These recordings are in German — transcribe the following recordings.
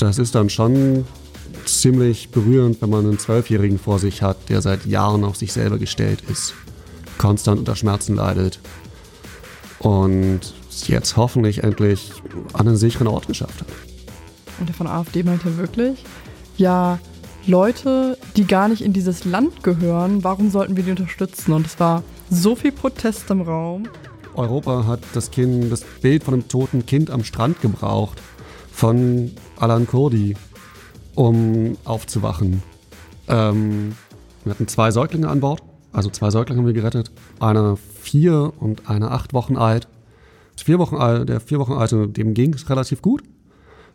das ist dann schon ziemlich berührend, wenn man einen Zwölfjährigen vor sich hat, der seit Jahren auf sich selber gestellt ist, konstant unter Schmerzen leidet und jetzt hoffentlich endlich an einen sicheren Ort geschafft hat. Und der von AfD meinte wirklich, ja, Leute, die gar nicht in dieses Land gehören, warum sollten wir die unterstützen? Und es war so viel Protest im Raum. Europa hat das, kind, das Bild von einem toten Kind am Strand gebraucht, von Alan Kurdi, um aufzuwachen. Ähm, wir hatten zwei Säuglinge an Bord, also zwei Säuglinge haben wir gerettet. Einer vier und einer acht Wochen alt. Vier Wochen alt der vier Wochen alte, dem ging es relativ gut.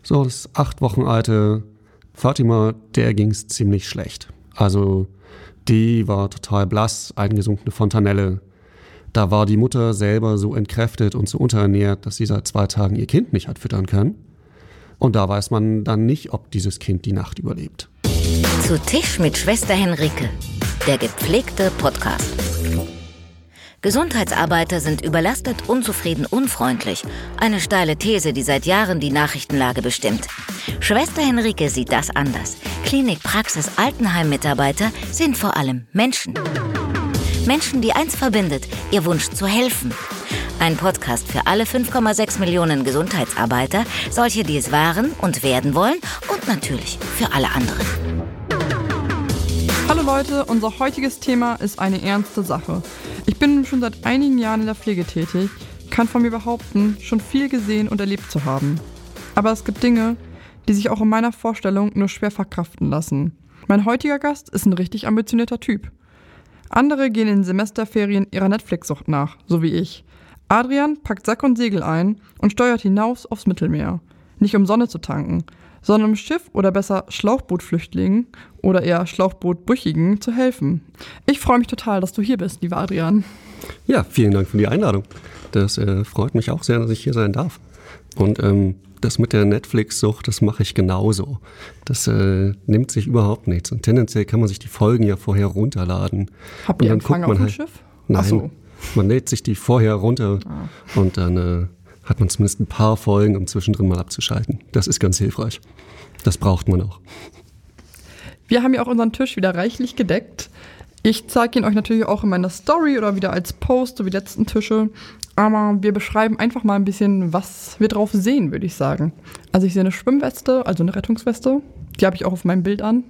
So, das acht Wochen alte Fatima, der ging es ziemlich schlecht. Also die war total blass, eingesunkene Fontanelle. Da war die Mutter selber so entkräftet und so unterernährt, dass sie seit zwei Tagen ihr Kind nicht hat füttern können. Und da weiß man dann nicht, ob dieses Kind die Nacht überlebt. Zu Tisch mit Schwester Henrike, der gepflegte Podcast. Gesundheitsarbeiter sind überlastet, unzufrieden, unfreundlich. Eine steile These, die seit Jahren die Nachrichtenlage bestimmt. Schwester Henrike sieht das anders. Klinik, Praxis, Altenheim-Mitarbeiter sind vor allem Menschen. Menschen, die eins verbindet, ihr Wunsch zu helfen. Ein Podcast für alle 5,6 Millionen Gesundheitsarbeiter, solche, die es waren und werden wollen und natürlich für alle anderen. Hallo Leute, unser heutiges Thema ist eine ernste Sache. Ich bin schon seit einigen Jahren in der Pflege tätig, kann von mir behaupten, schon viel gesehen und erlebt zu haben. Aber es gibt Dinge, die sich auch in meiner Vorstellung nur schwer verkraften lassen. Mein heutiger Gast ist ein richtig ambitionierter Typ. Andere gehen in Semesterferien ihrer Netflix-Sucht nach, so wie ich. Adrian packt Sack und Segel ein und steuert hinaus aufs Mittelmeer. Nicht um Sonne zu tanken, sondern um Schiff oder besser Schlauchbootflüchtlingen oder eher Schlauchbootbrüchigen zu helfen. Ich freue mich total, dass du hier bist, lieber Adrian. Ja, vielen Dank für die Einladung. Das äh, freut mich auch sehr, dass ich hier sein darf. Und ähm, das mit der Netflix-Sucht, das mache ich genauso. Das äh, nimmt sich überhaupt nichts. Und tendenziell kann man sich die Folgen ja vorher runterladen. Habt ihr Empfang auf dem halt, Schiff? Nein, so. Man lädt sich die vorher runter ah. und dann äh, hat man zumindest ein paar Folgen, um zwischendrin mal abzuschalten. Das ist ganz hilfreich. Das braucht man auch. Wir haben ja auch unseren Tisch wieder reichlich gedeckt. Ich zeige ihn euch natürlich auch in meiner Story oder wieder als Post, so wie letzten Tische. Aber wir beschreiben einfach mal ein bisschen, was wir drauf sehen, würde ich sagen. Also ich sehe eine Schwimmweste, also eine Rettungsweste. Die habe ich auch auf meinem Bild an.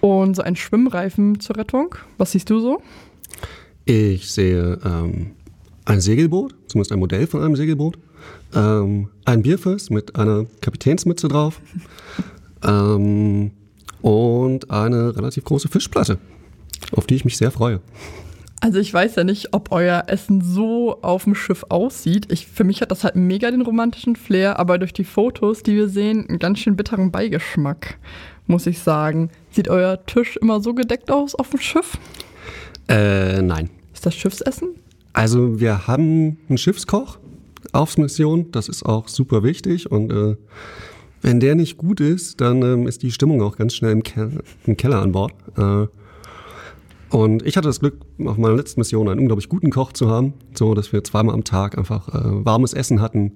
Und so ein Schwimmreifen zur Rettung. Was siehst du so? Ich sehe ähm, ein Segelboot, zumindest ein Modell von einem Segelboot ähm, ein Bierfass mit einer Kapitänsmütze drauf ähm, und eine relativ große Fischplatte, auf die ich mich sehr freue. Also ich weiß ja nicht, ob euer Essen so auf dem Schiff aussieht. Ich, für mich hat das halt mega den romantischen Flair, aber durch die Fotos, die wir sehen, einen ganz schön bitteren Beigeschmack, muss ich sagen. Sieht euer Tisch immer so gedeckt aus auf dem Schiff? Äh, nein. Ist das Schiffsessen? Also wir haben einen Schiffskoch, Aufsmission. Das ist auch super wichtig. Und äh, wenn der nicht gut ist, dann ähm, ist die Stimmung auch ganz schnell im, Ke im Keller an Bord. Äh, und ich hatte das Glück, auf meiner letzten Mission einen unglaublich guten Koch zu haben, so dass wir zweimal am Tag einfach äh, warmes Essen hatten.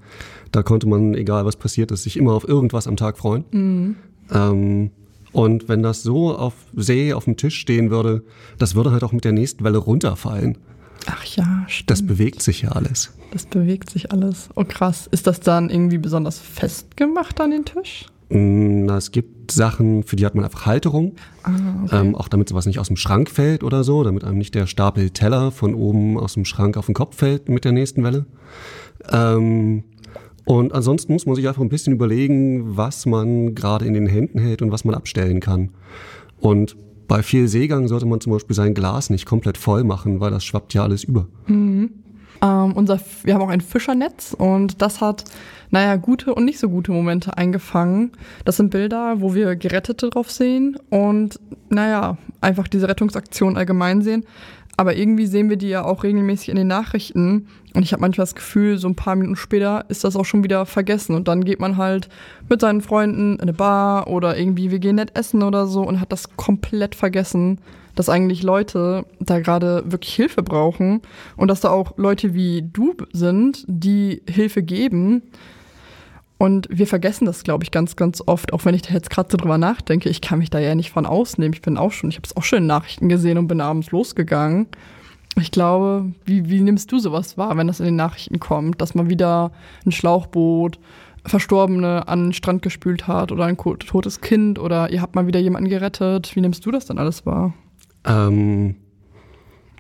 Da konnte man, egal was passiert ist, sich immer auf irgendwas am Tag freuen. Mhm. Ähm, und wenn das so auf See auf dem Tisch stehen würde, das würde halt auch mit der nächsten Welle runterfallen. Ach ja, stimmt. Das bewegt sich ja alles. Das bewegt sich alles. Oh krass. Ist das dann irgendwie besonders festgemacht an den Tisch? Mm, na, es gibt Sachen, für die hat man einfach Halterung. Ah, okay. ähm, auch damit sowas nicht aus dem Schrank fällt oder so, damit einem nicht der Stapel Teller von oben aus dem Schrank auf den Kopf fällt mit der nächsten Welle. Ähm, und ansonsten muss man sich einfach ein bisschen überlegen, was man gerade in den Händen hält und was man abstellen kann. Und bei viel Seegang sollte man zum Beispiel sein Glas nicht komplett voll machen, weil das schwappt ja alles über. Mhm. Ähm, unser, wir haben auch ein Fischernetz und das hat, naja, gute und nicht so gute Momente eingefangen. Das sind Bilder, wo wir Gerettete drauf sehen und, naja, einfach diese Rettungsaktion allgemein sehen. Aber irgendwie sehen wir die ja auch regelmäßig in den Nachrichten. Und ich habe manchmal das Gefühl, so ein paar Minuten später ist das auch schon wieder vergessen. Und dann geht man halt mit seinen Freunden in eine Bar oder irgendwie, wir gehen nett essen oder so und hat das komplett vergessen, dass eigentlich Leute da gerade wirklich Hilfe brauchen und dass da auch Leute wie du sind, die Hilfe geben. Und wir vergessen das, glaube ich, ganz, ganz oft, auch wenn ich da jetzt gerade so drüber nachdenke. Ich kann mich da ja nicht von ausnehmen. Ich bin auch schon, ich habe es auch schon in Nachrichten gesehen und bin abends losgegangen. Ich glaube, wie, wie nimmst du sowas wahr, wenn das in den Nachrichten kommt, dass man wieder ein Schlauchboot, Verstorbene an den Strand gespült hat oder ein totes Kind oder ihr habt mal wieder jemanden gerettet. Wie nimmst du das dann alles wahr? Ähm,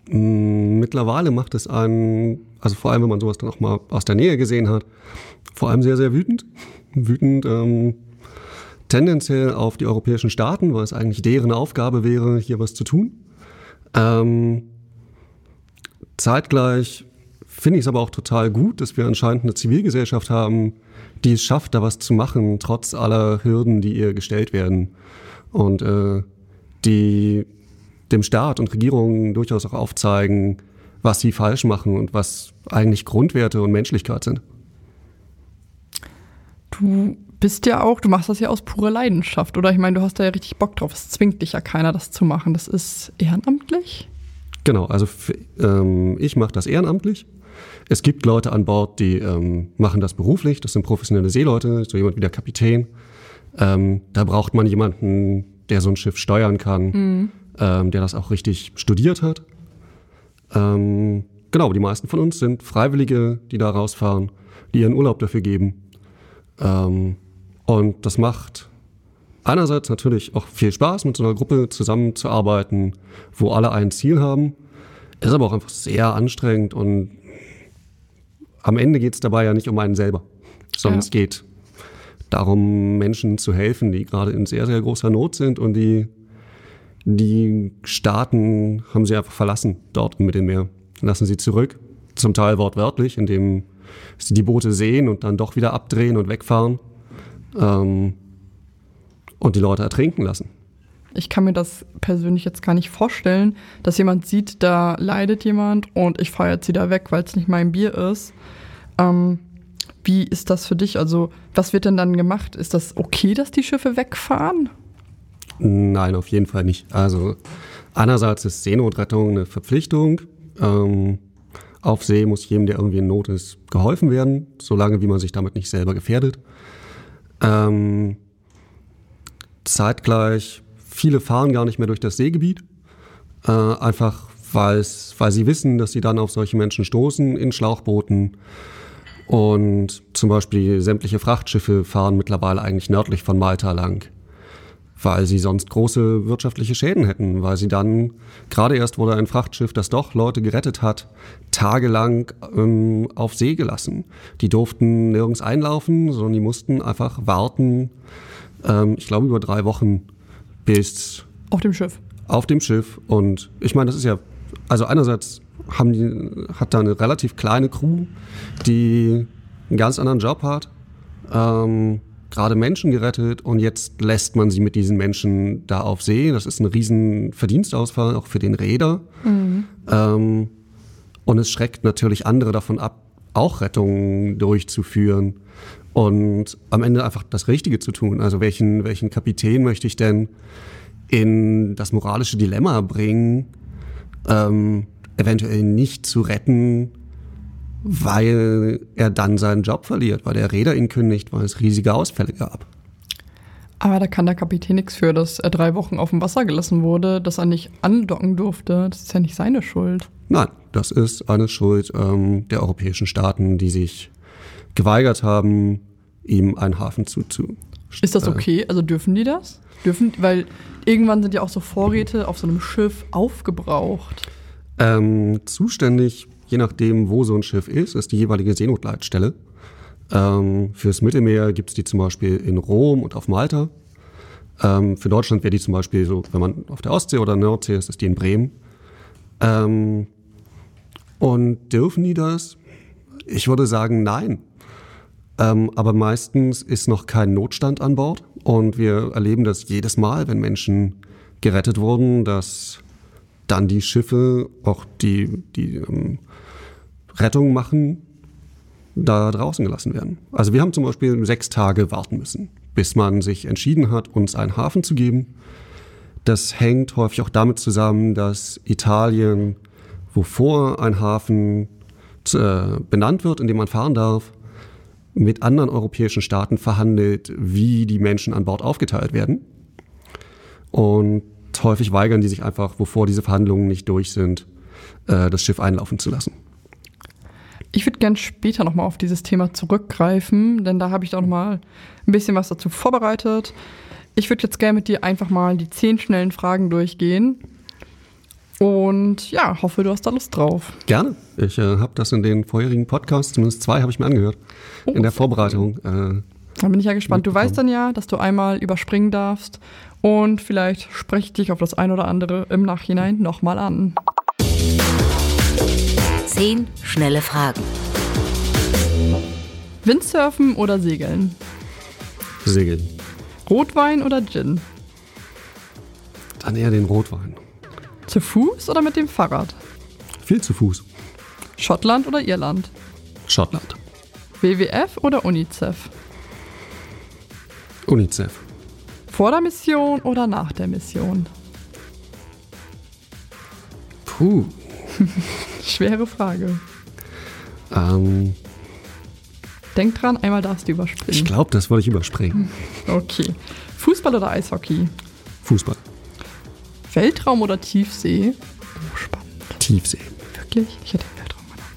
mittlerweile macht es einen, also vor allem, wenn man sowas dann auch mal aus der Nähe gesehen hat, vor allem sehr, sehr wütend. Wütend ähm, tendenziell auf die europäischen Staaten, weil es eigentlich deren Aufgabe wäre, hier was zu tun. Ähm, zeitgleich finde ich es aber auch total gut, dass wir anscheinend eine Zivilgesellschaft haben, die es schafft, da was zu machen, trotz aller Hürden, die ihr gestellt werden. Und äh, die dem Staat und Regierungen durchaus auch aufzeigen, was sie falsch machen und was eigentlich Grundwerte und Menschlichkeit sind. Du bist ja auch, du machst das ja aus purer Leidenschaft, oder? Ich meine, du hast da ja richtig Bock drauf. Es zwingt dich ja keiner, das zu machen. Das ist ehrenamtlich? Genau, also ähm, ich mache das ehrenamtlich. Es gibt Leute an Bord, die ähm, machen das beruflich. Das sind professionelle Seeleute, so jemand wie der Kapitän. Ähm, da braucht man jemanden, der so ein Schiff steuern kann, mhm. ähm, der das auch richtig studiert hat. Ähm, genau, die meisten von uns sind Freiwillige, die da rausfahren, die ihren Urlaub dafür geben. Ähm, und das macht einerseits natürlich auch viel Spaß, mit so einer Gruppe zusammenzuarbeiten, wo alle ein Ziel haben. Ist aber auch einfach sehr anstrengend und am Ende geht es dabei ja nicht um einen selber, sondern ja. es geht darum, Menschen zu helfen, die gerade in sehr, sehr großer Not sind und die, die Staaten haben sie einfach verlassen dort im Mittelmeer. Lassen sie zurück, zum Teil wortwörtlich, indem sie die Boote sehen und dann doch wieder abdrehen und wegfahren ähm, und die Leute ertrinken lassen. Ich kann mir das persönlich jetzt gar nicht vorstellen, dass jemand sieht, da leidet jemand und ich fahre jetzt wieder weg, weil es nicht mein Bier ist. Ähm, wie ist das für dich? Also, was wird denn dann gemacht? Ist das okay, dass die Schiffe wegfahren? Nein, auf jeden Fall nicht. Also, einerseits ist Seenotrettung eine Verpflichtung. Ähm, auf See muss jedem, der irgendwie in Not ist, geholfen werden, solange wie man sich damit nicht selber gefährdet. Ähm, zeitgleich Viele fahren gar nicht mehr durch das Seegebiet, äh, einfach weil sie wissen, dass sie dann auf solche Menschen stoßen in Schlauchbooten. Und zum Beispiel sämtliche Frachtschiffe fahren mittlerweile eigentlich nördlich von Malta lang, weil sie sonst große wirtschaftliche Schäden hätten, weil sie dann, gerade erst wurde ein Frachtschiff, das doch Leute gerettet hat, tagelang ähm, auf See gelassen. Die durften nirgends einlaufen, sondern die mussten einfach warten, ähm, ich glaube über drei Wochen, bist. Auf dem Schiff. Auf dem Schiff. Und ich meine, das ist ja, also einerseits haben die, hat da eine relativ kleine Crew, die einen ganz anderen Job hat, ähm, gerade Menschen gerettet und jetzt lässt man sie mit diesen Menschen da auf See. Das ist ein riesen Verdienstausfall, auch für den Räder. Mhm. Ähm, und es schreckt natürlich andere davon ab, auch Rettungen durchzuführen und am Ende einfach das Richtige zu tun. Also welchen, welchen Kapitän möchte ich denn in das moralische Dilemma bringen, ähm, eventuell nicht zu retten, weil er dann seinen Job verliert, weil der Räder ihn kündigt, weil es riesige Ausfälle gab. Aber da kann der Kapitän nichts für, dass er drei Wochen auf dem Wasser gelassen wurde, dass er nicht andocken durfte. Das ist ja nicht seine Schuld. Nein, das ist eine Schuld ähm, der europäischen Staaten, die sich geweigert haben, ihm einen Hafen zuzu. Ist das okay? Also dürfen die das? Dürfen, weil irgendwann sind ja auch so Vorräte auf so einem Schiff aufgebraucht. Ähm, zuständig, je nachdem, wo so ein Schiff ist, ist die jeweilige Seenotleitstelle. Ähm, fürs Mittelmeer gibt es die zum Beispiel in Rom und auf Malta. Ähm, für Deutschland wäre die zum Beispiel so, wenn man auf der Ostsee oder Nordsee ist, ist die in Bremen. Ähm, und dürfen die das? Ich würde sagen, nein. Ähm, aber meistens ist noch kein Notstand an Bord und wir erleben das jedes Mal, wenn Menschen gerettet wurden, dass dann die Schiffe auch die, die ähm, Rettung machen, da draußen gelassen werden. Also wir haben zum Beispiel sechs Tage warten müssen, bis man sich entschieden hat, uns einen Hafen zu geben. Das hängt häufig auch damit zusammen, dass Italien, wovor ein Hafen äh, benannt wird, in dem man fahren darf, mit anderen europäischen Staaten verhandelt, wie die Menschen an Bord aufgeteilt werden. Und häufig weigern die sich einfach, bevor diese Verhandlungen nicht durch sind, äh, das Schiff einlaufen zu lassen. Ich würde gern später nochmal auf dieses Thema zurückgreifen, denn da habe ich auch nochmal ein bisschen was dazu vorbereitet. Ich würde jetzt gerne mit dir einfach mal die zehn schnellen Fragen durchgehen. Und ja, hoffe, du hast da Lust drauf. Gerne. Ich äh, habe das in den vorherigen Podcasts, zumindest zwei habe ich mir angehört, oh, in der Vorbereitung. Äh, da bin ich ja gespannt. Du weißt dann ja, dass du einmal überspringen darfst und vielleicht spreche ich dich auf das ein oder andere im Nachhinein nochmal an. Zehn schnelle Fragen. Windsurfen oder Segeln? Segeln. Rotwein oder Gin? Dann eher den Rotwein. Zu Fuß oder mit dem Fahrrad? Viel zu Fuß. Schottland oder Irland? Schottland. WWF oder UNICEF? UNICEF. Vor der Mission oder nach der Mission? Puh. Schwere Frage. Ähm, Denk dran, einmal darfst du überspringen. ich glaube, das wollte ich überspringen. Okay. Fußball oder Eishockey? Fußball. Weltraum oder Tiefsee? Oh, spannend. Tiefsee. Wirklich? Ich hätte Weltraum genommen.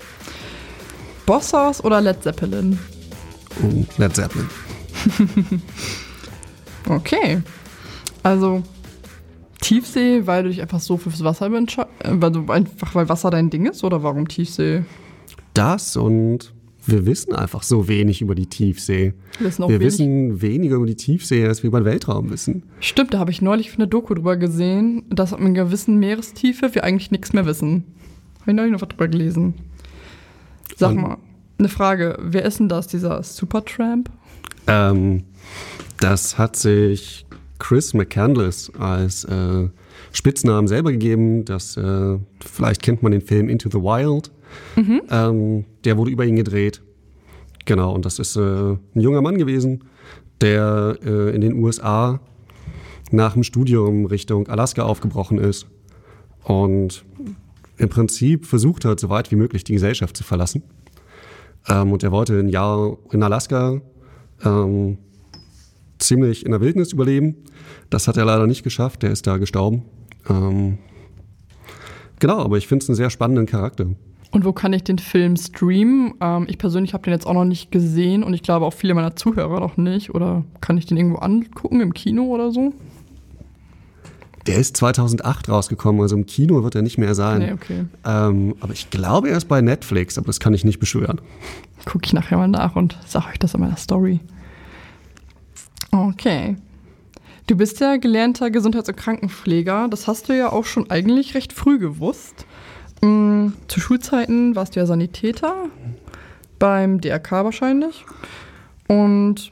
Bosshaus oder Led Zeppelin? Oh, Led Zeppelin. Okay. Also Tiefsee, weil du dich einfach so fürs Wasser entscheidest? Weil du einfach, weil Wasser dein Ding ist oder warum Tiefsee? Das und wir wissen einfach so wenig über die Tiefsee. Wir Wir wissen weniger über die Tiefsee, als wir über den Weltraum wissen. Stimmt, da habe ich neulich eine Doku drüber gesehen, dass mit einer gewissen Meerestiefe wir eigentlich nichts mehr wissen. Habe ich neulich noch was drüber gelesen. Sag Und- mal, eine Frage. Wer ist denn das, dieser Supertramp? Ähm, das hat sich Chris McCandless als äh, Spitznamen selber gegeben. Das, äh, vielleicht kennt man den Film Into the Wild. Ähm, der wurde über ihn gedreht. Genau, und das ist äh, ein junger Mann gewesen, der äh, in den USA nach dem Studium Richtung Alaska aufgebrochen ist und im Prinzip versucht hat, so weit wie möglich die Gesellschaft zu verlassen. Ähm, und er wollte ein Jahr in Alaska ähm, ziemlich in der Wildnis überleben. Das hat er leider nicht geschafft, der ist da gestorben. Ähm, genau, aber ich finde es einen sehr spannenden Charakter. Und wo kann ich den Film streamen? Ähm, ich persönlich habe den jetzt auch noch nicht gesehen und ich glaube auch viele meiner Zuhörer noch nicht. Oder kann ich den irgendwo angucken, im Kino oder so? Der ist 2008 rausgekommen, also im Kino wird er nicht mehr sein. Nee, okay. ähm, aber ich glaube, er ist bei Netflix, aber das kann ich nicht beschwören. Gucke ich nachher mal nach und sage euch das in meiner Story. Okay. Du bist ja gelernter Gesundheits- und Krankenpfleger. Das hast du ja auch schon eigentlich recht früh gewusst. Mm, Zu Schulzeiten warst du ja Sanitäter. Beim DRK wahrscheinlich. Und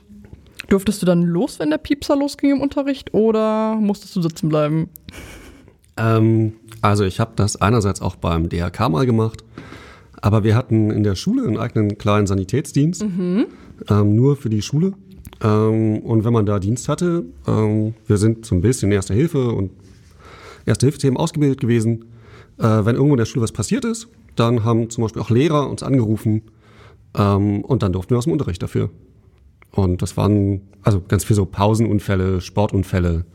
durftest du dann los, wenn der Piepser losging im Unterricht? Oder musstest du sitzen bleiben? Ähm, also ich habe das einerseits auch beim DRK mal gemacht, aber wir hatten in der Schule einen eigenen kleinen Sanitätsdienst, ähm, nur für die Schule. Ähm, und wenn man da Dienst hatte, ähm, wir sind so ein bisschen Erste Hilfe und Erste-Hilfe-Themen ausgebildet gewesen. Äh, wenn irgendwo in der Schule was passiert ist, dann haben zum Beispiel auch Lehrer uns angerufen ähm, und dann durften wir aus dem Unterricht dafür. Und das waren also ganz viel so Pausenunfälle, Sportunfälle,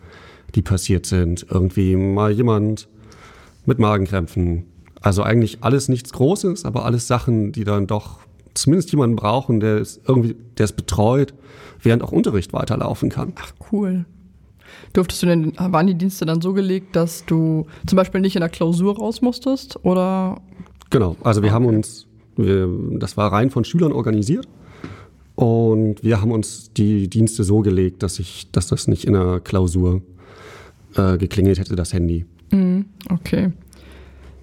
die passiert sind. Irgendwie mal jemand mit Magenkrämpfen. Also eigentlich alles nichts Großes, aber alles Sachen, die dann doch zumindest jemanden brauchen, der es irgendwie, der es betreut, während auch Unterricht weiterlaufen kann. Ach, cool. Durftest du denn, waren die Dienste dann so gelegt, dass du zum Beispiel nicht in der Klausur raus musstest? Oder Genau, also wir haben uns, wir, das war rein von Schülern organisiert und wir haben uns die Dienste so gelegt, dass ich, dass das nicht in der Klausur äh, geklingelt hätte, das Handy. Okay.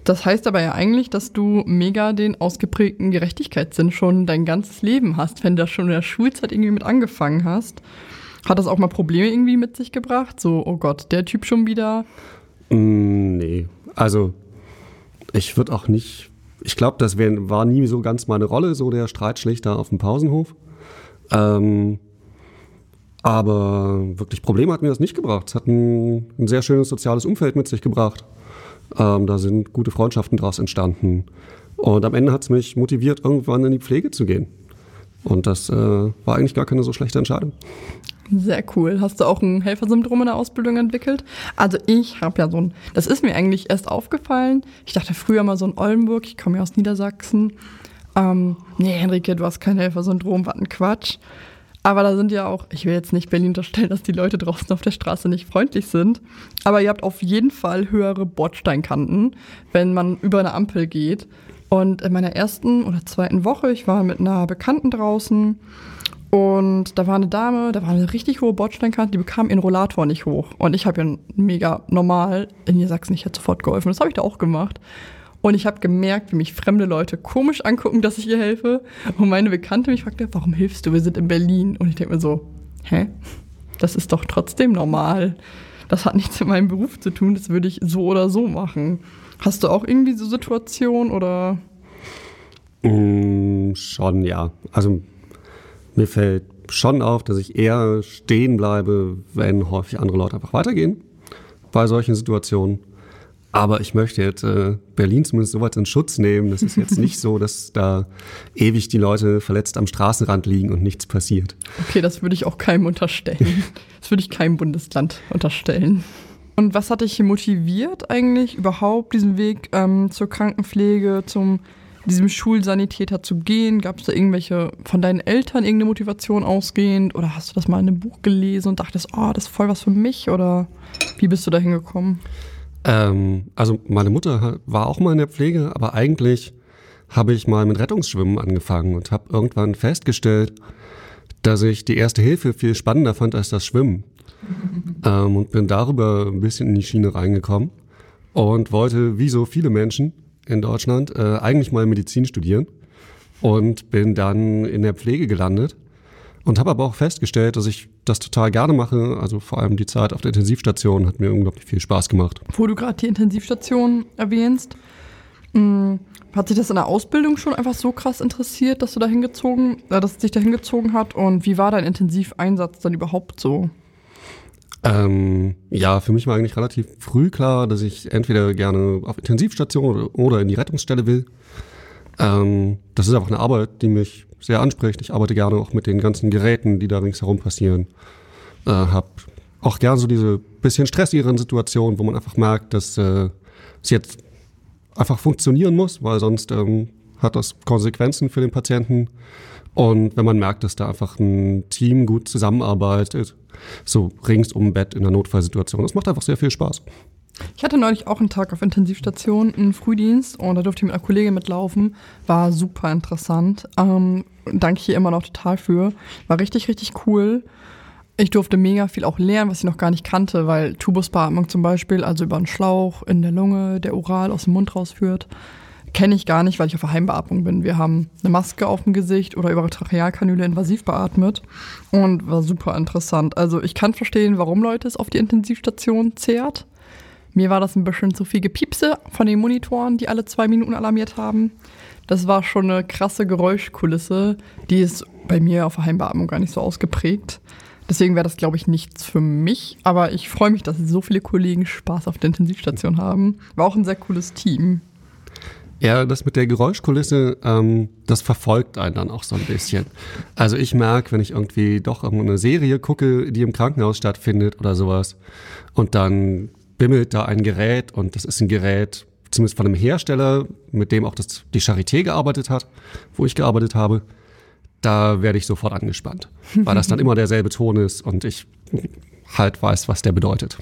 Das heißt aber ja eigentlich, dass du mega den ausgeprägten Gerechtigkeitssinn schon dein ganzes Leben hast, wenn du das schon in der Schulzeit irgendwie mit angefangen hast. Hat das auch mal Probleme irgendwie mit sich gebracht? So, oh Gott, der Typ schon wieder. Mm, nee, also ich würde auch nicht, ich glaube, das wär, war nie so ganz meine Rolle, so der Streitschlichter auf dem Pausenhof. Ähm, aber wirklich Probleme hat mir das nicht gebracht. Es hat ein, ein sehr schönes soziales Umfeld mit sich gebracht. Ähm, da sind gute Freundschaften daraus entstanden. Und am Ende hat es mich motiviert, irgendwann in die Pflege zu gehen. Und das äh, war eigentlich gar keine so schlechte Entscheidung. Sehr cool. Hast du auch ein Helfersyndrom in der Ausbildung entwickelt? Also ich habe ja so ein, das ist mir eigentlich erst aufgefallen. Ich dachte früher mal so in Oldenburg, ich komme ja aus Niedersachsen. Ähm, nee, Henrike, du hast kein Helfersyndrom, was ein Quatsch. Aber da sind ja auch, ich will jetzt nicht Berlin unterstellen, dass die Leute draußen auf der Straße nicht freundlich sind. Aber ihr habt auf jeden Fall höhere Bordsteinkanten, wenn man über eine Ampel geht. Und in meiner ersten oder zweiten Woche, ich war mit einer Bekannten draußen und da war eine Dame, da war eine richtig hohe Bordsteinkante, die bekam ihren Rollator nicht hoch. Und ich habe ja mega normal in Niedersachsen, ich hätte sofort geholfen. Das habe ich da auch gemacht. Und ich habe gemerkt, wie mich fremde Leute komisch angucken, dass ich ihr helfe. Und meine Bekannte mich fragte, warum hilfst du? Wir sind in Berlin. Und ich denke mir so, hä? Das ist doch trotzdem normal. Das hat nichts mit meinem Beruf zu tun. Das würde ich so oder so machen. Hast du auch irgendwie so Situationen oder? Mm, schon, ja. Also mir fällt schon auf, dass ich eher stehen bleibe, wenn häufig andere Leute einfach weitergehen bei solchen Situationen. Aber ich möchte jetzt äh, Berlin zumindest so weit in Schutz nehmen. Das ist jetzt nicht so, dass da ewig die Leute verletzt am Straßenrand liegen und nichts passiert. Okay, das würde ich auch keinem unterstellen. Das würde ich keinem Bundesland unterstellen. Und was hat dich motiviert eigentlich überhaupt, diesen Weg ähm, zur Krankenpflege, zum diesem Schulsanitäter zu gehen? Gab es da irgendwelche von deinen Eltern irgendeine Motivation ausgehend? Oder hast du das mal in einem Buch gelesen und dachtest, oh, das ist voll was für mich? Oder wie bist du da hingekommen? Ähm, also meine Mutter war auch mal in der Pflege, aber eigentlich habe ich mal mit Rettungsschwimmen angefangen und habe irgendwann festgestellt, dass ich die erste Hilfe viel spannender fand als das Schwimmen. ähm, und bin darüber ein bisschen in die Schiene reingekommen und wollte, wie so viele Menschen in Deutschland, äh, eigentlich mal Medizin studieren und bin dann in der Pflege gelandet und habe aber auch festgestellt, dass ich das total gerne mache. Also vor allem die Zeit auf der Intensivstation hat mir unglaublich viel Spaß gemacht. Wo du gerade die Intensivstation erwähnst, mh, hm, hat sich das in der Ausbildung schon einfach so krass interessiert, dass du da hingezogen, äh, dass es dich da hingezogen hat? Und wie war dein Intensiveinsatz dann überhaupt so? Ähm, ja, für mich war eigentlich relativ früh klar, dass ich entweder gerne auf Intensivstation oder in die Rettungsstelle will. Ähm, das ist einfach eine Arbeit, die mich sehr anspricht. Ich arbeite gerne auch mit den ganzen Geräten, die da ringsherum passieren. Äh, hab auch gerne so diese bisschen stressigeren Situationen, wo man einfach merkt, dass äh, es jetzt einfach funktionieren muss, weil sonst ähm, hat das Konsequenzen für den Patienten. Und wenn man merkt, dass da einfach ein Team gut zusammenarbeitet, so rings um Bett in der Notfallsituation, das macht einfach sehr viel Spaß. Ich hatte neulich auch einen Tag auf Intensivstation, einen Frühdienst und da durfte ich mit einer Kollegin mitlaufen. War super interessant. Ähm, danke hier immer noch total für. War richtig, richtig cool. Ich durfte mega viel auch lernen, was ich noch gar nicht kannte, weil Tubusbeatmung zum Beispiel, also über einen Schlauch in der Lunge, der oral aus dem Mund rausführt, kenne ich gar nicht, weil ich auf Heimbeatmung bin. Wir haben eine Maske auf dem Gesicht oder über Trachealkanüle invasiv beatmet und war super interessant. Also ich kann verstehen, warum Leute es auf die Intensivstation zehrt. Mir war das ein bisschen zu viel Gepiepse von den Monitoren, die alle zwei Minuten alarmiert haben. Das war schon eine krasse Geräuschkulisse. Die ist bei mir auf der Heimbeatmung gar nicht so ausgeprägt. Deswegen wäre das, glaube ich, nichts für mich. Aber ich freue mich, dass so viele Kollegen Spaß auf der Intensivstation haben. War auch ein sehr cooles Team. Ja, das mit der Geräuschkulisse, ähm, das verfolgt einen dann auch so ein bisschen. Also ich merke, wenn ich irgendwie doch eine Serie gucke, die im Krankenhaus stattfindet oder sowas, und dann bimmelt da ein Gerät und das ist ein Gerät, zumindest von einem Hersteller, mit dem auch das, die Charité gearbeitet hat, wo ich gearbeitet habe, da werde ich sofort angespannt, weil das dann immer derselbe Ton ist und ich halt weiß, was der bedeutet.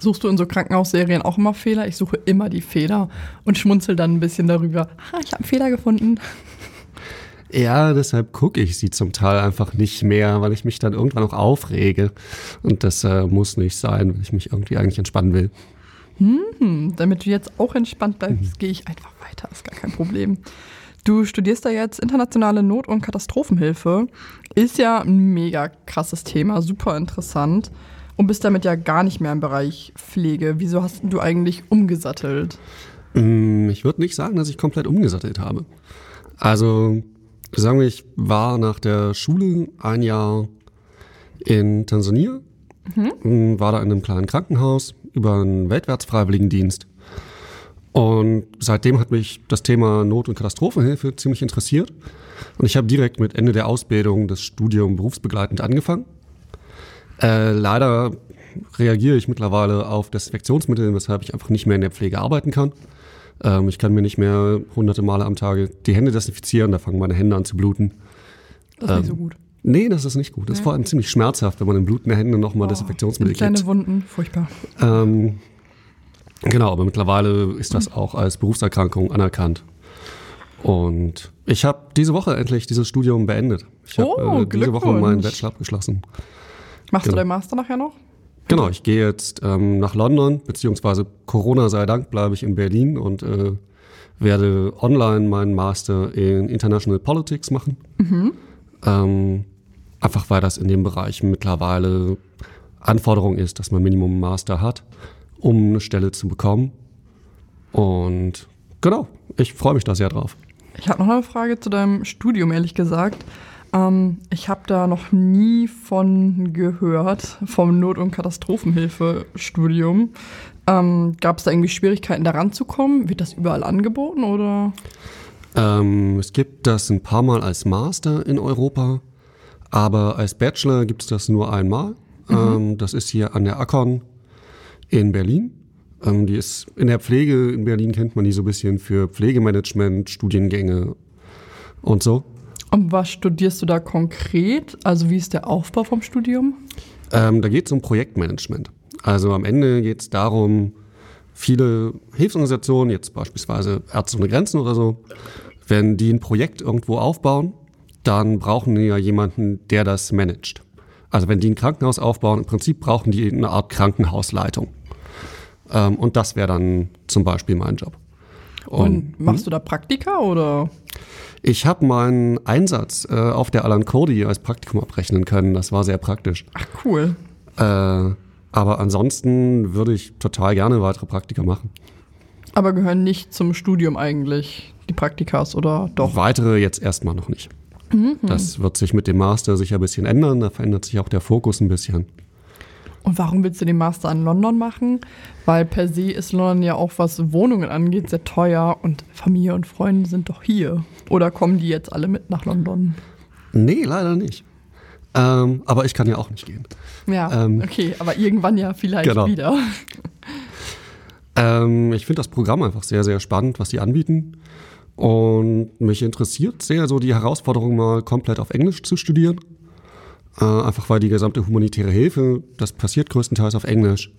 Suchst du in so Krankenhausserien auch immer Fehler? Ich suche immer die Fehler und schmunzel dann ein bisschen darüber. Ah, ich habe einen Fehler gefunden. Ja, deshalb gucke ich sie zum Teil einfach nicht mehr, weil ich mich dann irgendwann auch aufrege. Und das äh, muss nicht sein, weil ich mich irgendwie eigentlich entspannen will. Hm, damit du jetzt auch entspannt bleibst, mhm. gehe ich einfach weiter. Ist gar kein Problem. Du studierst da jetzt internationale Not- und Katastrophenhilfe. Ist ja ein mega krasses Thema, super interessant. Und bist damit ja gar nicht mehr im Bereich Pflege. Wieso hast du eigentlich umgesattelt? Mm, ich würde nicht sagen, dass ich komplett umgesattelt habe. Also sagen wir, ich war nach der Schule ein Jahr in Tansania, mhm. war da in einem kleinen Krankenhaus über einen Weltwärtsfreiwilligendienst Und seitdem hat mich das Thema Not- und Katastrophenhilfe ziemlich interessiert. Und ich habe direkt mit Ende der Ausbildung das Studium berufsbegleitend angefangen. Äh, leider reagiere ich mittlerweile auf Desinfektionsmittel, weshalb ich einfach nicht mehr in der Pflege arbeiten kann. Ähm, ich kann mir nicht mehr hunderte Male am Tage die Hände desinfizieren, da fangen meine Hände an zu bluten. Das ist nicht Ähm, so gut. Nee, das ist nicht gut. Das ist Nee. vor allem ziemlich schmerzhaft, wenn man in blutende Hände nochmal Oh, Desinfektionsmittel Kleine gibt. Wunden, furchtbar. Ähm, genau, aber mittlerweile ist das auch als Berufserkrankung anerkannt. Und ich habe diese Woche endlich dieses Studium beendet. Ich habe Oh, äh, diese Woche meinen. Bachelor abgeschlossen. Machst du Genau. deinen Master nachher noch? Genau, ich gehe jetzt ähm, nach London, beziehungsweise Corona sei Dank bleibe ich in Berlin und äh, werde online meinen Master in International Politics machen. Ähm, einfach weil das in dem Bereich mittlerweile Anforderung ist, dass man Minimum Master hat, um eine Stelle zu bekommen. Und genau, ich freue mich da sehr drauf. Ich habe noch eine Frage zu deinem Studium, ehrlich gesagt. Ähm, ich habe da noch nie von gehört, vom Not- und Katastrophenhilfe-Studium. Ähm, Gab es da irgendwie Schwierigkeiten, da ranzukommen? Wird das überall angeboten oder? Ähm, es gibt das ein paar Mal als Master in Europa, aber als Bachelor gibt es das nur einmal. Ähm, das ist hier an der Akon in Berlin. Ähm, die ist in der Pflege in Berlin kennt man die so ein bisschen für Pflegemanagement, Studiengänge und so. Und was studierst du da konkret? Also wie ist der Aufbau vom Studium? Ähm, da geht es um Projektmanagement. Also am Ende geht es darum, viele Hilfsorganisationen, jetzt beispielsweise Ärzte ohne Grenzen oder so, wenn die ein Projekt irgendwo aufbauen, dann brauchen die ja jemanden, der das managt. Also wenn die ein Krankenhaus aufbauen, im Prinzip brauchen die eine Art Krankenhausleitung. Ähm, und das wäre dann zum Beispiel mein Job. Und, machst du da Praktika oder? Ich habe meinen Einsatz äh, auf der Alan Cody als Praktikum abrechnen können. Das war sehr praktisch. Ach cool. Äh, aber ansonsten würde ich total gerne weitere Praktika machen. Aber gehören nicht zum Studium eigentlich, die Praktikas oder doch? Weitere jetzt erstmal noch nicht. Das wird sich mit dem Master sicher ein bisschen ändern. Da verändert sich auch der Fokus ein bisschen. Und warum willst du den Master in London machen? Weil per se ist London ja auch, was Wohnungen angeht, sehr teuer und Familie und Freunde sind doch hier. Oder kommen die jetzt alle mit nach London? Nee, leider nicht. Ähm, aber ich kann ja auch nicht gehen. Ja, Ähm, okay, aber irgendwann ja vielleicht genau. wieder. Ähm, ich finde das Programm einfach sehr, sehr spannend, was sie anbieten. Und mich interessiert sehr so die Herausforderung, mal komplett auf Englisch zu studieren. Äh, einfach weil die gesamte humanitäre Hilfe, das passiert größtenteils auf Englisch.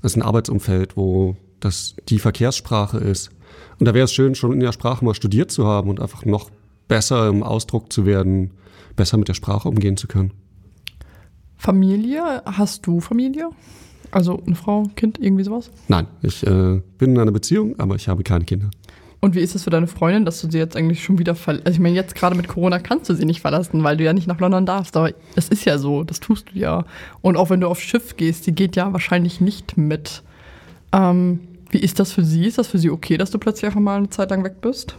Das ist ein Arbeitsumfeld, wo das die Verkehrssprache ist. Und da wäre es schön, schon in der Sprache mal studiert zu haben und einfach noch besser im Ausdruck zu werden, besser mit der Sprache umgehen zu können. Familie, hast du Familie? Also eine Frau, Kind, irgendwie sowas? Nein, ich äh, bin in einer Beziehung, aber ich habe keine Kinder. Und wie ist es für deine Freundin, dass du sie jetzt eigentlich schon wieder verlässt? Also ich meine, jetzt gerade mit Corona kannst du sie nicht verlassen, weil du ja nicht nach London darfst. Aber es ist ja so, das tust du ja. Und auch wenn du aufs Schiff gehst, die geht ja wahrscheinlich nicht mit. Ähm, wie ist das für sie? Ist das für sie okay, dass du plötzlich einfach mal eine Zeit lang weg bist?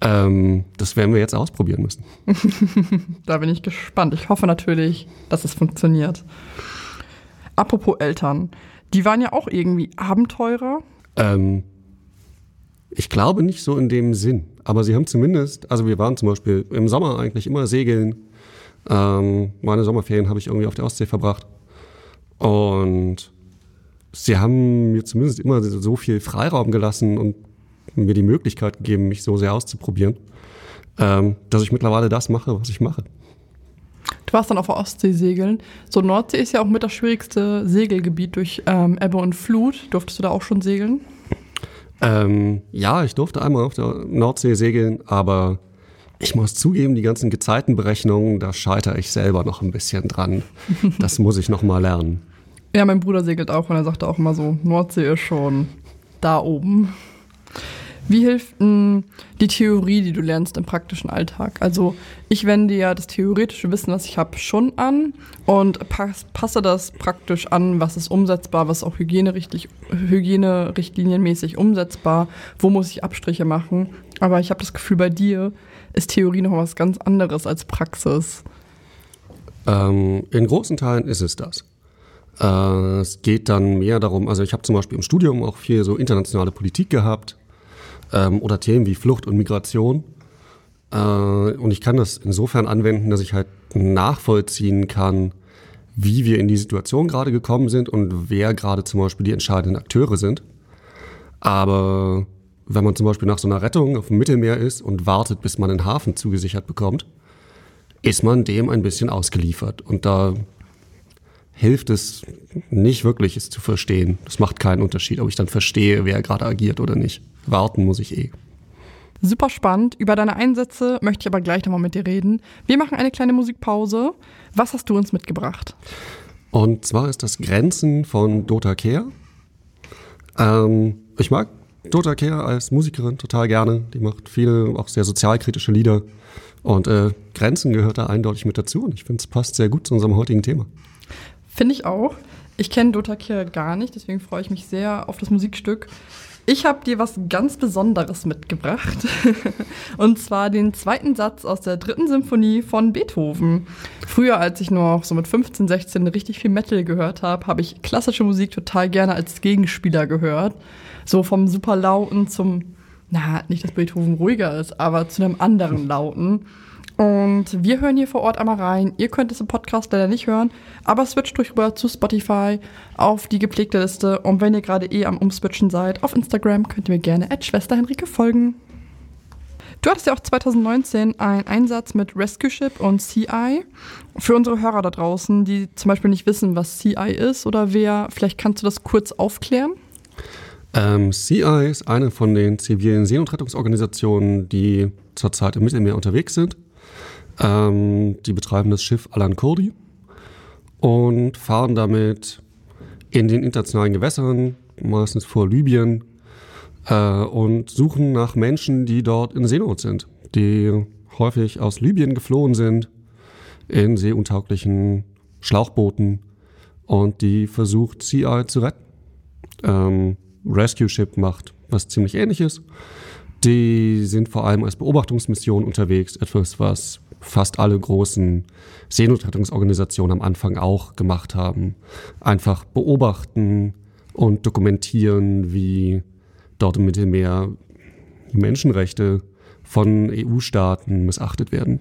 Ähm, das werden wir jetzt ausprobieren müssen. Da bin ich gespannt. Ich hoffe natürlich, dass es funktioniert. Apropos Eltern, die waren ja auch irgendwie Abenteurer. Ähm, ich glaube nicht so in dem Sinn. Aber sie haben zumindest, also wir waren zum Beispiel im Sommer eigentlich immer segeln. Ähm, meine Sommerferien habe ich irgendwie auf der Ostsee verbracht. Und sie haben mir zumindest immer so viel Freiraum gelassen und mir die Möglichkeit gegeben, mich so sehr auszuprobieren, ähm, dass ich mittlerweile das mache, was ich mache. Du warst dann auf der Ostsee segeln. So, Nordsee ist ja auch mit das schwierigste Segelgebiet durch ähm, Ebbe und Flut. Durftest du da auch schon segeln? Ähm, ja, ich durfte einmal auf der Nordsee segeln, aber ich muss zugeben, die ganzen Gezeitenberechnungen, da scheitere ich selber noch ein bisschen dran. Das muss ich noch mal lernen. Ja, mein Bruder segelt auch und er sagte auch immer so, Nordsee ist schon da oben. Wie hilft denn die Theorie, die du lernst im praktischen Alltag? Also ich wende ja das theoretische Wissen, was ich habe, schon an und pass, passe das praktisch an, was ist umsetzbar, was ist auch hygienerichtlinienmäßig umsetzbar, wo muss ich Abstriche machen. Aber ich habe das Gefühl, bei dir ist Theorie noch was ganz anderes als Praxis. Ähm, in großen Teilen ist es das. Äh, es geht dann mehr darum, also ich habe zum Beispiel im Studium auch viel so internationale Politik gehabt ähm, oder Themen wie Flucht und Migration. Äh, und ich kann das insofern anwenden, dass ich halt nachvollziehen kann, wie wir in die Situation gerade gekommen sind und wer gerade zum Beispiel die entscheidenden Akteure sind. Aber wenn man zum Beispiel nach so einer Rettung auf dem Mittelmeer ist und wartet, bis man einen Hafen zugesichert bekommt, ist man dem ein bisschen ausgeliefert. Und da hilft es nicht wirklich, es zu verstehen. Das macht keinen Unterschied, ob ich dann verstehe, wer gerade agiert oder nicht. Warten muss ich eh. Super spannend. Über deine Einsätze möchte ich aber gleich nochmal mit dir reden. Wir machen eine kleine Musikpause. Was hast du uns mitgebracht? Und zwar ist das Grenzen von Dota Kehr. Ähm, ich mag Dota Kehr als Musikerin total gerne. Die macht viele auch sehr sozialkritische Lieder. Und äh, Grenzen gehört da eindeutig mit dazu. Und ich finde, es passt sehr gut zu unserem heutigen Thema. Finde ich auch. Ich kenne Dota Kehr gar nicht, deswegen freue ich mich sehr auf das Musikstück. Ich habe dir was ganz Besonderes mitgebracht. und zwar den zweiten Satz aus der dritten Symphonie von Beethoven. Früher, als ich nur so mit 15, 16 richtig viel Metal gehört habe, habe ich klassische Musik total gerne als Gegenspieler gehört. So vom super lauten zum, na, nicht, dass Beethoven ruhiger ist, aber zu einem anderen lauten. Und wir hören hier vor Ort einmal rein. Ihr könnt es im Podcast leider nicht hören, aber switcht durch rüber zu Spotify auf die gepflegte Liste. Und wenn ihr gerade eh am Umswitchen seid, auf Instagram könnt ihr mir gerne at Schwester Henrike folgen. Du hattest ja auch 2019 einen Einsatz mit Rescue Ship und CI. Für unsere Hörer da draußen, die zum Beispiel nicht wissen, was CI ist oder wer, vielleicht kannst du das kurz aufklären? Ähm, CI ist eine von den zivilen Seenotrettungsorganisationen, die zurzeit im Mittelmeer unterwegs sind. Ähm, die betreiben das Schiff Alan Kurdi und fahren damit in den internationalen Gewässern, meistens vor Libyen, äh, und suchen nach Menschen, die dort in Seenot sind, die häufig aus Libyen geflohen sind, in seeuntauglichen Schlauchbooten und die versucht CI zu retten. Ähm, Rescue Ship macht was ziemlich ähnliches. Die sind vor allem als Beobachtungsmission unterwegs, etwas, was fast alle großen Seenotrettungsorganisationen am Anfang auch gemacht haben. Einfach beobachten und dokumentieren, wie dort im Mittelmeer die Menschenrechte von EU-Staaten missachtet werden.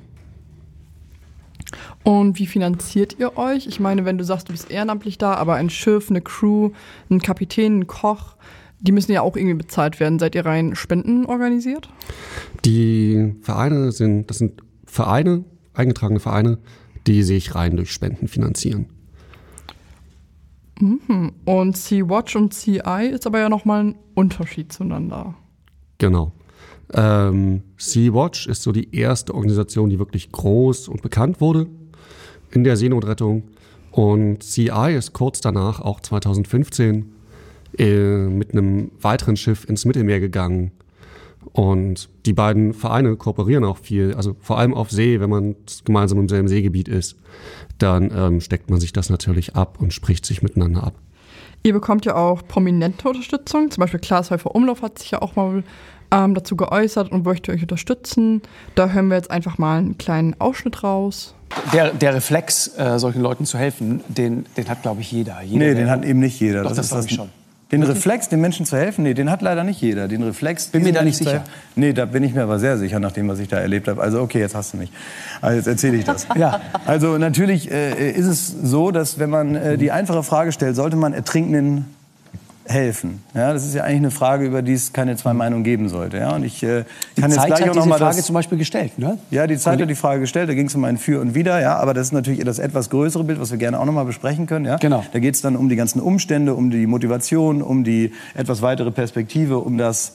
Und wie finanziert ihr euch? Ich meine, wenn du sagst, du bist ehrenamtlich da, aber ein Schiff, eine Crew, ein Kapitän, ein Koch, die müssen ja auch irgendwie bezahlt werden. Seid ihr rein Spenden organisiert? Die Vereine sind, das sind Vereine, eingetragene Vereine, die sich rein durch Spenden finanzieren. Mhm. Und Sea-Watch und CI ist aber ja nochmal ein Unterschied zueinander. Genau. Ähm, Sea-Watch ist so die erste Organisation, die wirklich groß und bekannt wurde in der Seenotrettung. Und CI ist kurz danach, auch 2015, äh, mit einem weiteren Schiff ins Mittelmeer gegangen und die beiden Vereine kooperieren auch viel, also vor allem auf See, wenn man gemeinsam im selben Seegebiet ist, dann ähm, steckt man sich das natürlich ab und spricht sich miteinander ab. Ihr bekommt ja auch prominente Unterstützung, zum Beispiel Klaas Häufer Umlauf hat sich ja auch mal ähm, dazu geäußert und möchte euch unterstützen. Da hören wir jetzt einfach mal einen kleinen Ausschnitt raus. Der, der Reflex, äh, solchen Leuten zu helfen, den, den hat, glaube ich, jeder. jeder nee, den hat eben nicht jeder. Doch, das, das glaube ich schon. Den Reflex, den Menschen zu helfen, nee, den hat leider nicht jeder. Den Reflex, bin mir da nicht sicher. Nee, da bin ich mir aber sehr sicher, nach dem, was ich da erlebt habe. Also okay, jetzt hast du mich. Also jetzt erzähle ich das. ja. Also natürlich äh, ist es so, dass wenn man äh, die einfache Frage stellt, sollte man Ertrinkenden helfen? Ja, das ist ja eigentlich eine Frage, über die es keine zwei Meinungen geben sollte. Ja, und ich äh, kann die jetzt Zeit gleich hat auch noch diese mal Frage das, zum Beispiel gestellt, ne? Ja, die Zeit hat die Frage gestellt. Da ging es um ein Für und Wider. Ja, aber das ist natürlich das etwas größere Bild, was wir gerne auch noch mal besprechen können. Ja, Genau. Da geht es dann um die ganzen Umstände, um die Motivation, um die etwas weitere Perspektive, um das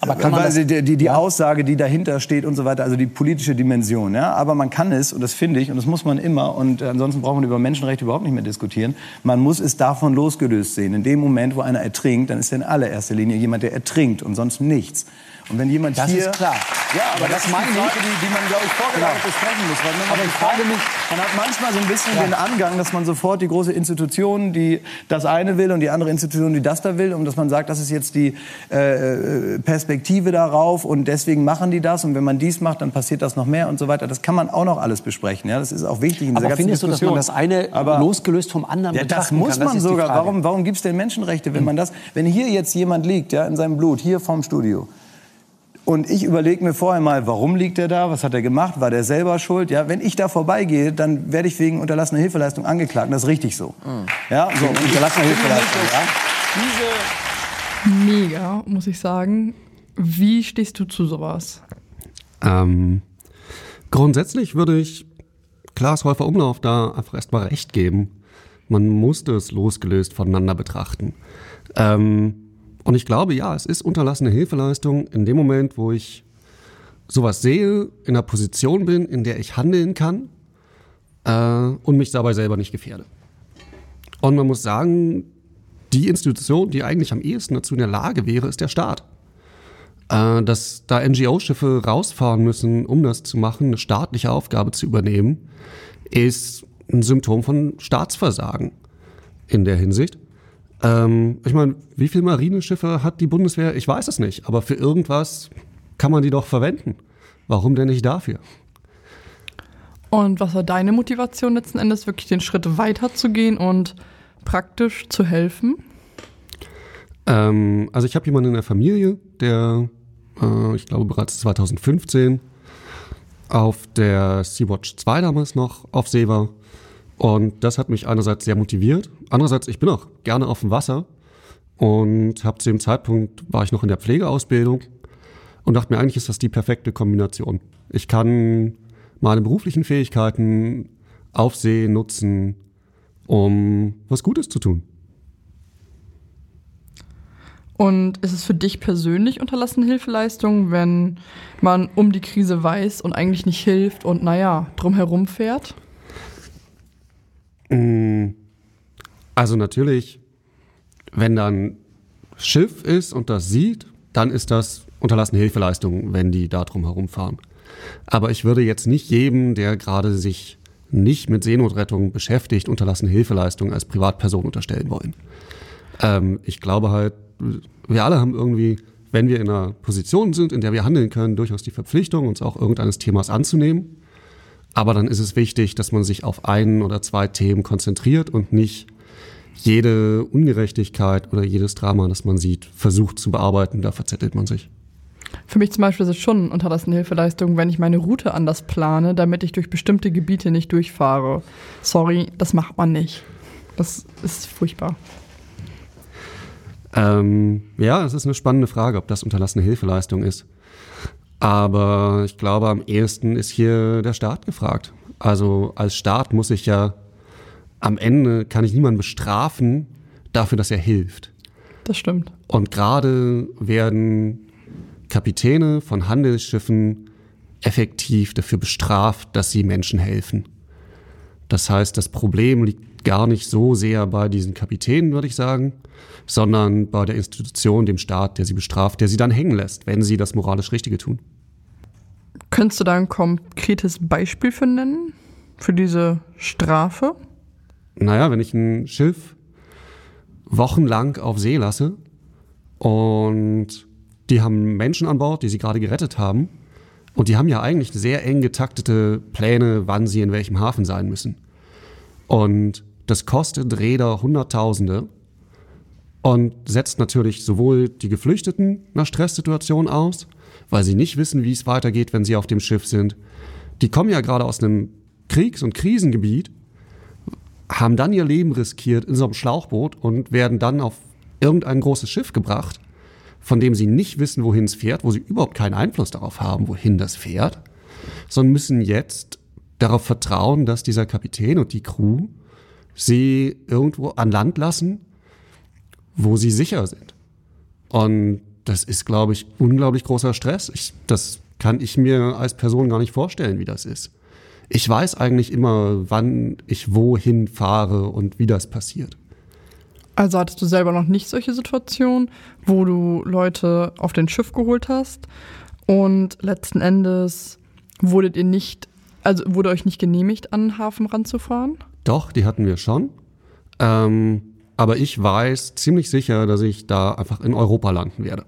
Aber kann man die, die, die. Aussage, die dahinter steht und so weiter, also die politische Dimension. Ja? Aber man kann es, und das finde ich, und das muss man immer, und ansonsten braucht man über Menschenrechte überhaupt nicht mehr diskutieren, man muss es davon losgelöst sehen. In dem Moment, wo einer ertrinkt, dann ist er in allererster Linie jemand, der ertrinkt und sonst nichts. Und wenn jemand Das hier... ist klar. Ja, aber Aber das, das meine die ich. Die, die man, glaube ich, vorgelagert Genau. besprechen muss. Weil man Aber ich frage mich- man hat manchmal so ein bisschen den Angang, dass man sofort die große Institution, die das eine will und die andere Institution, die das da will, und dass man sagt, das ist jetzt die äh, Perspektive darauf und deswegen machen die das und wenn man dies macht, dann passiert das noch mehr und so weiter. Das kann man auch noch alles besprechen. Ja, das ist auch wichtig in dieser Aber findest du, dass man Diskussion. das eine Aber- losgelöst vom anderen ja, das betrachten muss kann? Das man die sogar. Warum, warum gibt es denn Menschenrechte, wenn man das, wenn hier jetzt jemand liegt, ja, in seinem Blut, hier vorm Studio, und ich überlege mir vorher mal, warum liegt er da, was hat er gemacht, war der selber schuld? Ja, wenn ich da vorbeigehe, dann werde ich wegen unterlassener Hilfeleistung angeklagt. Und das ist richtig so. Ja, so unterlassener Hilfeleistung. Ja. Mega, muss ich sagen. Wie stehst du zu sowas? Ähm, grundsätzlich würde ich Klaas Häufer Umlauf da einfach erstmal recht geben. Man musste es losgelöst voneinander betrachten. Ähm, und ich glaube, ja, es ist unterlassene Hilfeleistung in dem Moment, wo ich sowas sehe, in einer Position bin, in der ich handeln kann äh, und mich dabei selber nicht gefährde. Und man muss sagen, die Institution, die eigentlich am ehesten dazu in der Lage wäre, ist der Staat äh, dass da NGO-Schiffe rausfahren müssen, um das zu machen, eine staatliche Aufgabe zu übernehmen, ist ein Symptom von Staatsversagen in der Hinsicht. Ähm, ich meine, wie viele Marineschiffe hat die Bundeswehr? Ich weiß es nicht, aber für irgendwas kann man die doch verwenden. Warum denn nicht dafür? Und was war deine Motivation letzten Endes, wirklich den Schritt weiter zu gehen und praktisch zu helfen? Ähm, also ich habe jemanden in der Familie, der, äh, ich glaube bereits 2015 auf der Sea-Watch 2 damals noch auf See war. Und das hat mich einerseits sehr motiviert. Andererseits, ich bin auch gerne auf dem Wasser und habe zu dem Zeitpunkt, war ich noch in der Pflegeausbildung und dachte mir, eigentlich ist das die perfekte Kombination. Ich kann meine beruflichen Fähigkeiten auf See nutzen, um was Gutes zu tun. Und ist es für dich persönlich unterlassene Hilfeleistung, wenn man um die Krise weiß und eigentlich nicht hilft und naja, drumherum fährt? Also natürlich, wenn dann Schiff ist und das sieht, dann ist das unterlassene Hilfeleistung, wenn die da drum herumfahren. Aber ich würde jetzt nicht jedem, der gerade sich nicht mit Seenotrettung beschäftigt, unterlassene Hilfeleistung als Privatperson unterstellen wollen. Ähm, ich glaube halt, wir alle haben irgendwie, wenn wir in einer Position sind, in der wir handeln können, durchaus die Verpflichtung, uns auch irgendeines Themas anzunehmen. Aber dann ist es wichtig, dass man sich auf ein oder zwei Themen konzentriert und nicht jede Ungerechtigkeit oder jedes Drama, das man sieht, versucht zu bearbeiten. Da verzettelt man sich. Für mich zum Beispiel ist es schon unterlassene Hilfeleistung, wenn ich meine Route anders plane, damit ich durch bestimmte Gebiete nicht durchfahre. Sorry, das macht man nicht. Das ist furchtbar. Ähm, ja, es ist eine spannende Frage, ob das unterlassene Hilfeleistung ist. Aber ich glaube, am ehesten ist hier der Staat gefragt. Also als Staat muss ich ja am Ende kann ich niemanden bestrafen dafür, dass er hilft. Das stimmt. Und gerade werden Kapitäne von Handelsschiffen effektiv dafür bestraft, dass sie Menschen helfen. Das heißt, das Problem liegt gar nicht so sehr bei diesen Kapitänen, würde ich sagen, sondern bei der Institution, dem Staat, der sie bestraft, der sie dann hängen lässt, wenn sie das moralisch Richtige tun. Könntest du da ein konkretes Beispiel für nennen? Für diese Strafe? Naja, wenn ich ein Schiff wochenlang auf See lasse und die haben Menschen an Bord, die sie gerade gerettet haben, und die haben ja eigentlich sehr eng getaktete Pläne, wann sie in welchem Hafen sein müssen. Und das kostet Räder Hunderttausende und setzt natürlich sowohl die Geflüchteten einer Stresssituation aus, weil sie nicht wissen, wie es weitergeht, wenn sie auf dem Schiff sind. Die kommen ja gerade aus einem Kriegs- und Krisengebiet, haben dann ihr Leben riskiert in so einem Schlauchboot und werden dann auf irgendein großes Schiff gebracht, von dem sie nicht wissen, wohin es fährt, wo sie überhaupt keinen Einfluss darauf haben, wohin das fährt, sondern müssen jetzt darauf vertrauen, dass dieser Kapitän und die Crew sie irgendwo an Land lassen, wo sie sicher sind. Und das ist, glaube ich, unglaublich großer Stress. Ich, das kann ich mir als Person gar nicht vorstellen, wie das ist. Ich weiß eigentlich immer, wann ich wohin fahre und wie das passiert. Also hattest du selber noch nicht solche Situationen, wo du Leute auf den Schiff geholt hast und letzten Endes wurdet ihr nicht, also wurde euch nicht genehmigt, an den Hafen ranzufahren? Doch, die hatten wir schon. Ähm, aber ich weiß ziemlich sicher, dass ich da einfach in Europa landen werde.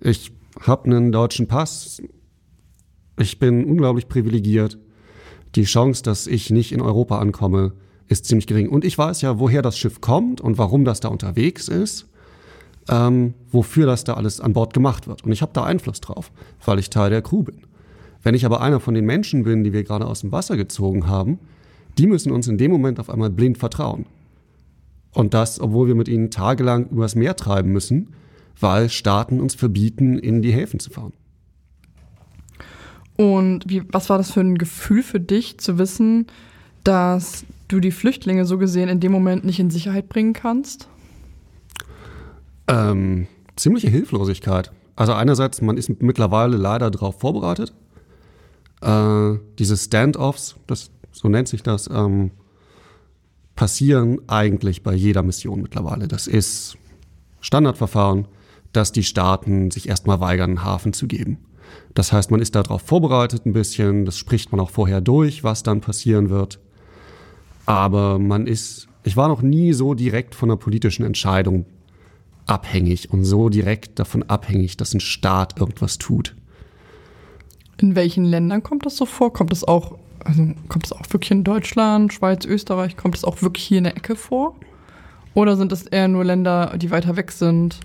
Ich habe einen deutschen Pass. Ich bin unglaublich privilegiert. Die Chance, dass ich nicht in Europa ankomme, ist ziemlich gering. Und ich weiß ja, woher das Schiff kommt und warum das da unterwegs ist, ähm, wofür das da alles an Bord gemacht wird. Und ich habe da Einfluss drauf, weil ich Teil der Crew bin. Wenn ich aber einer von den Menschen bin, die wir gerade aus dem Wasser gezogen haben, die müssen uns in dem Moment auf einmal blind vertrauen. Und das, obwohl wir mit ihnen tagelang übers Meer treiben müssen, weil Staaten uns verbieten, in die Häfen zu fahren. Und wie, was war das für ein Gefühl für dich, zu wissen, dass du die Flüchtlinge so gesehen in dem Moment nicht in Sicherheit bringen kannst? Ähm, ziemliche Hilflosigkeit. Also einerseits, man ist mittlerweile leider darauf vorbereitet. Äh, diese Standoffs, das, so nennt sich das, ähm, passieren eigentlich bei jeder Mission mittlerweile. Das ist Standardverfahren, dass die Staaten sich erstmal weigern, einen Hafen zu geben. Das heißt, man ist darauf vorbereitet ein bisschen, das spricht man auch vorher durch, was dann passieren wird. Aber man ist, ich war noch nie so direkt von einer politischen Entscheidung abhängig und so direkt davon abhängig, dass ein Staat irgendwas tut. In welchen Ländern kommt das so vor? Kommt das auch, also kommt das auch wirklich in Deutschland, Schweiz, Österreich? Kommt das auch wirklich hier in der Ecke vor? Oder sind das eher nur Länder, die weiter weg sind,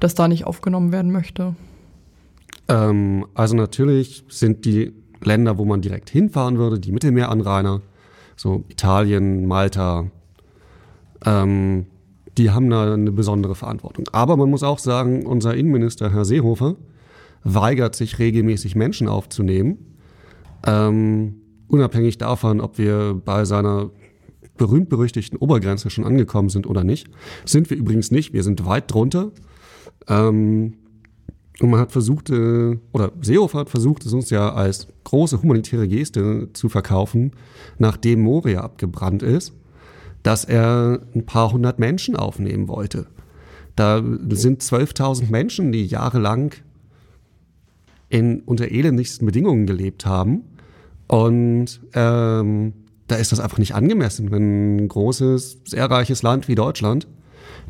dass da nicht aufgenommen werden möchte? Ähm, also natürlich sind die Länder, wo man direkt hinfahren würde, die Mittelmeeranrainer, so Italien, Malta, ähm, die haben da eine besondere Verantwortung. Aber man muss auch sagen, unser Innenminister, Herr Seehofer, weigert sich regelmäßig Menschen aufzunehmen. Ähm, unabhängig davon, ob wir bei seiner berühmt-berüchtigten Obergrenze schon angekommen sind oder nicht. Sind wir übrigens nicht, wir sind weit drunter. Ähm, und man hat versucht, äh, oder Seehofer hat versucht, es uns ja als große humanitäre Geste zu verkaufen, nachdem Moria abgebrannt ist dass er ein paar hundert Menschen aufnehmen wollte. Da sind 12.000 Menschen, die jahrelang in unter elendigsten Bedingungen gelebt haben. Und ähm, da ist das einfach nicht angemessen, wenn ein großes, sehr reiches Land wie Deutschland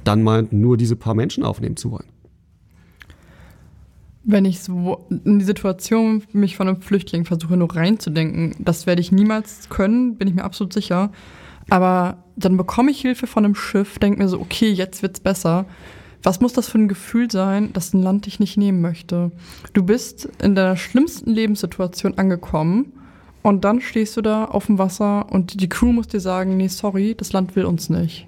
dann meint, nur diese paar Menschen aufnehmen zu wollen. Wenn ich so in die Situation mich von einem Flüchtling versuche, nur reinzudenken, das werde ich niemals können, bin ich mir absolut sicher. Aber dann bekomme ich Hilfe von einem Schiff, denke mir so, okay, jetzt wird's besser. Was muss das für ein Gefühl sein, dass ein Land dich nicht nehmen möchte? Du bist in der schlimmsten Lebenssituation angekommen und dann stehst du da auf dem Wasser und die Crew muss dir sagen, nee, sorry, das Land will uns nicht.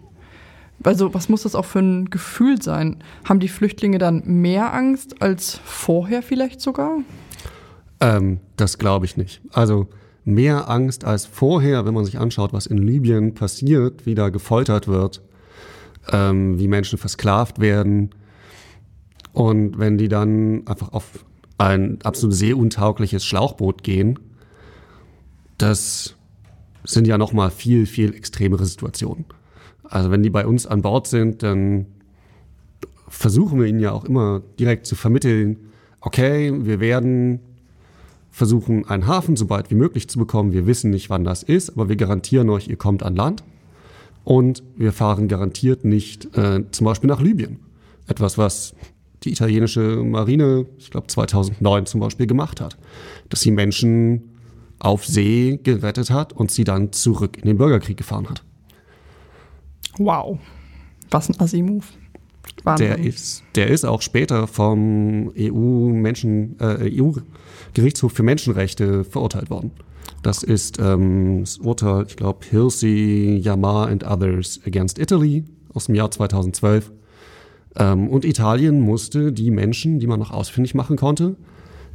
Also, was muss das auch für ein Gefühl sein? Haben die Flüchtlinge dann mehr Angst als vorher vielleicht sogar? Ähm, das glaube ich nicht. Also, mehr Angst als vorher, wenn man sich anschaut, was in Libyen passiert, wie da gefoltert wird, ähm, wie Menschen versklavt werden. Und wenn die dann einfach auf ein absolut seeuntaugliches Schlauchboot gehen, das sind ja noch mal viel, viel extremere Situationen. Also wenn die bei uns an Bord sind, dann versuchen wir ihnen ja auch immer direkt zu vermitteln, okay, wir werden versuchen, einen Hafen so bald wie möglich zu bekommen. Wir wissen nicht, wann das ist, aber wir garantieren euch, ihr kommt an Land. Und wir fahren garantiert nicht äh, zum Beispiel nach Libyen. Etwas, was die italienische Marine, ich glaube 2009 zum Beispiel gemacht hat. Dass sie Menschen auf See gerettet hat und sie dann zurück in den Bürgerkrieg gefahren hat. Wow. Was ein Assi-Move. Der ist, der ist auch später vom EU-Menschen, äh, EU-Gerichtshof für Menschenrechte verurteilt worden. Das ist ähm, das Urteil, ich glaube, Hirsi, Yamar and Others Against Italy aus dem Jahr 2012. Ähm, und Italien musste die Menschen, die man noch ausfindig machen konnte,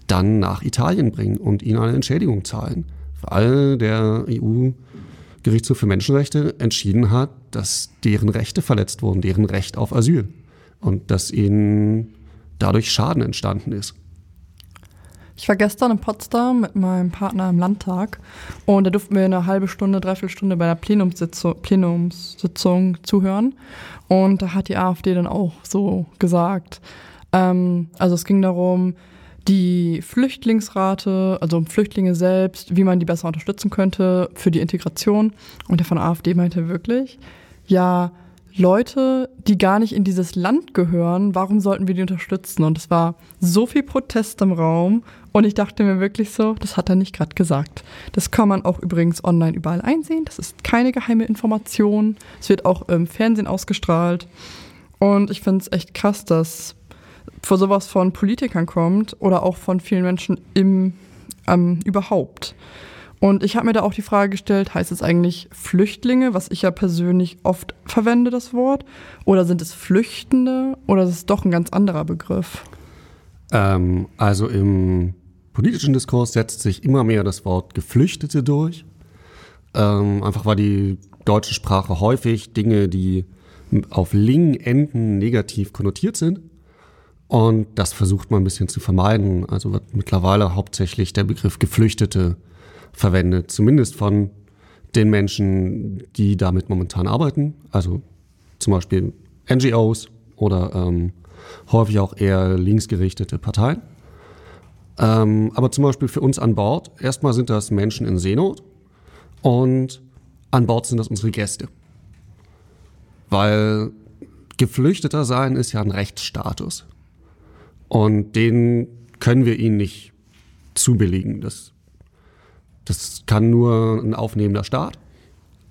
dann nach Italien bringen und ihnen eine Entschädigung zahlen. Weil der EU-Gerichtshof für Menschenrechte entschieden hat, dass deren Rechte verletzt wurden, deren Recht auf Asyl und dass ihnen dadurch Schaden entstanden ist. Ich war gestern in Potsdam mit meinem Partner im Landtag und da durften wir eine halbe Stunde, dreiviertel Stunde bei der Plenumssitzung, Plenumssitzung zuhören. Und da hat die AfD dann auch so gesagt. Ähm, also es ging darum, die Flüchtlingsrate, also Flüchtlinge selbst, wie man die besser unterstützen könnte für die Integration. Und der von AfD meinte wirklich, ja, Leute, die gar nicht in dieses Land gehören, warum sollten wir die unterstützen? Und es war so viel Protest im Raum und ich dachte mir wirklich so, das hat er nicht gerade gesagt. Das kann man auch übrigens online überall einsehen. Das ist keine geheime Information. Es wird auch im Fernsehen ausgestrahlt. Und ich finde es echt krass, dass vor sowas von Politikern kommt oder auch von vielen Menschen im ähm, überhaupt. Und ich habe mir da auch die Frage gestellt, heißt es eigentlich Flüchtlinge, was ich ja persönlich oft verwende, das Wort? Oder sind es Flüchtende oder ist es doch ein ganz anderer Begriff? Ähm, also im politischen Diskurs setzt sich immer mehr das Wort Geflüchtete durch. Ähm, einfach weil die deutsche Sprache häufig Dinge, die auf Ling enden, negativ konnotiert sind. Und das versucht man ein bisschen zu vermeiden. Also wird mittlerweile hauptsächlich der Begriff Geflüchtete verwendet, zumindest von den Menschen, die damit momentan arbeiten, also zum Beispiel NGOs oder ähm, häufig auch eher linksgerichtete Parteien. Ähm, aber zum Beispiel für uns an Bord, erstmal sind das Menschen in Seenot und an Bord sind das unsere Gäste. Weil Geflüchteter sein ist ja ein Rechtsstatus. Und den können wir ihnen nicht zubilligen. Das das kann nur ein aufnehmender Staat.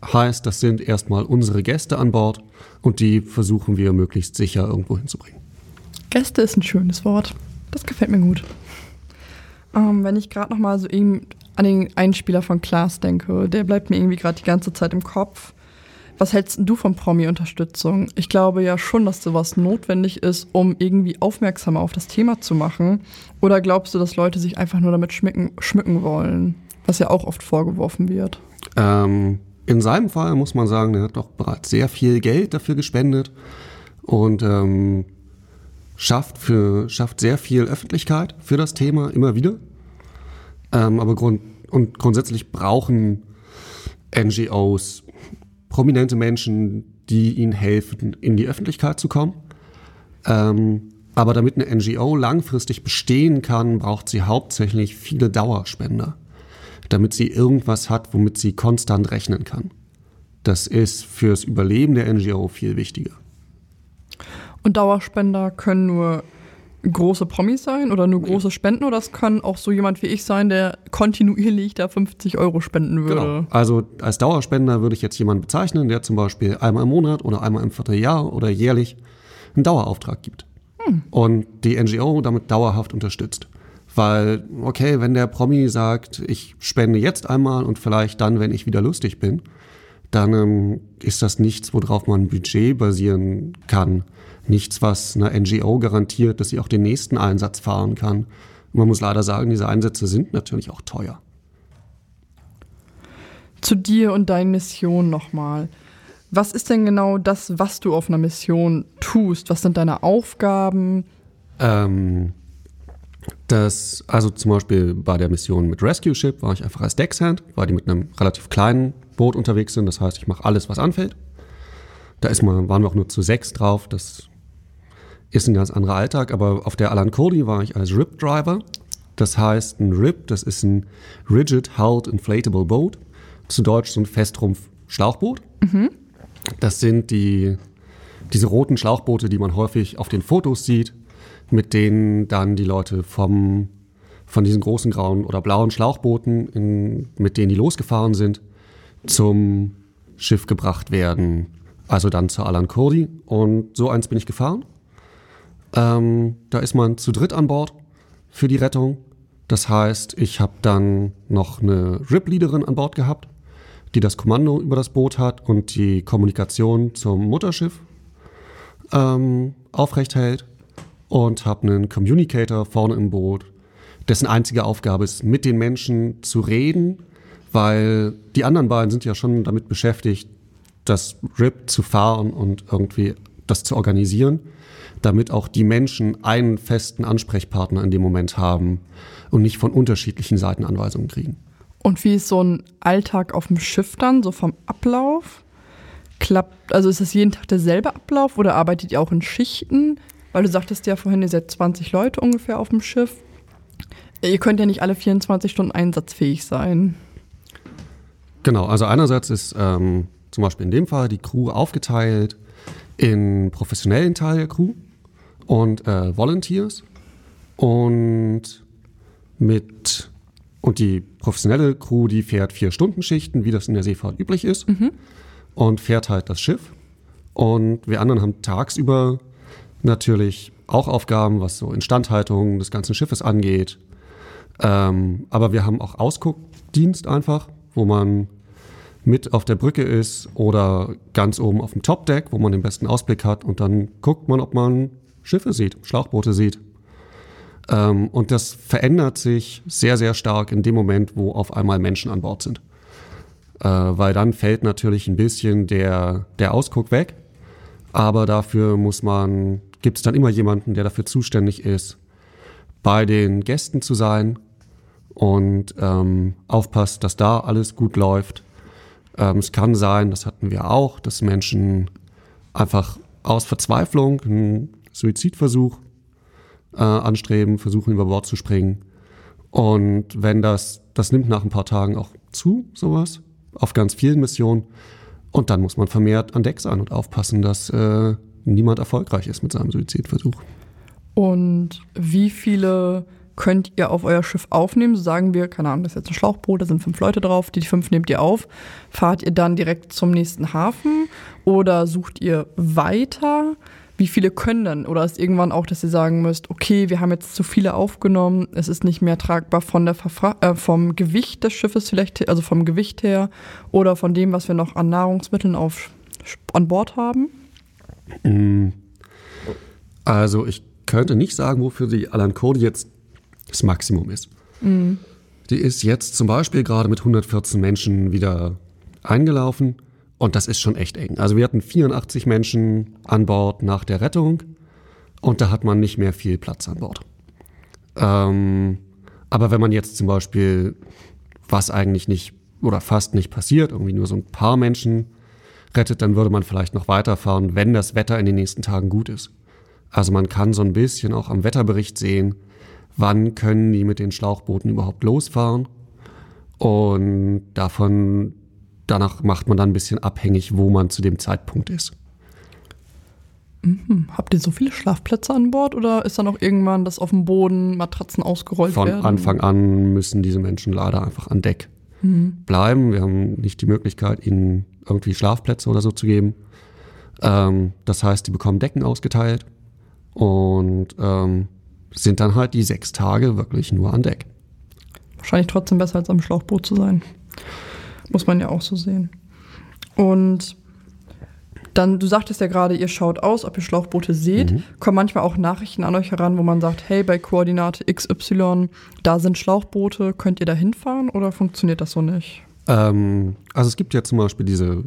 Heißt, das sind erstmal unsere Gäste an Bord und die versuchen wir möglichst sicher irgendwo hinzubringen. Gäste ist ein schönes Wort. Das gefällt mir gut. Ähm, wenn ich gerade noch mal so eben an den Einspieler von Klaas denke, der bleibt mir irgendwie gerade die ganze Zeit im Kopf. Was hältst du von Promi-Unterstützung? Ich glaube ja schon, dass sowas notwendig ist, um irgendwie aufmerksamer auf das Thema zu machen. Oder glaubst du, dass Leute sich einfach nur damit schmücken, schmücken wollen? Was ja auch oft vorgeworfen wird. Ähm, in seinem Fall muss man sagen, er hat doch bereits sehr viel Geld dafür gespendet und ähm, schafft, für, schafft sehr viel Öffentlichkeit für das Thema immer wieder. Ähm, aber grund und grundsätzlich brauchen NGOs prominente Menschen, die ihnen helfen, in die Öffentlichkeit zu kommen. Ähm, aber damit eine NGO langfristig bestehen kann, braucht sie hauptsächlich viele Dauerspender damit sie irgendwas hat, womit sie konstant rechnen kann. Das ist fürs Überleben der NGO viel wichtiger. Und Dauerspender können nur große Promis sein oder nur große Spenden oder es kann auch so jemand wie ich sein, der kontinuierlich da 50 Euro spenden würde. Genau. Also als Dauerspender würde ich jetzt jemanden bezeichnen, der zum Beispiel einmal im Monat oder einmal im Vierteljahr oder jährlich einen Dauerauftrag gibt. Hm. Und die NGO damit dauerhaft unterstützt. Weil, okay, wenn der Promi sagt, ich spende jetzt einmal und vielleicht dann, wenn ich wieder lustig bin, dann ähm, ist das nichts, worauf man ein Budget basieren kann. Nichts, was einer NGO garantiert, dass sie auch den nächsten Einsatz fahren kann. man muss leider sagen, diese Einsätze sind natürlich auch teuer. Zu dir und deinen Missionen nochmal. Was ist denn genau das, was du auf einer Mission tust? Was sind deine Aufgaben? Ähm, das, also zum Beispiel bei der Mission mit Rescue Ship war ich einfach als Deckshand, weil die mit einem relativ kleinen Boot unterwegs sind. Das heißt, ich mache alles, was anfällt. Da ist man, waren wir auch nur zu sechs drauf. Das ist ein ganz anderer Alltag. Aber auf der Alan Cody war ich als Rip Driver. Das heißt, ein RIP, das ist ein Rigid Hulled Inflatable Boat. Zu Deutsch so ein Festrumpf-Schlauchboot. Mhm. Das sind die, diese roten Schlauchboote, die man häufig auf den Fotos sieht, mit denen dann die Leute vom, von diesen großen grauen oder blauen Schlauchbooten, in, mit denen die losgefahren sind, zum Schiff gebracht werden. Also dann zur Alan Kurdi. Und so eins bin ich gefahren. Ähm, da ist man zu dritt an Bord für die Rettung. Das heißt, ich habe dann noch eine RIP-Leaderin an Bord gehabt, die das Kommando über das Boot hat und die Kommunikation zum Mutterschiff ähm, aufrecht hält und habe einen Communicator vorne im Boot, dessen einzige Aufgabe ist, mit den Menschen zu reden, weil die anderen beiden sind ja schon damit beschäftigt, das RIP zu fahren und irgendwie das zu organisieren, damit auch die Menschen einen festen Ansprechpartner in dem Moment haben und nicht von unterschiedlichen Seiten Anweisungen kriegen. Und wie ist so ein Alltag auf dem Schiff dann, so vom Ablauf? Klappt, also ist es jeden Tag derselbe Ablauf oder arbeitet ihr auch in Schichten? Weil du sagtest ja vorhin, ihr seid 20 Leute ungefähr auf dem Schiff. Ihr könnt ja nicht alle 24 Stunden einsatzfähig sein. Genau, also einerseits ist ähm, zum Beispiel in dem Fall die Crew aufgeteilt in professionellen Teil der Crew und äh, Volunteers und mit und die professionelle Crew, die fährt vier Stunden Schichten, wie das in der Seefahrt üblich ist, und fährt halt das Schiff. Und wir anderen haben tagsüber natürlich auch Aufgaben, was so Instandhaltung des ganzen Schiffes angeht. Ähm, aber wir haben auch Ausguckdienst einfach, wo man mit auf der Brücke ist oder ganz oben auf dem Topdeck, wo man den besten Ausblick hat und dann guckt man, ob man Schiffe sieht, Schlauchboote sieht. Ähm, und das verändert sich sehr, sehr stark in dem Moment, wo auf einmal Menschen an Bord sind. Äh, weil dann fällt natürlich ein bisschen der, der Ausguck weg. Aber dafür muss man, gibt es dann immer jemanden, der dafür zuständig ist, bei den Gästen zu sein und ähm, aufpasst, dass da alles gut läuft. Ähm, es kann sein, das hatten wir auch, dass Menschen einfach aus Verzweiflung einen Suizidversuch äh, anstreben, versuchen über Bord zu springen. Und wenn das, das nimmt nach ein paar Tagen auch zu, sowas, auf ganz vielen Missionen. Und dann muss man vermehrt an Deck sein und aufpassen, dass äh, niemand erfolgreich ist mit seinem Suizidversuch. Und wie viele könnt ihr auf euer Schiff aufnehmen? So sagen wir, keine Ahnung, das ist jetzt ein Schlauchboot, da sind fünf Leute drauf, die fünf nehmt ihr auf. Fahrt ihr dann direkt zum nächsten Hafen oder sucht ihr weiter? Wie viele können dann? Oder ist irgendwann auch, dass ihr sagen müsst, okay, wir haben jetzt zu viele aufgenommen, es ist nicht mehr tragbar von der Verfra äh, vom Gewicht des Schiffes vielleicht, also vom Gewicht her oder von dem, was wir noch an Nahrungsmitteln auf, an Bord haben? Also ich könnte nicht sagen, wofür die Alan Cody jetzt das Maximum ist. Die ist jetzt zum Beispiel gerade mit 114 Menschen wieder eingelaufen und das ist schon echt eng. Also wir hatten 84 Menschen an Bord nach der Rettung und da hat man nicht mehr viel Platz an Bord. Ähm, aber wenn man jetzt zum Beispiel, was eigentlich nicht oder fast nicht passiert, irgendwie nur so ein paar Menschen rettet, dann würde man vielleicht noch weiterfahren, wenn das Wetter in den nächsten Tagen gut ist. Also man kann so ein bisschen auch am Wetterbericht sehen, wann können die mit den Schlauchbooten überhaupt losfahren. Und davon, danach macht man dann ein bisschen abhängig, wo man zu dem Zeitpunkt ist. Habt ihr so viele Schlafplätze an Bord oder ist dann auch irgendwann, dass auf dem Boden Matratzen ausgerollt Von werden? Anfang an müssen diese Menschen leider einfach an Deck bleiben. Wir haben nicht die Möglichkeit, ihnen irgendwie Schlafplätze oder so zu geben. Ähm, das heißt, die bekommen Decken ausgeteilt und ähm, sind dann halt die sechs Tage wirklich nur an Deck. Wahrscheinlich trotzdem besser als am Schlauchboot zu sein. Muss man ja auch so sehen. Und dann, du sagtest ja gerade, ihr schaut aus, ob ihr Schlauchboote seht. Kommen manchmal auch Nachrichten an euch heran, wo man sagt, hey, bei Koordinate XY, da sind Schlauchboote, könnt ihr da hinfahren oder funktioniert das so nicht? Ähm, also es gibt ja zum Beispiel diese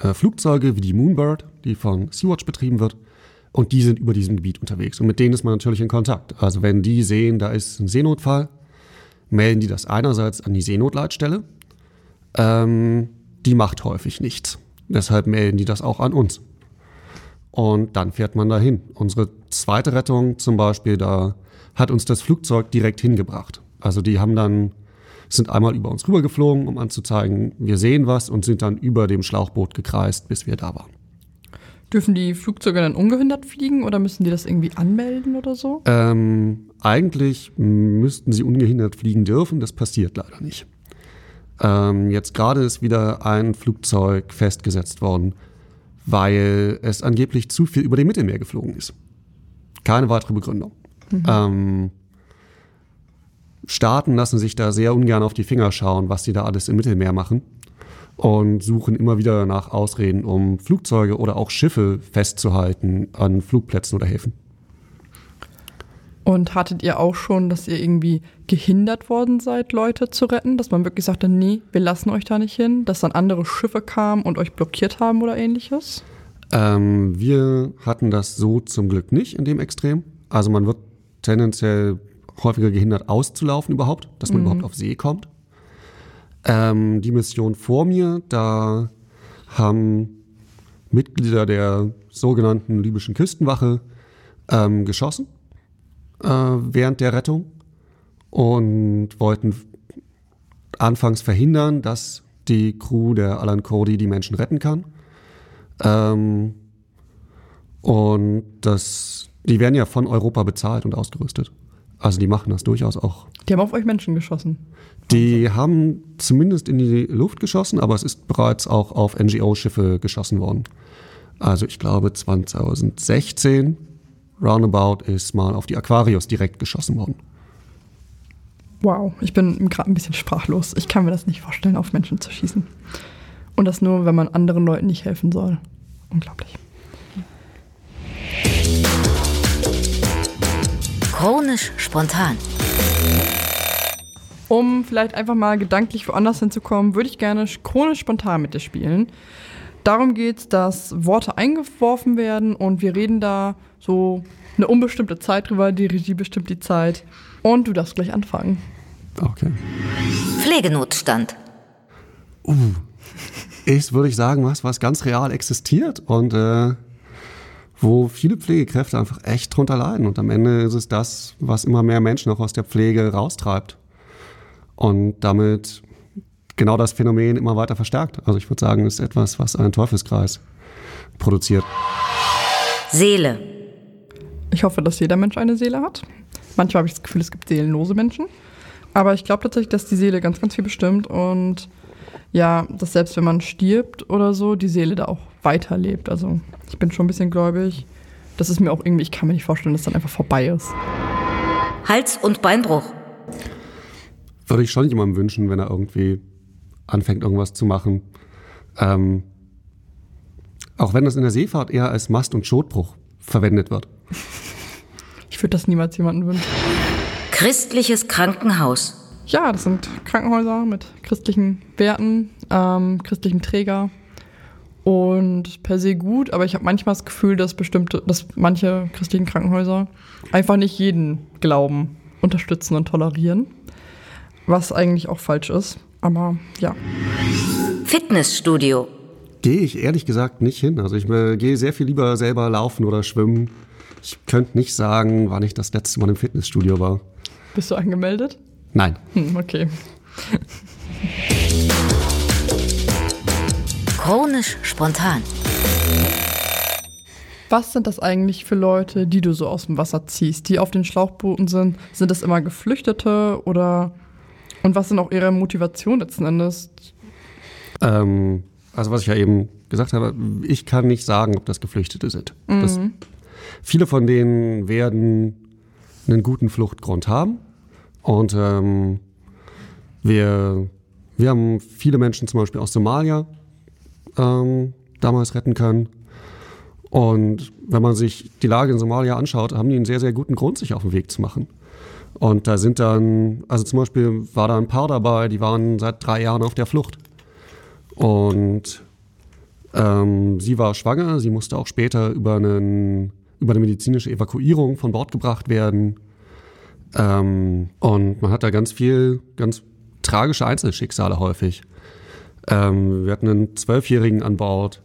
äh, Flugzeuge wie die Moonbird, die von Sea-Watch betrieben wird. Und die sind über diesem Gebiet unterwegs. Und mit denen ist man natürlich in Kontakt. Also wenn die sehen, da ist ein Seenotfall, melden die das einerseits an die Seenotleitstelle. Ähm, die macht häufig nichts. Deshalb melden die das auch an uns. Und dann fährt man dahin. Unsere zweite Rettung zum Beispiel, da hat uns das Flugzeug direkt hingebracht. Also die haben dann, sind einmal über uns rübergeflogen, um anzuzeigen, wir sehen was und sind dann über dem Schlauchboot gekreist, bis wir da waren. Dürfen die Flugzeuge dann ungehindert fliegen oder müssen die das irgendwie anmelden oder so? Ähm, eigentlich müssten sie ungehindert fliegen dürfen, das passiert leider nicht. Ähm, jetzt gerade ist wieder ein Flugzeug festgesetzt worden, weil es angeblich zu viel über dem Mittelmeer geflogen ist. Keine weitere Begründung. Ähm, Staaten lassen sich da sehr ungern auf die Finger schauen, was sie da alles im Mittelmeer machen und suchen immer wieder nach Ausreden, um Flugzeuge oder auch Schiffe festzuhalten an Flugplätzen oder Häfen. Und hattet ihr auch schon, dass ihr irgendwie gehindert worden seid, Leute zu retten? Dass man wirklich sagte, nee, wir lassen euch da nicht hin? Dass dann andere Schiffe kamen und euch blockiert haben oder ähnliches? Ähm, wir hatten das so zum Glück nicht in dem Extrem. Also man wird tendenziell häufiger gehindert auszulaufen überhaupt, dass man überhaupt auf See kommt. Ähm, die Mission vor mir, da haben Mitglieder der sogenannten libyschen Küstenwache ähm, geschossen äh, während der Rettung und wollten anfangs verhindern, dass die Crew der Alan Cody die Menschen retten kann. Ähm, Und das, die werden ja von Europa bezahlt und ausgerüstet. Also die machen das durchaus auch. Die haben auf euch Menschen geschossen. Die haben zumindest in die Luft geschossen, aber es ist bereits auch auf NGO-Schiffe geschossen worden. Also ich glaube 2016 roundabout ist mal auf die Aquarius direkt geschossen worden. Wow, ich bin gerade ein bisschen sprachlos. Ich kann mir das nicht vorstellen, auf Menschen zu schießen. Und das nur, wenn man anderen Leuten nicht helfen soll. Unglaublich. Chronisch spontan. Um vielleicht einfach mal gedanklich woanders hinzukommen, würde ich gerne chronisch spontan mit dir spielen. Darum geht es, dass Worte eingeworfen werden und wir reden da so eine unbestimmte Zeit drüber. Die Regie bestimmt die Zeit. Und du darfst gleich anfangen. Okay. Pflegenotstand. Ist, würde ich sagen, was, was ganz real existiert und äh, wo viele Pflegekräfte einfach echt drunter leiden. Und am Ende ist es das, was immer mehr Menschen auch aus der Pflege raustreibt. Und damit genau das Phänomen immer weiter verstärkt. Also ich würde sagen, es ist etwas, was einen Teufelskreis produziert. Seele. Ich hoffe, dass jeder Mensch eine Seele hat. Manchmal habe ich das Gefühl, es gibt seelenlose Menschen. Aber ich glaube tatsächlich, dass die Seele ganz, ganz viel bestimmt und ja, dass selbst wenn man stirbt oder so, die Seele da auch weiterlebt. Also ich bin schon ein bisschen gläubig. Das ist mir auch irgendwie, ich kann mir nicht vorstellen, dass dann einfach vorbei ist. Hals- und Beinbruch. Würde ich schon jemandem wünschen, wenn er irgendwie anfängt, irgendwas zu machen. Ähm, auch wenn das in der Seefahrt eher als Mast- und Schotbruch verwendet wird. Ich würde das niemals jemandem wünschen. Christliches Krankenhaus. Ja, das sind Krankenhäuser mit christlichen Werten, ähm, christlichen Träger und per se gut, aber ich habe manchmal das Gefühl, dass bestimmte, dass manche christlichen Krankenhäuser einfach nicht jeden Glauben unterstützen und tolerieren, was eigentlich auch falsch ist. Aber ja. Fitnessstudio. Gehe ich ehrlich gesagt nicht hin. Also ich äh, gehe sehr viel lieber selber laufen oder schwimmen. Ich könnte nicht sagen, wann ich das letzte Mal im Fitnessstudio war. Bist du angemeldet? Nein. Hm, okay. Chronisch spontan. Was sind das eigentlich für Leute, die du so aus dem Wasser ziehst, die auf den Schlauchbooten sind? Sind das immer Geflüchtete oder und was sind auch ihre Motivationen letzten Endes? Ähm, also was ich ja eben gesagt habe, ich kann nicht sagen, ob das Geflüchtete sind. Das, viele von denen werden einen guten Fluchtgrund haben. Und ähm, wir, wir haben viele Menschen zum Beispiel aus Somalia ähm, damals retten können. Und wenn man sich die Lage in Somalia anschaut, haben die einen sehr, sehr guten Grund, sich auf den Weg zu machen. Und da sind dann, also zum Beispiel war da ein Paar dabei, die waren seit drei Jahren auf der Flucht. Und ähm, sie war schwanger, sie musste auch später über, einen, über eine medizinische Evakuierung von Bord gebracht werden. Ähm, und man hat da ganz viel, ganz tragische Einzelschicksale häufig. Ähm, wir hatten einen Zwölfjährigen an Bord,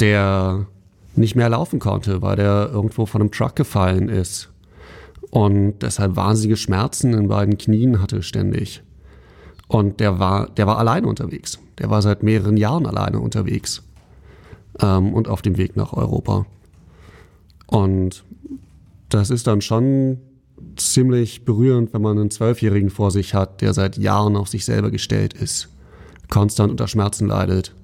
der nicht mehr laufen konnte, weil der irgendwo von einem Truck gefallen ist und deshalb wahnsinnige Schmerzen in beiden Knien hatte ständig. Und der war, der war alleine unterwegs. Der war seit mehreren Jahren alleine unterwegs ähm, und auf dem Weg nach Europa. Und das ist dann schon ziemlich berührend, wenn man einen Zwölfjährigen vor sich hat, der seit Jahren auf sich selber gestellt ist, konstant unter Schmerzen leidet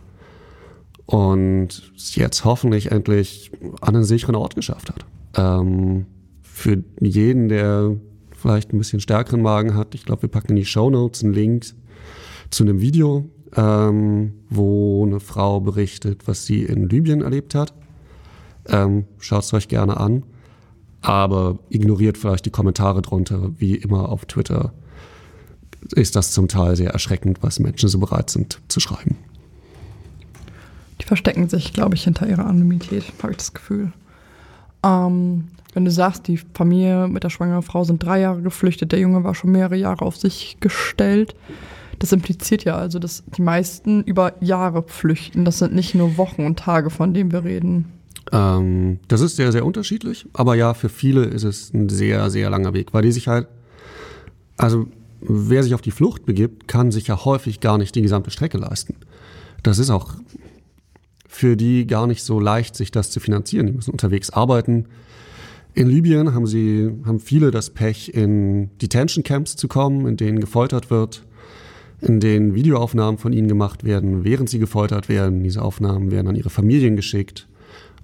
und jetzt hoffentlich endlich an einen sicheren Ort geschafft hat. Ähm, für jeden, der vielleicht ein bisschen stärkeren Magen hat, ich glaube, wir packen in die Show Notes einen Link zu einem Video, ähm, wo eine Frau berichtet, was sie in Libyen erlebt hat. Ähm, Schaut es euch gerne an, aber ignoriert vielleicht die Kommentare drunter, wie immer auf Twitter. Ist das zum Teil sehr erschreckend, was Menschen so bereit sind zu schreiben. Die verstecken sich, glaube ich, hinter ihrer Anonymität, habe ich das Gefühl. Ähm, wenn du sagst, die Familie mit der schwangeren Frau sind drei Jahre geflüchtet, der Junge war schon mehrere Jahre auf sich gestellt. Das impliziert ja also, dass die meisten über Jahre flüchten. Das sind nicht nur Wochen und Tage, von denen wir reden. Ähm, das ist sehr, sehr unterschiedlich. Aber ja, für viele ist es ein sehr, sehr langer Weg, weil die sich halt, also wer sich auf die Flucht begibt, kann sich ja häufig gar nicht die gesamte Strecke leisten. Das ist auch für die gar nicht so leicht, sich das zu finanzieren. Die müssen unterwegs arbeiten. In Libyen haben sie, haben viele das Pech, in Detention Camps zu kommen, in denen gefoltert wird, in denen Videoaufnahmen von ihnen gemacht werden, während sie gefoltert werden. Diese Aufnahmen werden an ihre Familien geschickt,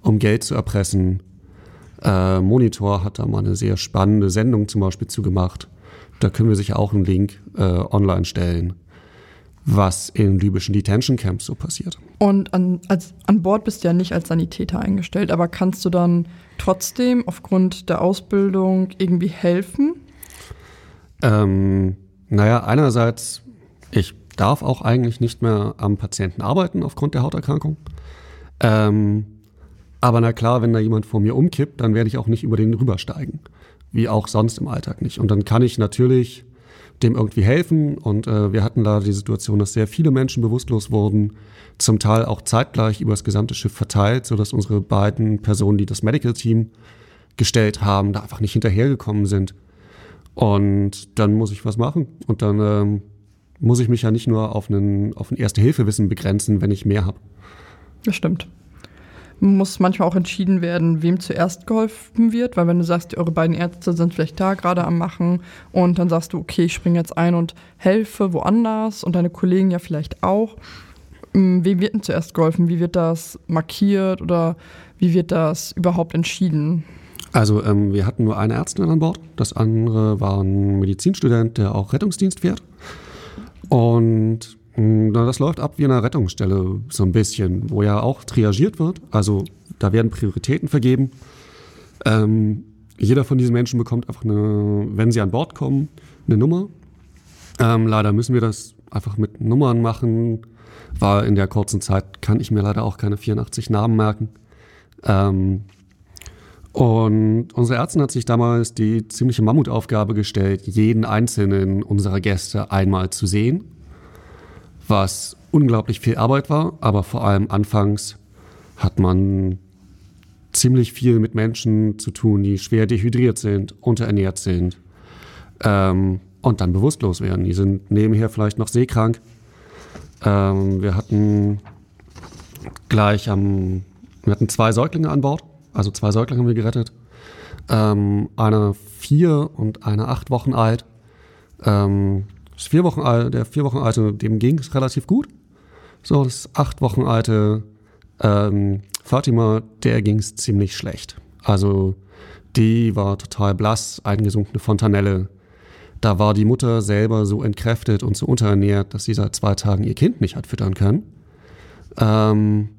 um Geld zu erpressen. Äh, Monitor hat da mal eine sehr spannende Sendung zum Beispiel zugemacht. Da können wir sicher auch einen Link äh, online stellen was in libyschen Detention Camps so passiert. Und an, als, an Bord bist du ja nicht als Sanitäter eingestellt, aber kannst du dann trotzdem aufgrund der Ausbildung irgendwie helfen? Ähm, naja, einerseits, ich darf auch eigentlich nicht mehr am Patienten arbeiten aufgrund der Hauterkrankung. Ähm, aber na klar, wenn da jemand vor mir umkippt, dann werde ich auch nicht über den rübersteigen. Wie auch sonst im Alltag nicht. Und dann kann ich natürlich dem irgendwie helfen. Und äh, wir hatten da die Situation, dass sehr viele Menschen bewusstlos wurden, zum Teil auch zeitgleich über das gesamte Schiff verteilt, sodass unsere beiden Personen, die das Medical Team gestellt haben, da einfach nicht hinterhergekommen sind. Und dann muss ich was machen. Und dann ähm, muss ich mich ja nicht nur auf, einen, auf ein Erste-Hilfe-Wissen begrenzen, wenn ich mehr habe. Das stimmt muss manchmal auch entschieden werden, wem zuerst geholfen wird, weil wenn du sagst, eure beiden Ärzte sind vielleicht da gerade am Machen und dann sagst du, okay, ich springe jetzt ein und helfe woanders und deine Kollegen ja vielleicht auch. Ähm, wem wird denn zuerst geholfen? Wie wird das markiert oder wie wird das überhaupt entschieden? Also ähm, wir hatten nur eine Ärztin an Bord, das andere war ein Medizinstudent, der auch Rettungsdienst fährt. Und na, das läuft ab wie eine Rettungsstelle so ein bisschen, wo ja auch triagiert wird. Also da werden Prioritäten vergeben. Ähm, jeder von diesen Menschen bekommt einfach eine, wenn sie an Bord kommen, eine Nummer. Ähm, leider müssen wir das einfach mit Nummern machen, weil in der kurzen Zeit kann ich mir leider auch keine 84 Namen merken. Ähm, und unsere Ärztin hat sich damals die ziemliche Mammutaufgabe gestellt, jeden einzelnen unserer Gäste einmal zu sehen was unglaublich viel Arbeit war, aber vor allem anfangs hat man ziemlich viel mit Menschen zu tun, die schwer dehydriert sind, unterernährt sind ähm, und dann bewusstlos werden. Die sind nebenher vielleicht noch seekrank. Ähm, wir hatten gleich am, wir hatten zwei Säuglinge an Bord, also zwei Säuglinge haben wir gerettet. Ähm, eine vier und eine acht Wochen alt. Ähm, das vier Wochen alt, der vier Wochen alte, dem ging es relativ gut. So, das acht Wochen alte ähm, Fatima, der ging es ziemlich schlecht. Also die war total blass, eingesunkene Fontanelle. Da war die Mutter selber so entkräftet und so unterernährt, dass sie seit zwei Tagen ihr Kind nicht hat füttern können. Ähm,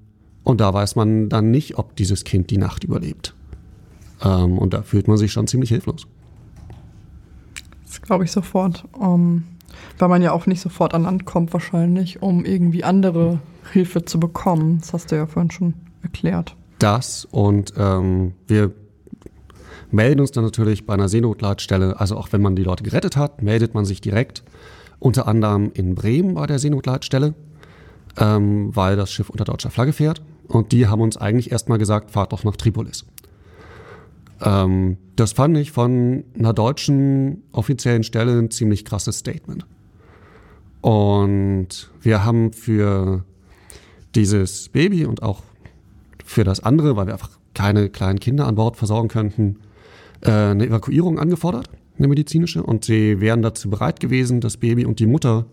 und da weiß man dann nicht, ob dieses Kind die Nacht überlebt. Ähm, und da fühlt man sich schon ziemlich hilflos. Das glaube ich sofort. Um weil man ja auch nicht sofort an Land kommt wahrscheinlich, um irgendwie andere Hilfe zu bekommen. Das hast du ja vorhin schon erklärt. Das und ähm, wir melden uns dann natürlich bei einer Seenotleitstelle. Also auch wenn man die Leute gerettet hat, meldet man sich direkt. Unter anderem in Bremen bei der Seenotleitstelle, ähm, weil das Schiff unter deutscher Flagge fährt. Und die haben uns eigentlich erstmal gesagt, fahrt doch nach Tripolis. Ähm, das fand ich von einer deutschen offiziellen Stelle ein ziemlich krasses Statement. Und wir haben für dieses Baby und auch für das andere, weil wir einfach keine kleinen Kinder an Bord versorgen könnten, äh, eine Evakuierung angefordert, eine medizinische. Und sie wären dazu bereit gewesen, das Baby und die Mutter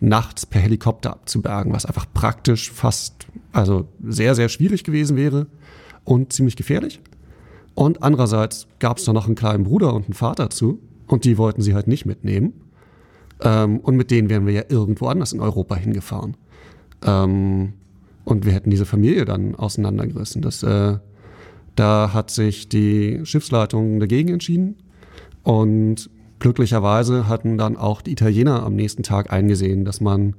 nachts per Helikopter abzubergen, was einfach praktisch fast, also sehr, sehr schwierig gewesen wäre und ziemlich gefährlich. Und andererseits gab es da noch einen kleinen Bruder und einen Vater zu und die wollten sie halt nicht mitnehmen. Ähm, und mit denen wären wir ja irgendwo anders in Europa hingefahren. Ähm, und wir hätten diese Familie dann auseinandergerissen. Das, äh, da hat sich die Schiffsleitung dagegen entschieden. Und glücklicherweise hatten dann auch die Italiener am nächsten Tag eingesehen, dass man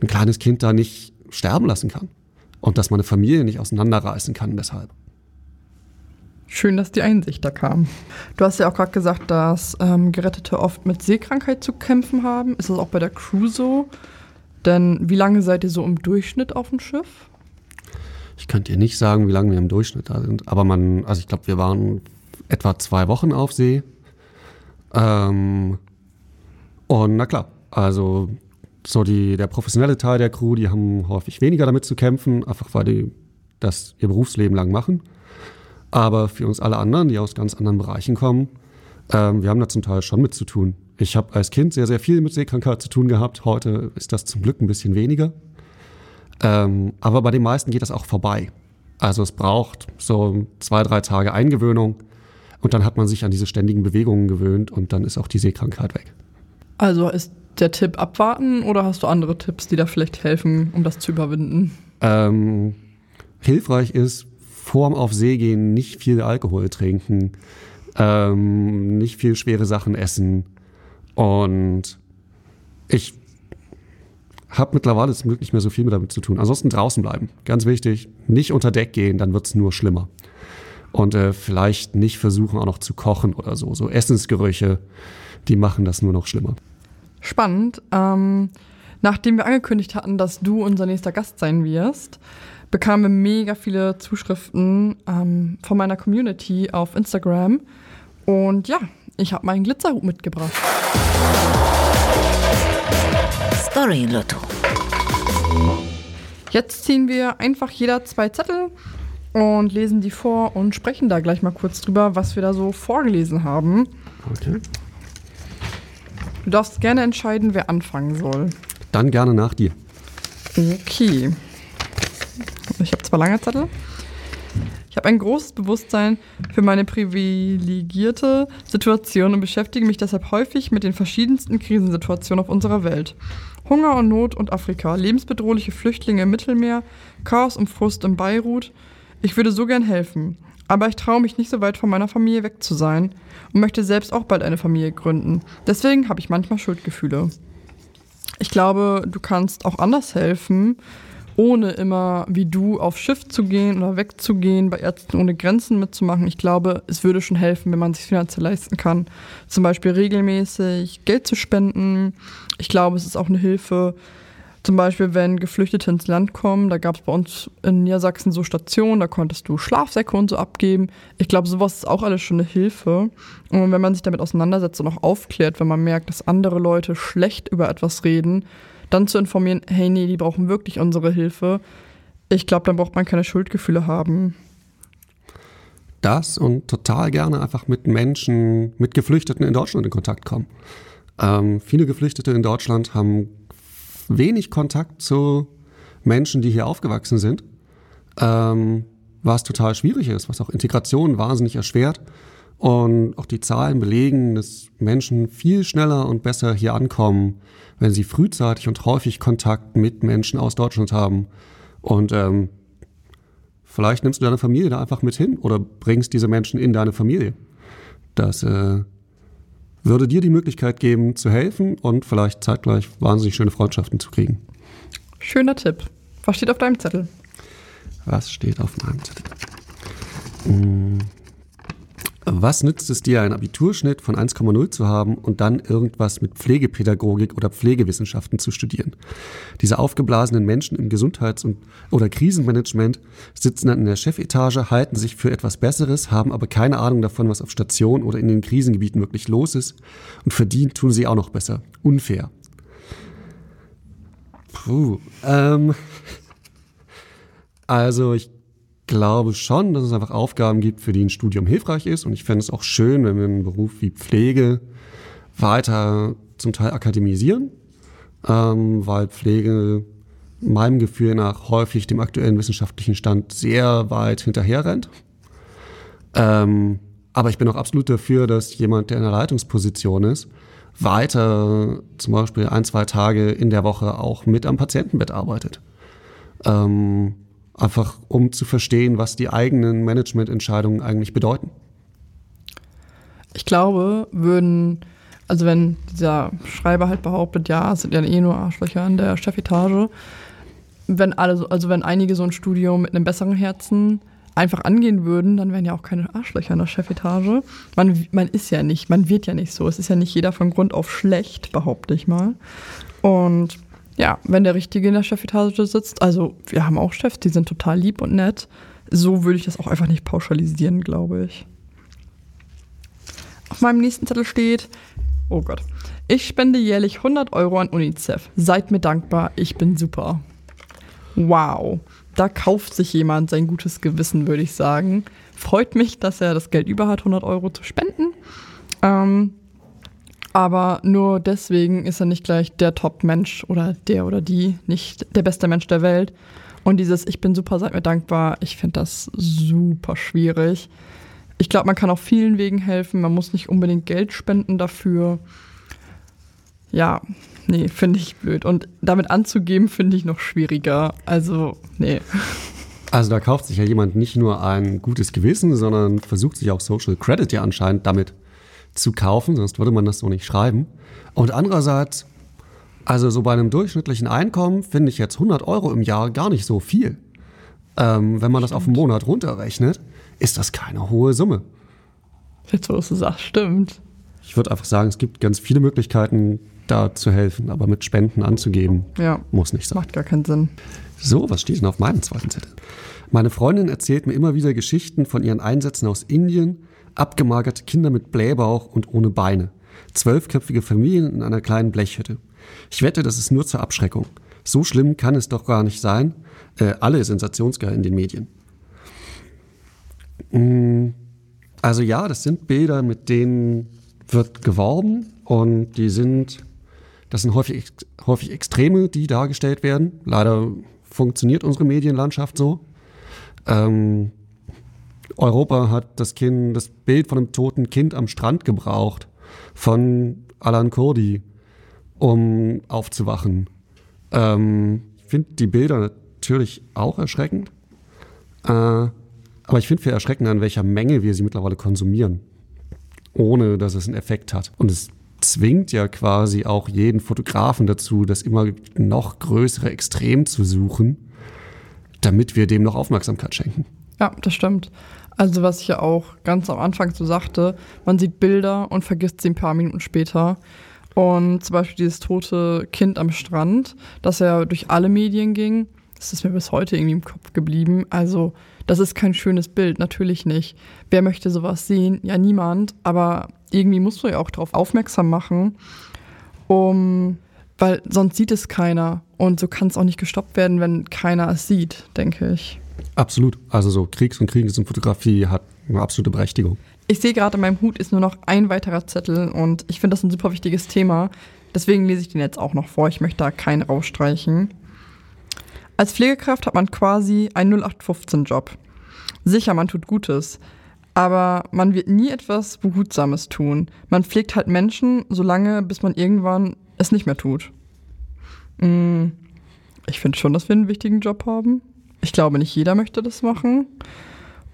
ein kleines Kind da nicht sterben lassen kann. Und dass man eine Familie nicht auseinanderreißen kann deshalb. Schön, dass die Einsicht da kam. Du hast ja auch gerade gesagt, dass ähm, Gerettete oft mit Seekrankheit zu kämpfen haben. Ist das auch bei der Crew so? Denn wie lange seid ihr so im Durchschnitt auf dem Schiff? Ich könnte dir nicht sagen, wie lange wir im Durchschnitt da sind. Aber man, also ich glaube, wir waren etwa zwei Wochen auf See. Ähm, und na klar, also so die, der professionelle Teil der Crew, die haben häufig weniger damit zu kämpfen, einfach weil die das ihr Berufsleben lang machen. Aber für uns alle anderen, die aus ganz anderen Bereichen kommen, ähm, wir haben da zum Teil schon mit zu tun. Ich habe als Kind sehr, sehr viel mit Seekrankheit zu tun gehabt. Heute ist das zum Glück ein bisschen weniger. Ähm, aber bei den meisten geht das auch vorbei. Also es braucht so zwei, drei Tage Eingewöhnung und dann hat man sich an diese ständigen Bewegungen gewöhnt und dann ist auch die Seekrankheit weg. Also ist der Tipp abwarten oder hast du andere Tipps, die da vielleicht helfen, um das zu überwinden? Ähm, hilfreich ist, vorm auf See gehen nicht viel Alkohol trinken, ähm, nicht viel schwere Sachen essen. Und ich habe mittlerweile zum Glück nicht mehr so viel damit zu tun. Ansonsten draußen bleiben. Ganz wichtig. Nicht unter Deck gehen, dann wird es nur schlimmer. Und äh, vielleicht nicht versuchen, auch noch zu kochen oder so. So Essensgerüche, die machen das nur noch schlimmer. Spannend. Ähm, nachdem wir angekündigt hatten, dass du unser nächster Gast sein wirst, bekamen wir mega viele Zuschriften ähm, von meiner Community auf Instagram. Und ja, ich habe meinen Glitzerhut mitgebracht. Story Lotto. Jetzt ziehen wir einfach jeder zwei Zettel und lesen die vor und sprechen da gleich mal kurz drüber, was wir da so vorgelesen haben. Okay. Du darfst gerne entscheiden, wer anfangen soll. Dann gerne nach dir. Okay. Ich habe zwar lange Zettel. Ich habe ein großes Bewusstsein für meine privilegierte Situation und beschäftige mich deshalb häufig mit den verschiedensten Krisensituationen auf unserer Welt. Hunger und Not und Afrika, lebensbedrohliche Flüchtlinge im Mittelmeer, Chaos und Frust in Beirut. Ich würde so gern helfen, aber ich traue mich nicht so weit von meiner Familie weg zu sein und möchte selbst auch bald eine Familie gründen. Deswegen habe ich manchmal Schuldgefühle. Ich glaube, du kannst auch anders helfen ohne immer wie du auf Schiff zu gehen oder wegzugehen, bei Ärzten ohne Grenzen mitzumachen. Ich glaube, es würde schon helfen, wenn man sich finanziell leisten kann. Zum Beispiel regelmäßig Geld zu spenden. Ich glaube, es ist auch eine Hilfe. Zum Beispiel, wenn Geflüchtete ins Land kommen, da gab es bei uns in Niedersachsen so Stationen, da konntest du Schlafsäcke und so abgeben. Ich glaube, sowas ist auch alles schon eine Hilfe. Und wenn man sich damit auseinandersetzt und auch aufklärt, wenn man merkt, dass andere Leute schlecht über etwas reden, dann zu informieren, hey, nee, die brauchen wirklich unsere Hilfe. Ich glaube, dann braucht man keine Schuldgefühle haben. Das und total gerne einfach mit Menschen, mit Geflüchteten in Deutschland in Kontakt kommen. Ähm, viele Geflüchtete in Deutschland haben wenig Kontakt zu Menschen, die hier aufgewachsen sind, ähm, was total schwierig ist, was auch Integration wahnsinnig erschwert. Und auch die Zahlen belegen, dass Menschen viel schneller und besser hier ankommen, wenn sie frühzeitig und häufig Kontakt mit Menschen aus Deutschland haben. Und ähm, vielleicht nimmst du deine Familie da einfach mit hin oder bringst diese Menschen in deine Familie. Das äh, würde dir die Möglichkeit geben, zu helfen und vielleicht zeitgleich wahnsinnig schöne Freundschaften zu kriegen. Schöner Tipp. Was steht auf deinem Zettel? Was steht auf meinem Zettel? Hm. Was nützt es dir, einen Abiturschnitt von 1,0 zu haben und dann irgendwas mit Pflegepädagogik oder Pflegewissenschaften zu studieren? Diese aufgeblasenen Menschen im Gesundheits- und, oder Krisenmanagement sitzen dann in der Chefetage, halten sich für etwas Besseres, haben aber keine Ahnung davon, was auf Station oder in den Krisengebieten wirklich los ist und verdient tun sie auch noch besser. Unfair. Puh, ähm, also ich glaube schon, dass es einfach Aufgaben gibt, für die ein Studium hilfreich ist. Und ich fände es auch schön, wenn wir einen Beruf wie Pflege weiter zum Teil akademisieren, ähm, weil Pflege meinem Gefühl nach häufig dem aktuellen wissenschaftlichen Stand sehr weit hinterher rennt. Ähm, aber ich bin auch absolut dafür, dass jemand, der in einer Leitungsposition ist, weiter zum Beispiel ein, zwei Tage in der Woche auch mit am Patientenbett arbeitet. Ähm, Einfach um zu verstehen, was die eigenen Managemententscheidungen eigentlich bedeuten. Ich glaube, würden, also wenn dieser Schreiber halt behauptet, ja, es sind ja eh nur Arschlöcher in der Chefetage, wenn alle, also wenn einige so ein Studium mit einem besseren Herzen einfach angehen würden, dann wären ja auch keine Arschlöcher in der Chefetage. Man, man ist ja nicht, man wird ja nicht so. Es ist ja nicht jeder von Grund auf schlecht, behaupte ich mal. Und ja, wenn der Richtige in der Chefetage sitzt, also wir haben auch Chefs, die sind total lieb und nett. So würde ich das auch einfach nicht pauschalisieren, glaube ich. Auf meinem nächsten Zettel steht, oh Gott, Ich spende jährlich 100 Euro an UNICEF. Seid mir dankbar, ich bin super. Wow, da kauft sich jemand sein gutes Gewissen, würde ich sagen. Freut mich, dass er das Geld über hat, 100 Euro zu spenden. Ähm, aber nur deswegen ist er nicht gleich der Top-Mensch oder der oder die, nicht der beste Mensch der Welt. Und dieses Ich bin super, seid mir dankbar, ich finde das super schwierig. Ich glaube, man kann auf vielen Wegen helfen. Man muss nicht unbedingt Geld spenden dafür ja, nee, finde ich blöd. Und damit anzugeben, finde ich noch schwieriger. Also, nee. Also da kauft sich ja jemand nicht nur ein gutes Gewissen, sondern versucht sich auch Social Credit ja anscheinend damit zu kaufen, sonst würde man das so nicht schreiben. Und andererseits, also so bei einem durchschnittlichen Einkommen finde ich jetzt 100 Euro im Jahr gar nicht so viel. Ähm, wenn man das auf einen Monat runterrechnet, ist das keine hohe Summe. Jetzt, wo du sagst, stimmt. Ich würde einfach sagen, es gibt ganz viele Möglichkeiten, da zu helfen, aber mit Spenden anzugeben, ja. muss nicht sein. Macht gar keinen Sinn. So, was steht denn auf meinem zweiten Zettel? Meine Freundin erzählt mir immer wieder Geschichten von ihren Einsätzen aus Indien, abgemagerte Kinder mit Blähbauch und ohne Beine, zwölfköpfige Familien in einer kleinen Blechhütte. Ich wette, das ist nur zur Abschreckung. So schlimm kann es doch gar nicht sein. Äh, alle sensationsgeil in den Medien. Mm, also ja, das sind Bilder, mit denen wird geworben und die sind das sind häufig, häufig Extreme, die dargestellt werden. Leider funktioniert unsere Medienlandschaft so. Ähm, Europa hat das, kind, das Bild von einem toten Kind am Strand gebraucht von Alan Kurdi, um aufzuwachen. Ähm, ich finde die Bilder natürlich auch erschreckend. Äh, aber ich finde wir erschreckend, an welcher Menge wir sie mittlerweile konsumieren, ohne dass es einen Effekt hat. Und es zwingt ja quasi auch jeden Fotografen dazu, das immer noch größere Extrem zu suchen, damit wir dem noch Aufmerksamkeit schenken. Ja, das stimmt. Also was ich ja auch ganz am Anfang so sagte, man sieht Bilder und vergisst sie ein paar Minuten später. Und zum Beispiel dieses tote Kind am Strand, das ja durch alle Medien ging, das ist mir bis heute irgendwie im Kopf geblieben. Also das ist kein schönes Bild, natürlich nicht. Wer möchte sowas sehen? Ja, niemand. Aber irgendwie musst du ja auch darauf aufmerksam machen, um, weil sonst sieht es keiner. Und so kann es auch nicht gestoppt werden, wenn keiner es sieht, denke ich. Absolut. Also so Kriegs- und Kriegsfotografie hat eine absolute Berechtigung. Ich sehe gerade, in meinem Hut ist nur noch ein weiterer Zettel und ich finde das ein super wichtiges Thema. Deswegen lese ich den jetzt auch noch vor. Ich möchte da keinen rausstreichen. Als Pflegekraft hat man quasi einen 0815-Job. Sicher, man tut Gutes aber man wird nie etwas Behutsames tun. Man pflegt halt Menschen so lange, bis man irgendwann es nicht mehr tut. Mm, ich finde schon, dass wir einen wichtigen Job haben. Ich glaube, nicht jeder möchte das machen.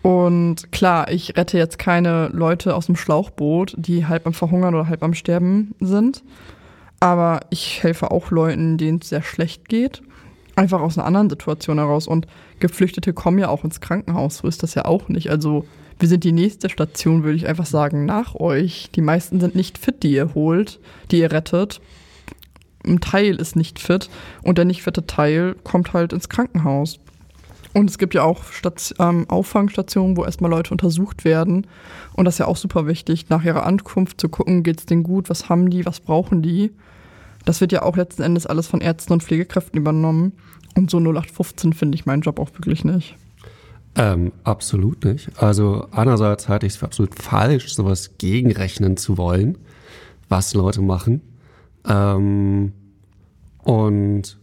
Und klar, ich rette jetzt keine Leute aus dem Schlauchboot, die halb am Verhungern oder halb am Sterben sind. Aber ich helfe auch Leuten, denen es sehr schlecht geht. Einfach aus einer anderen Situation heraus. Und Geflüchtete kommen ja auch ins Krankenhaus. So ist das ja auch nicht. Also wir sind die nächste Station, würde ich einfach sagen, nach euch. Die meisten sind nicht fit, die ihr holt, die ihr rettet. Ein Teil ist nicht fit und der nicht fitte Teil kommt halt ins Krankenhaus. Und es gibt ja auch Stat ähm, Auffangstationen, wo erstmal Leute untersucht werden. Und das ist ja auch super wichtig, nach ihrer Ankunft zu gucken, geht es denen gut, was haben die, was brauchen die. Das wird ja auch letzten Endes alles von Ärzten und Pflegekräften übernommen. Und so 0815 finde ich meinen Job auch wirklich nicht. Ähm, absolut nicht. Also einerseits halte ich es für absolut falsch, sowas gegenrechnen zu wollen, was Leute machen. Ähm, und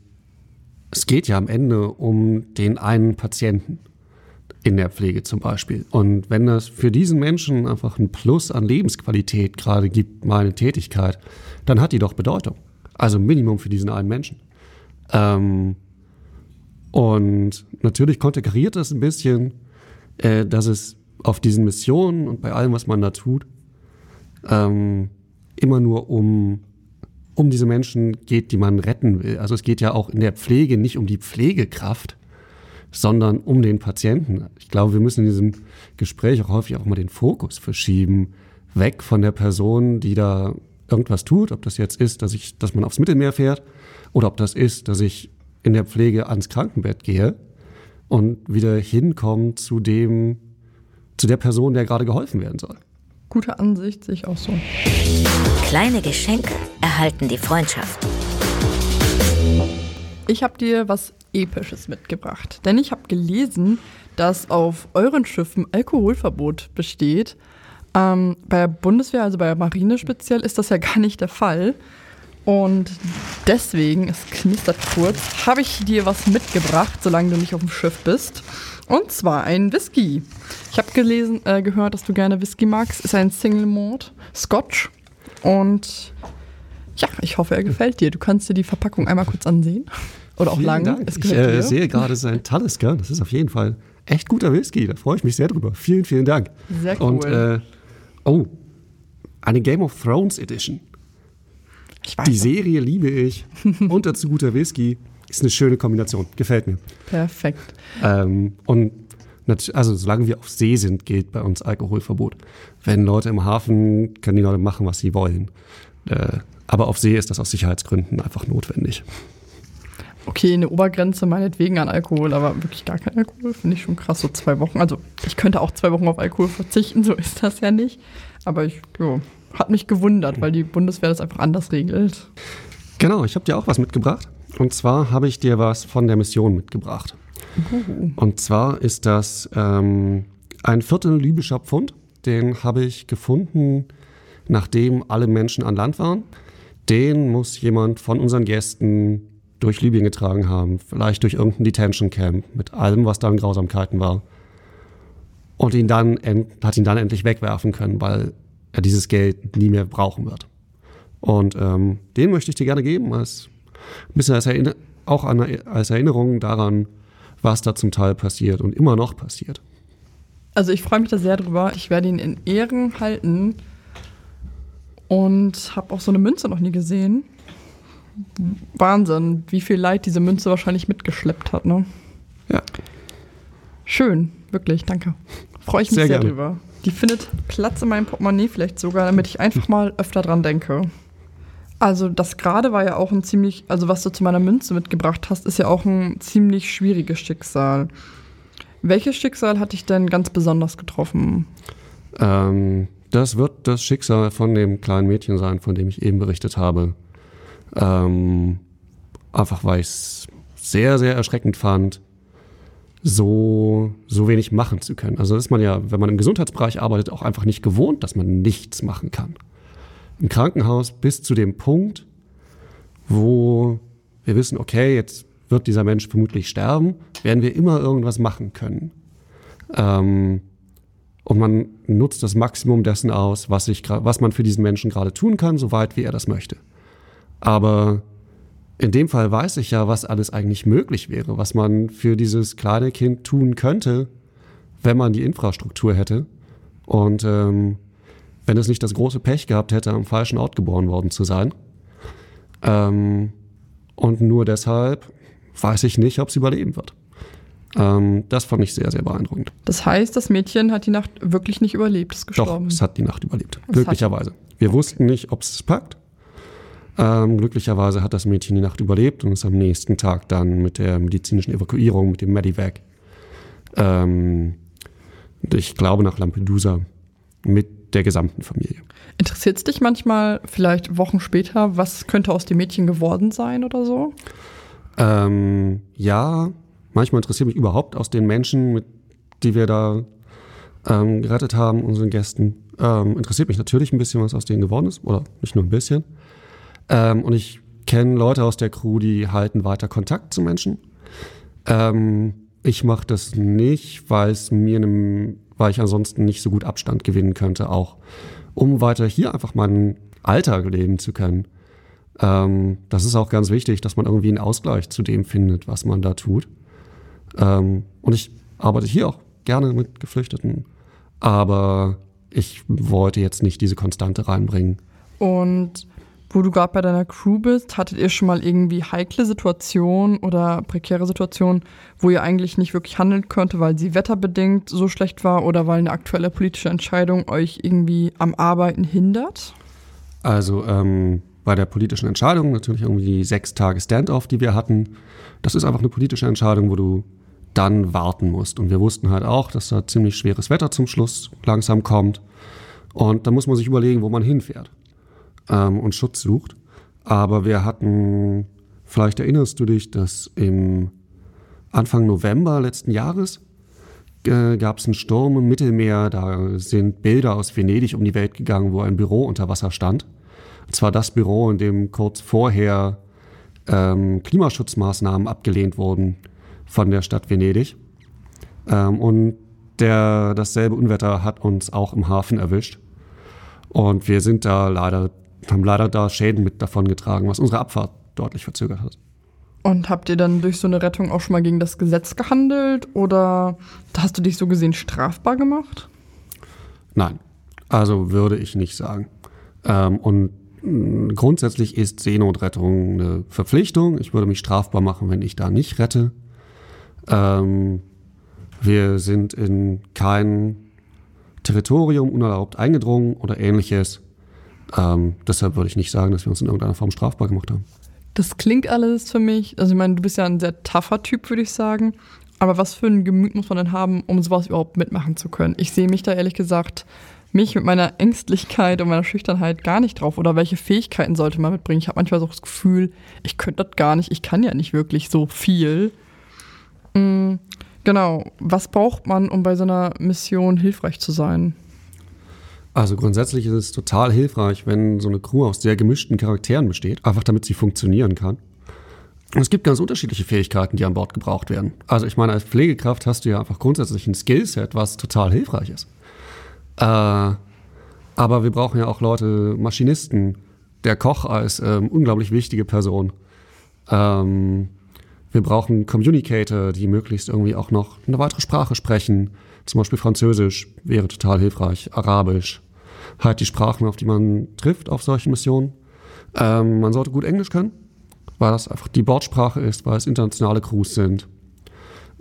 es geht ja am Ende um den einen Patienten in der Pflege zum Beispiel. Und wenn das für diesen Menschen einfach ein Plus an Lebensqualität gerade gibt, meine Tätigkeit, dann hat die doch Bedeutung. Also Minimum für diesen einen Menschen. Ähm, und natürlich konterkariert das ein bisschen, äh, dass es auf diesen Missionen und bei allem, was man da tut, ähm, immer nur um, um diese Menschen geht, die man retten will. Also es geht ja auch in der Pflege nicht um die Pflegekraft, sondern um den Patienten. Ich glaube, wir müssen in diesem Gespräch auch häufig auch mal den Fokus verschieben, weg von der Person, die da irgendwas tut, ob das jetzt ist, dass ich, dass man aufs Mittelmeer fährt, oder ob das ist, dass ich in der Pflege ans Krankenbett gehe und wieder hinkomme zu dem, zu der Person, der gerade geholfen werden soll. Gute Ansicht, sehe ich auch so. Kleine Geschenke erhalten die Freundschaft. Ich habe dir was Episches mitgebracht, denn ich habe gelesen, dass auf euren Schiffen Alkoholverbot besteht. Ähm, bei der Bundeswehr, also bei der Marine speziell, ist das ja gar nicht der Fall. Und deswegen, es knistert kurz, habe ich dir was mitgebracht, solange du nicht auf dem Schiff bist. Und zwar ein Whisky. Ich habe gelesen, äh, gehört, dass du gerne Whisky magst. Ist ein Single Malt Scotch. Und ja, ich hoffe, er gefällt dir. Du kannst dir die Verpackung einmal kurz ansehen. Oder auch Vielen lang. Dank. Es Ich äh, sehe gerade sein Talisker. Das ist auf jeden Fall echt guter Whisky. Da freue ich mich sehr drüber. Vielen, vielen Dank. Sehr cool. Und äh, oh, eine Game of Thrones Edition. Ich weiß. Die Serie liebe ich. Und dazu guter Whisky. Ist eine schöne Kombination. Gefällt mir. Perfekt. Ähm, und also solange wir auf See sind, gilt bei uns Alkoholverbot. Wenn Leute im Hafen, können die Leute machen, was sie wollen. Äh, aber auf See ist das aus Sicherheitsgründen einfach notwendig. Okay, eine Obergrenze meinetwegen an Alkohol, aber wirklich gar kein Alkohol, finde ich schon krass. So zwei Wochen. Also, ich könnte auch zwei Wochen auf Alkohol verzichten, so ist das ja nicht. Aber ich, jo, hat mich gewundert, weil die Bundeswehr das einfach anders regelt. Genau, ich habe dir auch was mitgebracht. Und zwar habe ich dir was von der Mission mitgebracht. Und zwar ist das ähm, ein Viertel libyscher Pfund. Den habe ich gefunden, nachdem alle Menschen an Land waren. Den muss jemand von unseren Gästen durch Libyen getragen haben. Vielleicht durch irgendein Detention Camp mit allem, was da an Grausamkeiten war. Und ihn dann hat ihn dann endlich wegwerfen können, weil er dieses Geld nie mehr brauchen wird. Und ähm, den möchte ich dir gerne geben, als ein bisschen als Erinner auch an, als Erinnerung daran, was da zum Teil passiert und immer noch passiert. Also, ich freue mich da sehr drüber. Ich werde ihn in Ehren halten und habe auch so eine Münze noch nie gesehen. Wahnsinn, wie viel Leid diese Münze wahrscheinlich mitgeschleppt hat, ne? Ja. Schön, wirklich, danke. Freue ich mich Sehr sehr, drüber. Die findet Platz in meinem Portemonnaie vielleicht sogar, damit ich einfach mal öfter dran denke. Also das gerade war ja auch ein ziemlich, also was du zu meiner Münze mitgebracht hast, ist ja auch ein ziemlich schwieriges Schicksal. Welches Schicksal hat dich denn ganz besonders getroffen? Ähm, das wird das Schicksal von dem kleinen Mädchen sein, von dem ich eben berichtet habe. Ähm, einfach weil ich es sehr, sehr erschreckend fand, so, so wenig machen zu können. Also ist man ja, wenn man im Gesundheitsbereich arbeitet, auch einfach nicht gewohnt, dass man nichts machen kann. Im Krankenhaus bis zu dem Punkt, wo wir wissen, okay, jetzt wird dieser Mensch vermutlich sterben, werden wir immer irgendwas machen können. Ähm, und man nutzt das Maximum dessen aus, was, ich, was man für diesen Menschen gerade tun kann, soweit wie er das möchte. Aber in dem Fall weiß ich ja, was alles eigentlich möglich wäre, was man für dieses kleine Kind tun könnte, wenn man die Infrastruktur hätte. Und ähm, wenn es nicht das große Pech gehabt hätte, am falschen Ort geboren worden zu sein. Ähm, und nur deshalb weiß ich nicht, ob es überleben wird. Ähm, das fand ich sehr, sehr beeindruckend. Das heißt, das Mädchen hat die Nacht wirklich nicht überlebt, ist Doch, gestorben. es hat die Nacht überlebt. Es glücklicherweise. Wir wussten nicht, ob es es packt. Ähm, glücklicherweise hat das Mädchen die Nacht überlebt und ist am nächsten Tag dann mit der medizinischen Evakuierung, mit dem Medivac, ähm, ich glaube nach Lampedusa, mit der gesamten Familie. Interessiert es dich manchmal, vielleicht Wochen später, was könnte aus dem Mädchen geworden sein oder so? Ähm, ja, manchmal interessiert mich überhaupt aus den Menschen, mit, die wir da ähm, gerettet haben, unseren Gästen, ähm, interessiert mich natürlich ein bisschen, was aus denen geworden ist. Oder nicht nur ein bisschen. Ähm, und ich kenne Leute aus der Crew, die halten weiter Kontakt zu Menschen. Ähm, ich mache das nicht, weil es mir, nem, weil ich ansonsten nicht so gut Abstand gewinnen könnte, auch um weiter hier einfach meinen Alltag leben zu können. Ähm, das ist auch ganz wichtig, dass man irgendwie einen Ausgleich zu dem findet, was man da tut. Ähm, und ich arbeite hier auch gerne mit Geflüchteten, aber ich wollte jetzt nicht diese Konstante reinbringen. Und wo du gerade bei deiner Crew bist, hattet ihr schon mal irgendwie heikle Situationen oder prekäre Situationen, wo ihr eigentlich nicht wirklich handeln konnte, weil sie wetterbedingt so schlecht war oder weil eine aktuelle politische Entscheidung euch irgendwie am Arbeiten hindert? Also ähm, bei der politischen Entscheidung natürlich irgendwie die sechs Tage Standoff, die wir hatten. Das ist einfach eine politische Entscheidung, wo du dann warten musst. Und wir wussten halt auch, dass da ziemlich schweres Wetter zum Schluss langsam kommt. Und da muss man sich überlegen, wo man hinfährt ähm, und Schutz sucht. Aber wir hatten, vielleicht erinnerst du dich, dass im Anfang November letzten Jahres äh, gab es einen Sturm im Mittelmeer. Da sind Bilder aus Venedig um die Welt gegangen, wo ein Büro unter Wasser stand. Und zwar das Büro, in dem kurz vorher ähm, Klimaschutzmaßnahmen abgelehnt wurden von der Stadt Venedig. Ähm, und der, dasselbe Unwetter hat uns auch im Hafen erwischt. Und wir sind da leider, haben leider da Schäden mit davon getragen, was unsere Abfahrt deutlich verzögert hat. Und habt ihr dann durch so eine Rettung auch schon mal gegen das Gesetz gehandelt oder hast du dich so gesehen strafbar gemacht? Nein, also würde ich nicht sagen. Ähm, und mh, grundsätzlich ist Seenotrettung eine Verpflichtung. Ich würde mich strafbar machen, wenn ich da nicht rette. Ähm, wir sind in kein Territorium unerlaubt eingedrungen oder ähnliches. Ähm, deshalb würde ich nicht sagen, dass wir uns in irgendeiner Form strafbar gemacht haben. Das klingt alles für mich, also ich meine, du bist ja ein sehr tougher Typ, würde ich sagen. Aber was für ein Gemüt muss man denn haben, um sowas überhaupt mitmachen zu können? Ich sehe mich da ehrlich gesagt, mich mit meiner Ängstlichkeit und meiner Schüchternheit gar nicht drauf. Oder welche Fähigkeiten sollte man mitbringen? Ich habe manchmal so das Gefühl, ich könnte das gar nicht, ich kann ja nicht wirklich so viel. Mm, genau, was braucht man, um bei so einer Mission hilfreich zu sein? Also grundsätzlich ist es total hilfreich, wenn so eine Crew aus sehr gemischten Charakteren besteht, einfach damit sie funktionieren kann. Und es gibt ganz unterschiedliche Fähigkeiten, die an Bord gebraucht werden. Also ich meine, als Pflegekraft hast du ja einfach grundsätzlich ein Skillset, was total hilfreich ist. Äh, aber wir brauchen ja auch Leute, Maschinisten. Der Koch als ähm, unglaublich wichtige Person. Ähm, wir brauchen Communicator, die möglichst irgendwie auch noch eine weitere Sprache sprechen. Zum Beispiel Französisch wäre total hilfreich, Arabisch. Halt die Sprachen, auf die man trifft auf solchen Missionen. Ähm, man sollte gut Englisch können, weil das einfach die Bordsprache ist, weil es internationale Crews sind.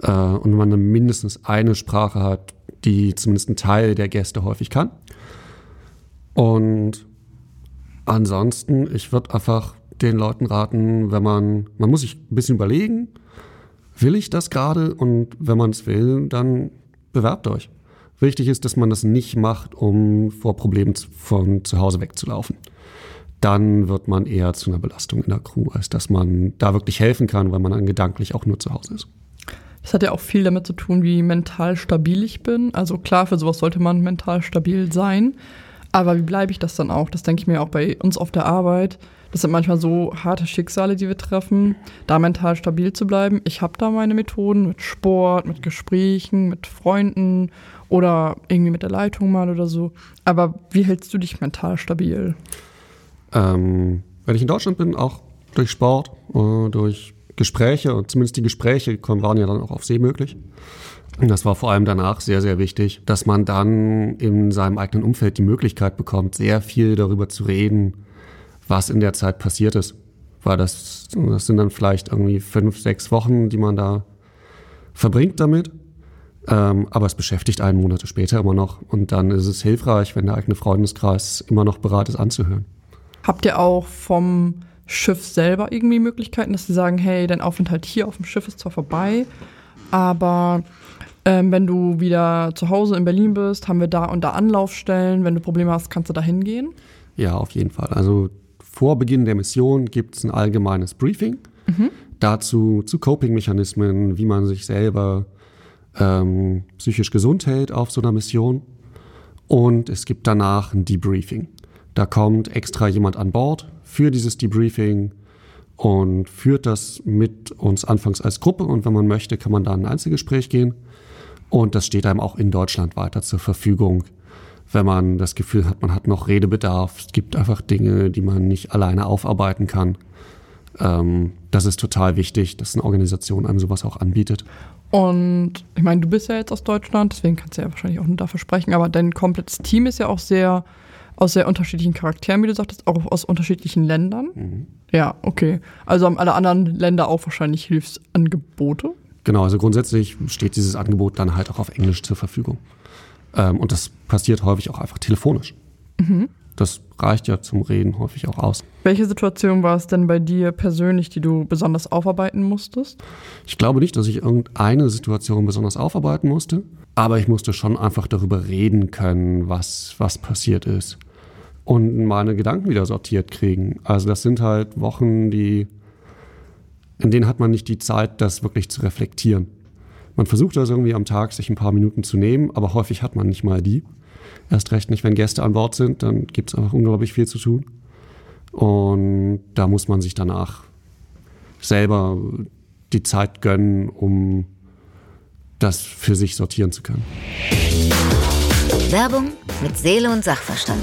Äh, und man dann mindestens eine Sprache hat, die zumindest ein Teil der Gäste häufig kann. Und ansonsten, ich würde einfach den Leuten raten, wenn man, man muss sich ein bisschen überlegen, will ich das gerade? Und wenn man es will, dann bewerbt euch. Wichtig ist, dass man das nicht macht, um vor Problemen von zu Hause wegzulaufen. Dann wird man eher zu einer Belastung in der Crew, als dass man da wirklich helfen kann, weil man dann gedanklich auch nur zu Hause ist. Das hat ja auch viel damit zu tun, wie mental stabil ich bin. Also klar, für sowas sollte man mental stabil sein. Aber wie bleibe ich das dann auch? Das denke ich mir auch bei uns auf der Arbeit. Das sind manchmal so harte Schicksale, die wir treffen, da mental stabil zu bleiben. Ich habe da meine Methoden mit Sport, mit Gesprächen, mit Freunden oder irgendwie mit der Leitung mal oder so. Aber wie hältst du dich mental stabil? Ähm, wenn ich in Deutschland bin, auch durch Sport, äh, durch Gespräche und zumindest die Gespräche waren ja dann auch auf See möglich. Und das war vor allem danach sehr, sehr wichtig, dass man dann in seinem eigenen Umfeld die Möglichkeit bekommt, sehr viel darüber zu reden, was in der Zeit passiert ist. Weil das, das sind dann vielleicht irgendwie fünf, sechs Wochen, die man da verbringt damit. Ähm, aber es beschäftigt einen Monate später immer noch. Und dann ist es hilfreich, wenn der eigene Freundeskreis immer noch bereit ist anzuhören. Habt ihr auch vom Schiff selber irgendwie Möglichkeiten, dass sie sagen, hey, dein Aufenthalt hier auf dem Schiff ist zwar vorbei, aber ähm, wenn du wieder zu Hause in Berlin bist, haben wir da und da Anlaufstellen. Wenn du Probleme hast, kannst du da hingehen? Ja, auf jeden Fall. Also vor Beginn der Mission gibt es ein allgemeines Briefing mhm. dazu zu Coping-Mechanismen, wie man sich selber ähm, psychisch gesund hält auf so einer Mission. Und es gibt danach ein Debriefing. Da kommt extra jemand an Bord für dieses Debriefing und führt das mit uns anfangs als Gruppe. Und wenn man möchte, kann man da in ein Einzelgespräch gehen. Und das steht einem auch in Deutschland weiter zur Verfügung wenn man das Gefühl hat, man hat noch Redebedarf. Es gibt einfach Dinge, die man nicht alleine aufarbeiten kann. Ähm, das ist total wichtig, dass eine Organisation einem sowas auch anbietet. Und ich meine, du bist ja jetzt aus Deutschland, deswegen kannst du ja wahrscheinlich auch nur dafür sprechen, aber dein komplettes Team ist ja auch sehr aus sehr unterschiedlichen Charakteren, wie du sagtest, auch aus unterschiedlichen Ländern. Mhm. Ja, okay. Also haben alle anderen Länder auch wahrscheinlich Hilfsangebote? Genau, also grundsätzlich steht dieses Angebot dann halt auch auf Englisch zur Verfügung. Ähm, und das passiert häufig auch einfach telefonisch. Mhm. Das reicht ja zum Reden häufig auch aus. Welche Situation war es denn bei dir persönlich, die du besonders aufarbeiten musstest? Ich glaube nicht, dass ich irgendeine Situation besonders aufarbeiten musste. Aber ich musste schon einfach darüber reden können, was, was passiert ist. Und meine Gedanken wieder sortiert kriegen. Also das sind halt Wochen, die, in denen hat man nicht die Zeit, das wirklich zu reflektieren. Man versucht das irgendwie am Tag, sich ein paar Minuten zu nehmen, aber häufig hat man nicht mal die. Erst recht nicht, wenn Gäste an Bord sind, dann gibt es einfach unglaublich viel zu tun. Und da muss man sich danach selber die Zeit gönnen, um das für sich sortieren zu können. Werbung mit Seele und Sachverstand.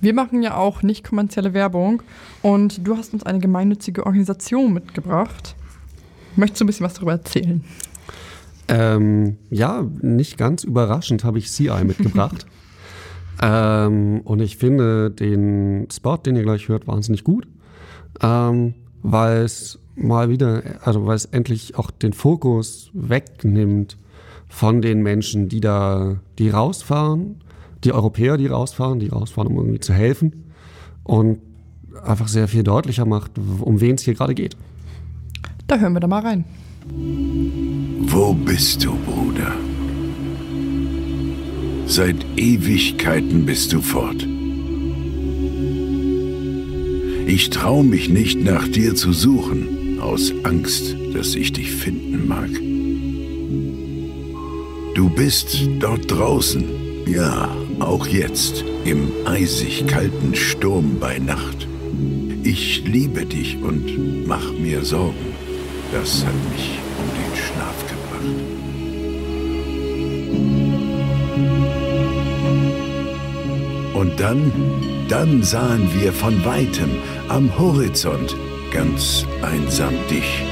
Wir machen ja auch nicht kommerzielle Werbung und du hast uns eine gemeinnützige Organisation mitgebracht. Möchtest du ein bisschen was darüber erzählen? Ähm, ja, nicht ganz überraschend habe ich CI mitgebracht. ähm, und ich finde den Spot, den ihr gleich hört, wahnsinnig gut, ähm, weil es mal wieder, also weil es endlich auch den Fokus wegnimmt von den Menschen, die da, die rausfahren, die Europäer, die rausfahren, die rausfahren, um irgendwie zu helfen und einfach sehr viel deutlicher macht, um wen es hier gerade geht. Da hören wir da mal rein. Wo bist du, Bruder? Seit Ewigkeiten bist du fort. Ich trau mich nicht nach dir zu suchen, aus Angst, dass ich dich finden mag. Du bist dort draußen, ja, auch jetzt, im eisig kalten Sturm bei Nacht. Ich liebe dich und mach mir Sorgen. Das hat mich um den Schlaf gebracht. Und dann, dann sahen wir von weitem am Horizont ganz einsam dich.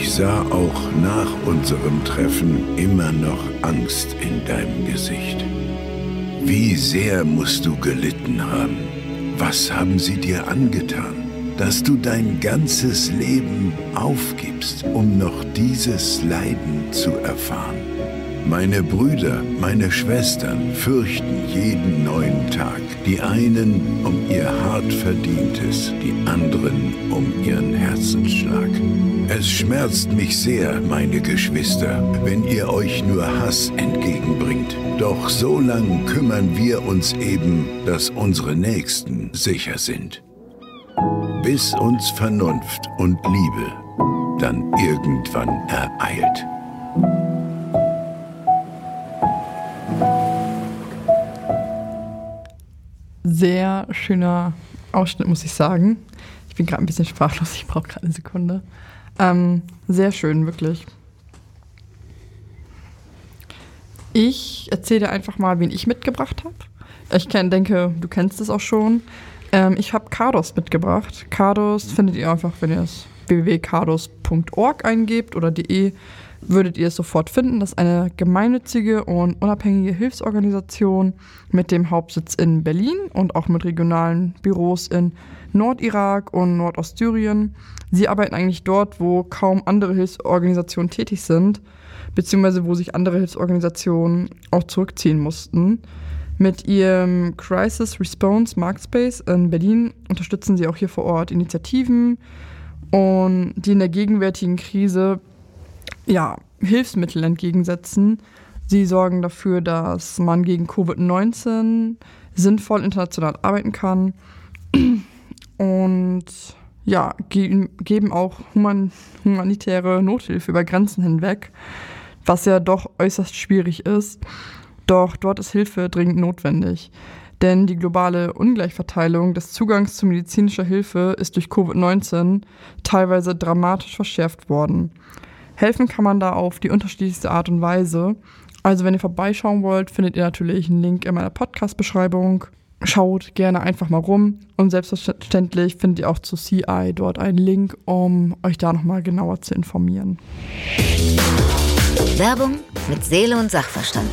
Ich sah auch nach unserem Treffen immer noch Angst in deinem Gesicht. Wie sehr musst du gelitten haben? Was haben sie dir angetan, dass du dein ganzes Leben aufgibst, um noch dieses Leiden zu erfahren? Meine Brüder, meine Schwestern fürchten jeden neuen Tag. Die einen um ihr hart verdientes, die anderen um ihren Herzensschlag. Es schmerzt mich sehr, meine Geschwister, wenn ihr euch nur Hass entgegenbringt. Doch so lang kümmern wir uns eben, dass unsere Nächsten sicher sind. Bis uns Vernunft und Liebe dann irgendwann ereilt. Sehr schöner Ausschnitt, muss ich sagen. Ich bin gerade ein bisschen sprachlos, ich brauche gerade eine Sekunde. Ähm, sehr schön, wirklich. Ich erzähle einfach mal, wen ich mitgebracht habe. Ich kenn, denke, du kennst es auch schon. Ähm, ich habe Cardos mitgebracht. Cardos findet ihr einfach, wenn ihr es www.cardos.org eingebt oder de, würdet ihr es sofort finden. Das ist eine gemeinnützige und unabhängige Hilfsorganisation mit dem Hauptsitz in Berlin und auch mit regionalen Büros in Nordirak und Nordostsyrien. Sie arbeiten eigentlich dort, wo kaum andere Hilfsorganisationen tätig sind, beziehungsweise wo sich andere Hilfsorganisationen auch zurückziehen mussten. Mit ihrem Crisis Response Markspace in Berlin unterstützen sie auch hier vor Ort Initiativen und die in der gegenwärtigen Krise ja, Hilfsmittel entgegensetzen. Sie sorgen dafür, dass man gegen Covid-19 sinnvoll international arbeiten kann und ja, ge geben auch human humanitäre Nothilfe über Grenzen hinweg, was ja doch äußerst schwierig ist. Doch dort ist Hilfe dringend notwendig. Denn die globale Ungleichverteilung des Zugangs zu medizinischer Hilfe ist durch Covid-19 teilweise dramatisch verschärft worden. Helfen kann man da auf die unterschiedlichste Art und Weise. Also wenn ihr vorbeischauen wollt, findet ihr natürlich einen Link in meiner Podcast-Beschreibung. Schaut gerne einfach mal rum und selbstverständlich findet ihr auch zu CI dort einen Link, um euch da nochmal genauer zu informieren. Werbung mit Seele und Sachverstand.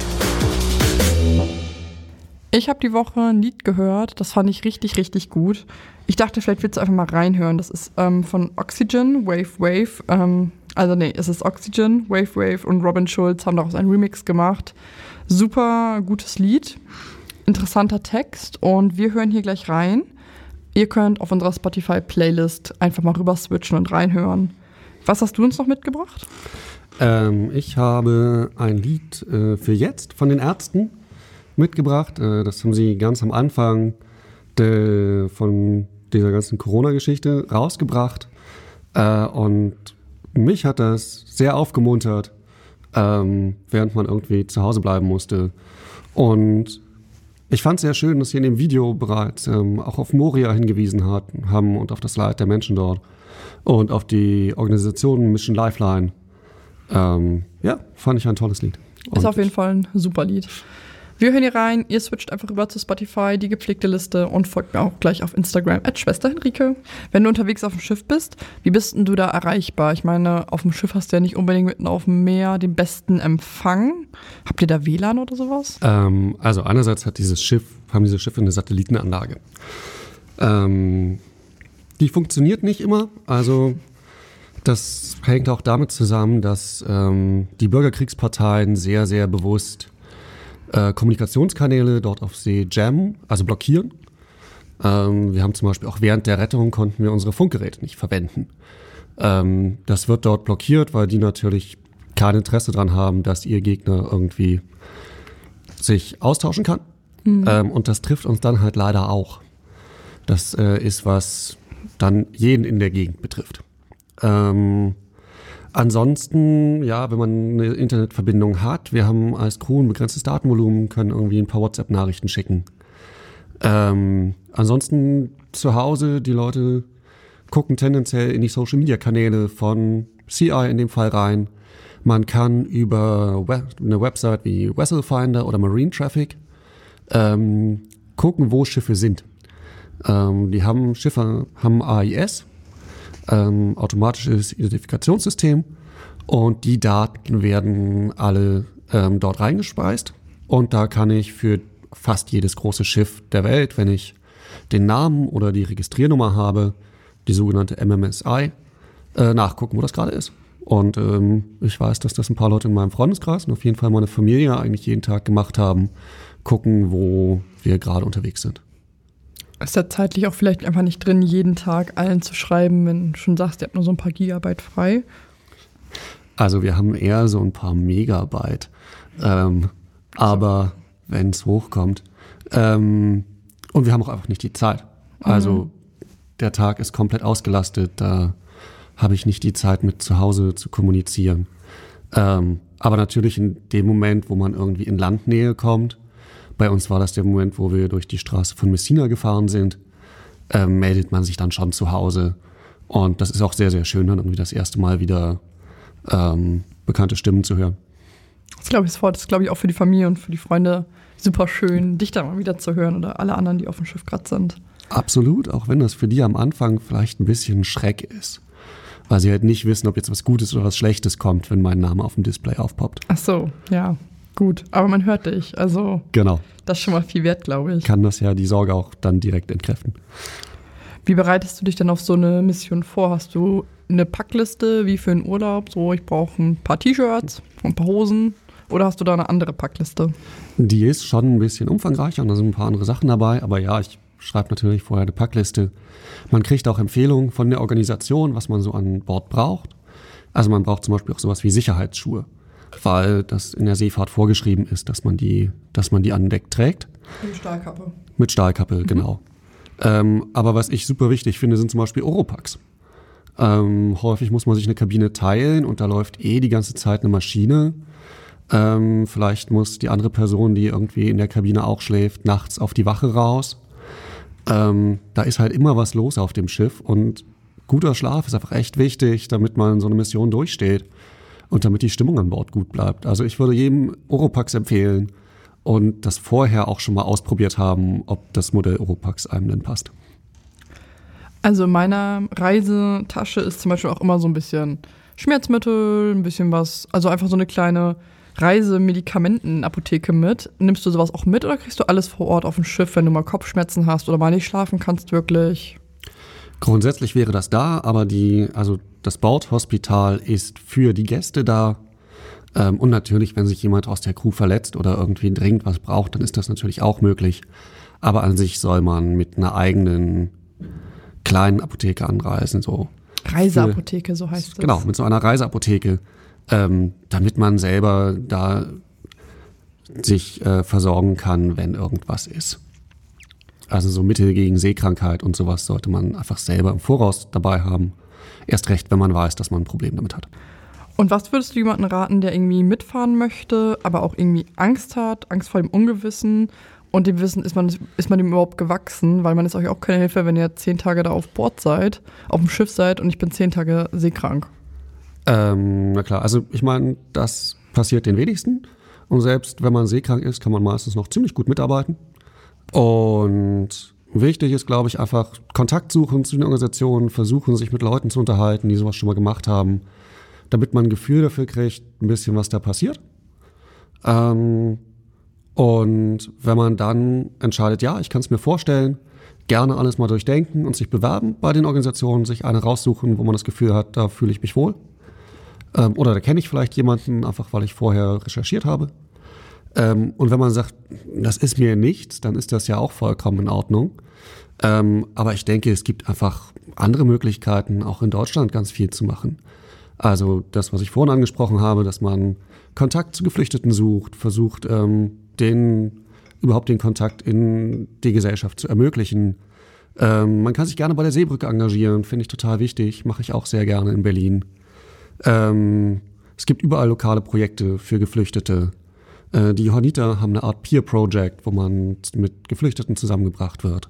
Ich habe die Woche ein Lied gehört, das fand ich richtig, richtig gut. Ich dachte, vielleicht willst du einfach mal reinhören. Das ist ähm, von Oxygen, Wave Wave. Ähm, also nee, es ist Oxygen, Wave Wave und Robin Schulz haben daraus einen Remix gemacht. Super gutes Lied, interessanter Text und wir hören hier gleich rein. Ihr könnt auf unserer Spotify-Playlist einfach mal rüber switchen und reinhören. Was hast du uns noch mitgebracht? Ähm, ich habe ein Lied äh, für jetzt von den Ärzten mitgebracht. Äh, das haben sie ganz am Anfang de, von dieser ganzen Corona-Geschichte rausgebracht. Äh, und mich hat das sehr aufgemuntert, ähm, während man irgendwie zu Hause bleiben musste. Und ich fand es sehr schön, dass sie in dem Video bereits ähm, auch auf Moria hingewiesen hat, haben und auf das Leid der Menschen dort und auf die Organisation Mission Lifeline. Ähm, ja, fand ich ein tolles Lied. Und ist auf jeden Fall ein super Lied. Wir hören hier rein, ihr switcht einfach rüber zu Spotify, die gepflegte Liste und folgt mir auch gleich auf Instagram at Schwester Henrike. Wenn du unterwegs auf dem Schiff bist, wie bist denn du da erreichbar? Ich meine, auf dem Schiff hast du ja nicht unbedingt mitten auf dem Meer den besten Empfang. Habt ihr da WLAN oder sowas? Ähm, also einerseits hat dieses Schiff, haben diese Schiffe eine Satellitenanlage. Ähm, die funktioniert nicht immer, also das hängt auch damit zusammen, dass ähm, die Bürgerkriegsparteien sehr, sehr bewusst äh, Kommunikationskanäle dort auf See jammen, also blockieren. Ähm, wir haben zum Beispiel auch während der Rettung konnten wir unsere Funkgeräte nicht verwenden. Ähm, das wird dort blockiert, weil die natürlich kein Interesse daran haben, dass ihr Gegner irgendwie sich austauschen kann. Mhm. Ähm, und das trifft uns dann halt leider auch. Das äh, ist, was dann jeden in der Gegend betrifft. Ähm, Ansonsten, ja, wenn man eine Internetverbindung hat, wir haben als Crew ein begrenztes Datenvolumen, können irgendwie ein paar WhatsApp-Nachrichten schicken. Ähm, ansonsten zu Hause, die Leute gucken tendenziell in die Social-Media-Kanäle von CI in dem Fall rein. Man kann über eine Website wie Vesselfinder oder Marine Traffic ähm, gucken, wo Schiffe sind. Ähm, die haben Schiffe haben AIS, ähm, automatisches Identifikationssystem und die Daten werden alle ähm, dort reingespeist und da kann ich für fast jedes große Schiff der Welt, wenn ich den Namen oder die Registriernummer habe, die sogenannte MMSI, äh, nachgucken, wo das gerade ist. Und ähm, ich weiß, dass das ein paar Leute in meinem Freundeskreis und auf jeden Fall meine Familie eigentlich jeden Tag gemacht haben, gucken, wo wir gerade unterwegs sind. Ist da zeitlich auch vielleicht einfach nicht drin, jeden Tag allen zu schreiben, wenn du schon sagst, ihr habt nur so ein paar Gigabyte frei? Also wir haben eher so ein paar Megabyte. Ähm, aber wenn es hochkommt. Ähm, und wir haben auch einfach nicht die Zeit. Also mhm. der Tag ist komplett ausgelastet. Da habe ich nicht die Zeit, mit zu Hause zu kommunizieren. Ähm, aber natürlich in dem Moment, wo man irgendwie in Landnähe kommt, bei uns war das der Moment, wo wir durch die Straße von Messina gefahren sind. Ähm, meldet man sich dann schon zu Hause. Und das ist auch sehr, sehr schön, dann irgendwie das erste Mal wieder ähm, bekannte Stimmen zu hören. Das glaube ich sofort. Das glaube ich auch für die Familie und für die Freunde super schön, dich da mal wieder zu hören oder alle anderen, die auf dem Schiff gerade sind. Absolut, auch wenn das für die am Anfang vielleicht ein bisschen Schreck ist. Weil sie halt nicht wissen, ob jetzt was Gutes oder was Schlechtes kommt, wenn mein Name auf dem Display aufpoppt. Ach so, ja. Gut, aber man hört dich. Also genau. das ist schon mal viel wert, glaube ich. Kann das ja die Sorge auch dann direkt entkräften. Wie bereitest du dich denn auf so eine Mission vor? Hast du eine Packliste wie für einen Urlaub? So, ich brauche ein paar T-Shirts, ein paar Hosen. Oder hast du da eine andere Packliste? Die ist schon ein bisschen umfangreicher und da sind ein paar andere Sachen dabei. Aber ja, ich schreibe natürlich vorher eine Packliste. Man kriegt auch Empfehlungen von der Organisation, was man so an Bord braucht. Also man braucht zum Beispiel auch sowas wie Sicherheitsschuhe weil das in der Seefahrt vorgeschrieben ist, dass man die, dass man die an Deck trägt. Mit Stahlkappe. Mit Stahlkappe, mhm. genau. Ähm, aber was ich super wichtig finde, sind zum Beispiel Oropax. Ähm, häufig muss man sich eine Kabine teilen und da läuft eh die ganze Zeit eine Maschine. Ähm, vielleicht muss die andere Person, die irgendwie in der Kabine auch schläft, nachts auf die Wache raus. Ähm, da ist halt immer was los auf dem Schiff und guter Schlaf ist einfach echt wichtig, damit man so eine Mission durchsteht und damit die Stimmung an Bord gut bleibt. Also ich würde jedem Oropax empfehlen und das vorher auch schon mal ausprobiert haben, ob das Modell Oropax einem denn passt. Also in meiner Reisetasche ist zum Beispiel auch immer so ein bisschen Schmerzmittel, ein bisschen was, also einfach so eine kleine Reisemedikamentenapotheke mit. Nimmst du sowas auch mit oder kriegst du alles vor Ort auf dem Schiff, wenn du mal Kopfschmerzen hast oder mal nicht schlafen kannst wirklich? Grundsätzlich wäre das da, aber die, also das Bordhospital ist für die Gäste da. Ähm, und natürlich, wenn sich jemand aus der Crew verletzt oder irgendwie dringend was braucht, dann ist das natürlich auch möglich. Aber an sich soll man mit einer eigenen kleinen Apotheke anreisen, so. Reiseapotheke, so heißt es. Genau, mit so einer Reiseapotheke, ähm, damit man selber da sich äh, versorgen kann, wenn irgendwas ist. Also so Mittel gegen Seekrankheit und sowas sollte man einfach selber im Voraus dabei haben. Erst recht, wenn man weiß, dass man ein Problem damit hat. Und was würdest du jemandem raten, der irgendwie mitfahren möchte, aber auch irgendwie Angst hat, Angst vor dem Ungewissen und dem Wissen, ist man, ist man dem überhaupt gewachsen? Weil man ist euch auch keine Hilfe, wenn ihr zehn Tage da auf Bord seid, auf dem Schiff seid und ich bin zehn Tage seekrank. Ähm, na klar, also ich meine, das passiert den wenigsten. Und selbst wenn man seekrank ist, kann man meistens noch ziemlich gut mitarbeiten. Und wichtig ist, glaube ich, einfach Kontakt suchen zu den Organisationen, versuchen, sich mit Leuten zu unterhalten, die sowas schon mal gemacht haben, damit man ein Gefühl dafür kriegt, ein bisschen, was da passiert. Ähm, und wenn man dann entscheidet, ja, ich kann es mir vorstellen, gerne alles mal durchdenken und sich bewerben bei den Organisationen, sich eine raussuchen, wo man das Gefühl hat, da fühle ich mich wohl. Ähm, oder da kenne ich vielleicht jemanden, einfach weil ich vorher recherchiert habe. Ähm, und wenn man sagt, das ist mir nichts, dann ist das ja auch vollkommen in Ordnung. Ähm, aber ich denke, es gibt einfach andere Möglichkeiten, auch in Deutschland ganz viel zu machen. Also das, was ich vorhin angesprochen habe, dass man Kontakt zu Geflüchteten sucht, versucht, ähm, den überhaupt den Kontakt in die Gesellschaft zu ermöglichen. Ähm, man kann sich gerne bei der Seebrücke engagieren, finde ich total wichtig, mache ich auch sehr gerne in Berlin. Ähm, es gibt überall lokale Projekte für Geflüchtete. Äh, die Johanniter haben eine Art Peer Project, wo man mit Geflüchteten zusammengebracht wird.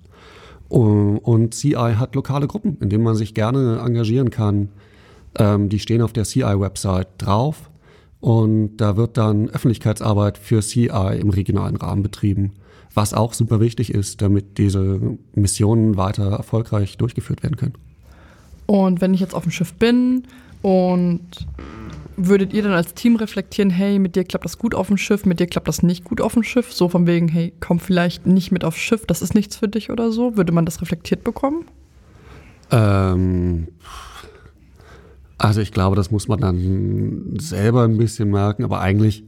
Und CI hat lokale Gruppen, in denen man sich gerne engagieren kann. Ähm, die stehen auf der CI-Website drauf. Und da wird dann Öffentlichkeitsarbeit für CI im regionalen Rahmen betrieben, was auch super wichtig ist, damit diese Missionen weiter erfolgreich durchgeführt werden können. Und wenn ich jetzt auf dem Schiff bin und würdet ihr dann als Team reflektieren, hey, mit dir klappt das gut auf dem Schiff, mit dir klappt das nicht gut auf dem Schiff? So von wegen, hey, komm vielleicht nicht mit aufs Schiff, das ist nichts für dich oder so? Würde man das reflektiert bekommen? Ähm, also ich glaube, das muss man dann selber ein bisschen merken, aber eigentlich,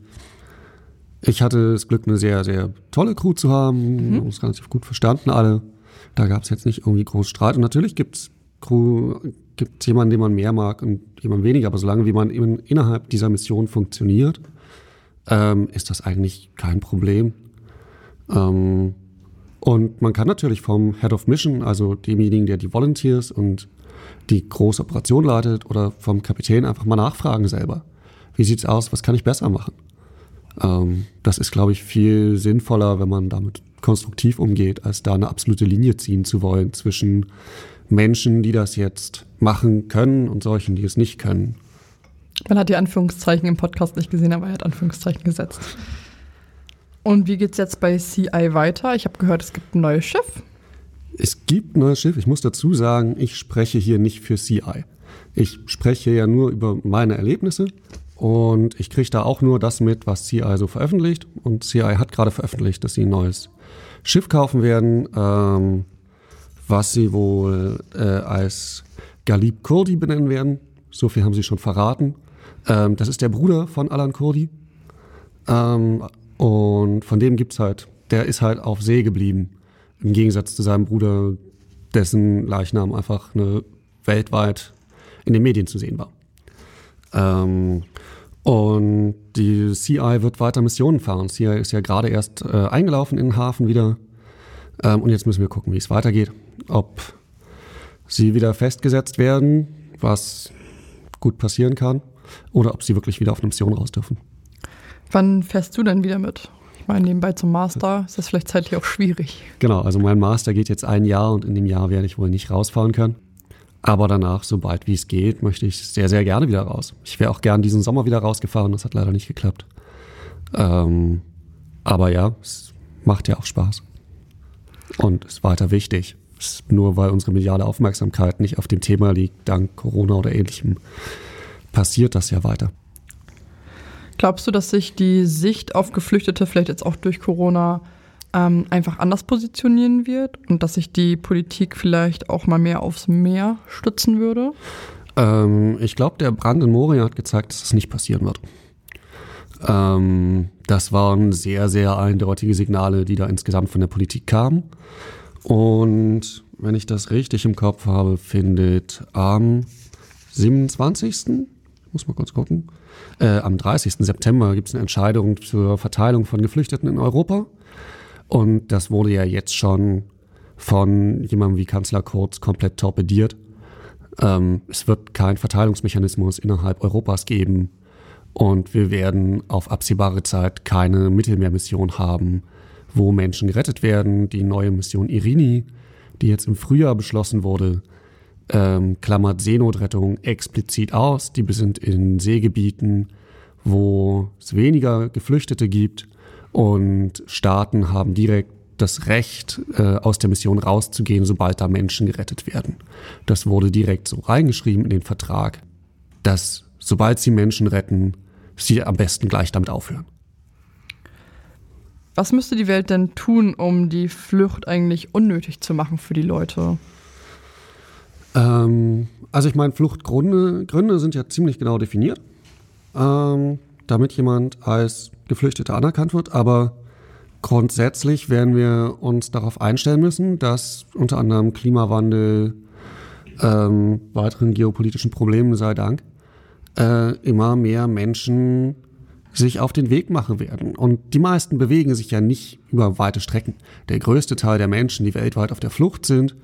ich hatte das Glück, eine sehr, sehr tolle Crew zu haben, mhm. uns relativ gut verstanden alle. Da gab es jetzt nicht irgendwie groß Streit. Und natürlich gibt es Crew, gibt es jemanden, den man mehr mag und jemanden weniger, aber solange wie man eben innerhalb dieser Mission funktioniert, ähm, ist das eigentlich kein Problem. Ähm, und man kann natürlich vom Head of Mission, also demjenigen, der die Volunteers und die große Operation leitet, oder vom Kapitän einfach mal nachfragen selber. Wie sieht's aus? Was kann ich besser machen? Ähm, das ist, glaube ich, viel sinnvoller, wenn man damit konstruktiv umgeht, als da eine absolute Linie ziehen zu wollen zwischen Menschen, die das jetzt machen können und solchen, die es nicht können. Man hat die Anführungszeichen im Podcast nicht gesehen, aber er hat Anführungszeichen gesetzt. Und wie geht's jetzt bei CI weiter? Ich habe gehört, es gibt ein neues Schiff. Es gibt ein neues Schiff. Ich muss dazu sagen, ich spreche hier nicht für CI. Ich spreche ja nur über meine Erlebnisse und ich kriege da auch nur das mit, was CI so veröffentlicht. Und CI hat gerade veröffentlicht, dass sie ein neues Schiff kaufen werden. Ähm, was sie wohl äh, als Galib Kurdi benennen werden. So viel haben sie schon verraten. Ähm, das ist der Bruder von Alan Kurdi. Ähm, und von dem gibt's halt, der ist halt auf See geblieben. Im Gegensatz zu seinem Bruder, dessen Leichnam einfach eine weltweit in den Medien zu sehen war. Ähm, und die CI wird weiter Missionen fahren. CI ist ja gerade erst äh, eingelaufen in den Hafen wieder. Ähm, und jetzt müssen wir gucken, wie es weitergeht ob sie wieder festgesetzt werden, was gut passieren kann, oder ob sie wirklich wieder auf eine Mission raus dürfen. Wann fährst du denn wieder mit? Ich meine, nebenbei zum Master ist das vielleicht zeitlich auch schwierig. Genau, also mein Master geht jetzt ein Jahr und in dem Jahr werde ich wohl nicht rausfahren können. Aber danach, sobald wie es geht, möchte ich sehr, sehr gerne wieder raus. Ich wäre auch gern diesen Sommer wieder rausgefahren, das hat leider nicht geklappt. Ähm, aber ja, es macht ja auch Spaß. Und ist weiter wichtig nur weil unsere mediale Aufmerksamkeit nicht auf dem Thema liegt, dank Corona oder ähnlichem, passiert das ja weiter. Glaubst du, dass sich die Sicht auf Geflüchtete vielleicht jetzt auch durch Corona ähm, einfach anders positionieren wird und dass sich die Politik vielleicht auch mal mehr aufs Meer stützen würde? Ähm, ich glaube, der Brand in Moria hat gezeigt, dass das nicht passieren wird. Ähm, das waren sehr, sehr eindeutige Signale, die da insgesamt von der Politik kamen. Und wenn ich das richtig im Kopf habe, findet am 27. muss mal kurz gucken. Äh, am 30. September gibt es eine Entscheidung zur Verteilung von Geflüchteten in Europa. Und das wurde ja jetzt schon von jemandem wie Kanzler Kurz komplett torpediert. Ähm, es wird keinen Verteilungsmechanismus innerhalb Europas geben. Und wir werden auf absehbare Zeit keine Mittelmeermission haben, wo Menschen gerettet werden. Die neue Mission Irini, die jetzt im Frühjahr beschlossen wurde, ähm, klammert Seenotrettung explizit aus. Die sind in Seegebieten, wo es weniger Geflüchtete gibt und Staaten haben direkt das Recht, äh, aus der Mission rauszugehen, sobald da Menschen gerettet werden. Das wurde direkt so reingeschrieben in den Vertrag, dass sobald sie Menschen retten, sie am besten gleich damit aufhören. Was müsste die Welt denn tun, um die Flucht eigentlich unnötig zu machen für die Leute? Ähm, also ich meine, Fluchtgründe Gründe sind ja ziemlich genau definiert, ähm, damit jemand als Geflüchteter anerkannt wird. Aber grundsätzlich werden wir uns darauf einstellen müssen, dass unter anderem Klimawandel, ähm, weiteren geopolitischen Problemen sei Dank, äh, immer mehr Menschen sich auf den Weg machen werden. Und die meisten bewegen sich ja nicht über weite Strecken. Der größte Teil der Menschen, die weltweit auf der Flucht sind,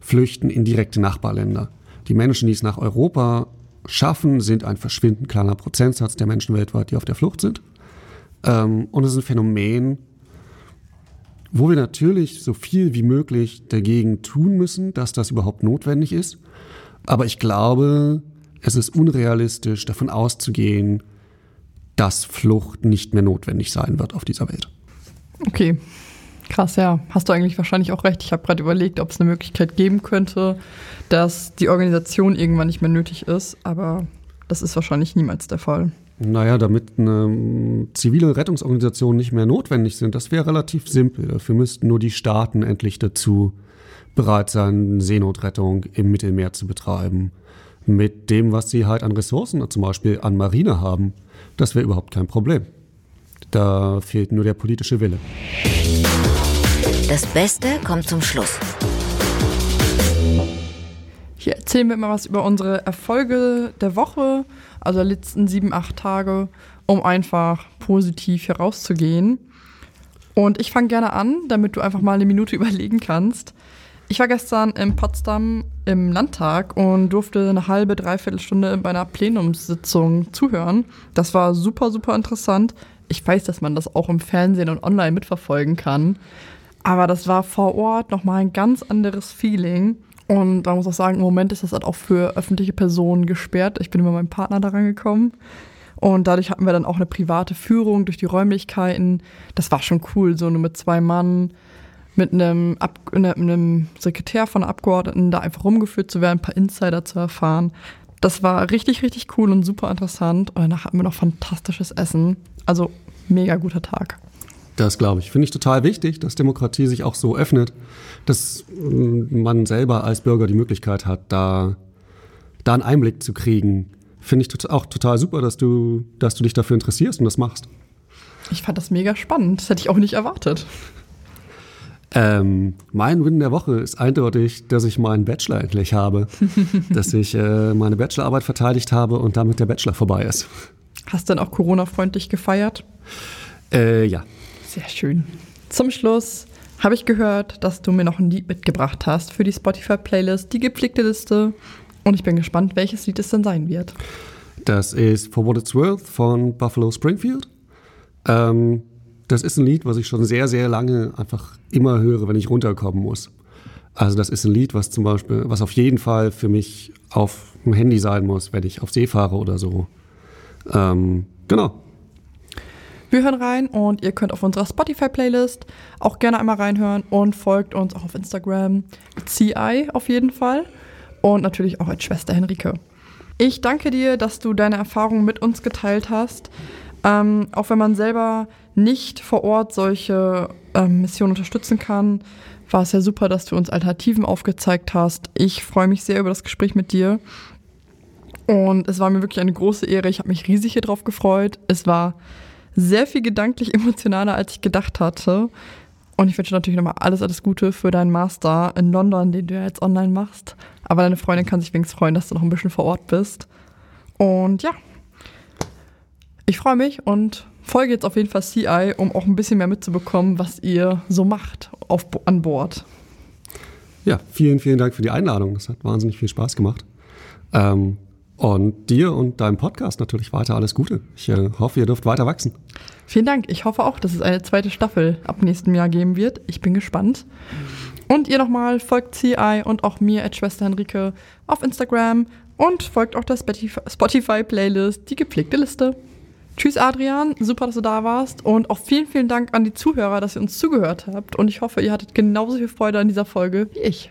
flüchten in direkte Nachbarländer. Die Menschen, die es nach Europa schaffen, sind ein verschwindend kleiner Prozentsatz der Menschen weltweit, die auf der Flucht sind. Ähm, und es ist ein Phänomen, wo wir natürlich so viel wie möglich dagegen tun müssen, dass das überhaupt notwendig ist. Aber ich glaube, es ist unrealistisch davon auszugehen, dass Flucht nicht mehr notwendig sein wird auf dieser Welt. Okay, krass, ja. Hast du eigentlich wahrscheinlich auch recht. Ich habe gerade überlegt, ob es eine Möglichkeit geben könnte, dass die Organisation irgendwann nicht mehr nötig ist, aber das ist wahrscheinlich niemals der Fall. Naja, damit eine zivile Rettungsorganisation nicht mehr notwendig sind, das wäre relativ simpel. Dafür müssten nur die Staaten endlich dazu bereit sein, Seenotrettung im Mittelmeer zu betreiben. Mit dem, was sie halt an Ressourcen, zum Beispiel an Marine haben. Das wäre überhaupt kein Problem. Da fehlt nur der politische Wille. Das Beste kommt zum Schluss. Hier erzählen wir mal was über unsere Erfolge der Woche, also der letzten sieben, acht Tage, um einfach positiv herauszugehen. Und ich fange gerne an, damit du einfach mal eine Minute überlegen kannst. Ich war gestern in Potsdam im Landtag und durfte eine halbe, dreiviertel Stunde bei einer Plenumssitzung zuhören. Das war super, super interessant. Ich weiß, dass man das auch im Fernsehen und online mitverfolgen kann. Aber das war vor Ort nochmal ein ganz anderes Feeling. Und da muss auch sagen, im Moment ist das halt auch für öffentliche Personen gesperrt. Ich bin mit meinem Partner daran gekommen. Und dadurch hatten wir dann auch eine private Führung durch die Räumlichkeiten. Das war schon cool, so nur mit zwei Mann mit einem, Ab ne, einem Sekretär von Abgeordneten da einfach rumgeführt zu werden, ein paar Insider zu erfahren. Das war richtig, richtig cool und super interessant. Und danach hatten wir noch fantastisches Essen. Also mega guter Tag. Das glaube ich. Finde ich total wichtig, dass Demokratie sich auch so öffnet, dass mm, man selber als Bürger die Möglichkeit hat, da, da einen Einblick zu kriegen. Finde ich auch total super, dass du, dass du dich dafür interessierst und das machst. Ich fand das mega spannend. Das hätte ich auch nicht erwartet. Ähm, mein Win der Woche ist eindeutig, dass ich meinen Bachelor endlich habe. dass ich äh, meine Bachelorarbeit verteidigt habe und damit der Bachelor vorbei ist. Hast du dann auch Corona-freundlich gefeiert? Äh, ja. Sehr schön. Zum Schluss habe ich gehört, dass du mir noch ein Lied mitgebracht hast für die Spotify-Playlist, die gepflegte Liste. Und ich bin gespannt, welches Lied es dann sein wird. Das ist For What It's Worth von Buffalo Springfield. Ähm, das ist ein Lied, was ich schon sehr, sehr lange einfach immer höre, wenn ich runterkommen muss. Also das ist ein Lied, was zum Beispiel, was auf jeden Fall für mich auf dem Handy sein muss, wenn ich auf See fahre oder so. Ähm, genau. Wir hören rein und ihr könnt auf unserer Spotify-Playlist auch gerne einmal reinhören und folgt uns auch auf Instagram. CI auf jeden Fall. Und natürlich auch als Schwester Henrike. Ich danke dir, dass du deine Erfahrungen mit uns geteilt hast. Ähm, auch wenn man selber nicht vor Ort solche ähm, Missionen unterstützen kann, war es ja super, dass du uns Alternativen aufgezeigt hast. Ich freue mich sehr über das Gespräch mit dir. Und es war mir wirklich eine große Ehre. Ich habe mich riesig hier drauf gefreut. Es war sehr viel gedanklich emotionaler, als ich gedacht hatte. Und ich wünsche natürlich nochmal alles, alles Gute für deinen Master in London, den du ja jetzt online machst. Aber deine Freundin kann sich wenigstens freuen, dass du noch ein bisschen vor Ort bist. Und ja, ich freue mich und folge jetzt auf jeden Fall CI, um auch ein bisschen mehr mitzubekommen, was ihr so macht auf, an Bord. Ja, vielen, vielen Dank für die Einladung. Es hat wahnsinnig viel Spaß gemacht. Ähm, und dir und deinem Podcast natürlich weiter alles Gute. Ich äh, hoffe, ihr dürft weiter wachsen. Vielen Dank. Ich hoffe auch, dass es eine zweite Staffel ab nächstem Jahr geben wird. Ich bin gespannt. Und ihr nochmal folgt CI und auch mir, at Schwester Henrike, auf Instagram und folgt auch der Spotify-Playlist, die gepflegte Liste. Tschüss Adrian, super, dass du da warst und auch vielen, vielen Dank an die Zuhörer, dass ihr uns zugehört habt und ich hoffe, ihr hattet genauso viel Freude an dieser Folge wie ich.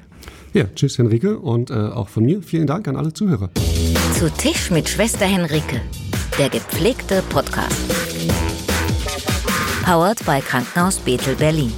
Ja, tschüss Henrike und äh, auch von mir vielen Dank an alle Zuhörer. Zu Tisch mit Schwester Henrike, der gepflegte Podcast. Powered bei Krankenhaus Bethel Berlin.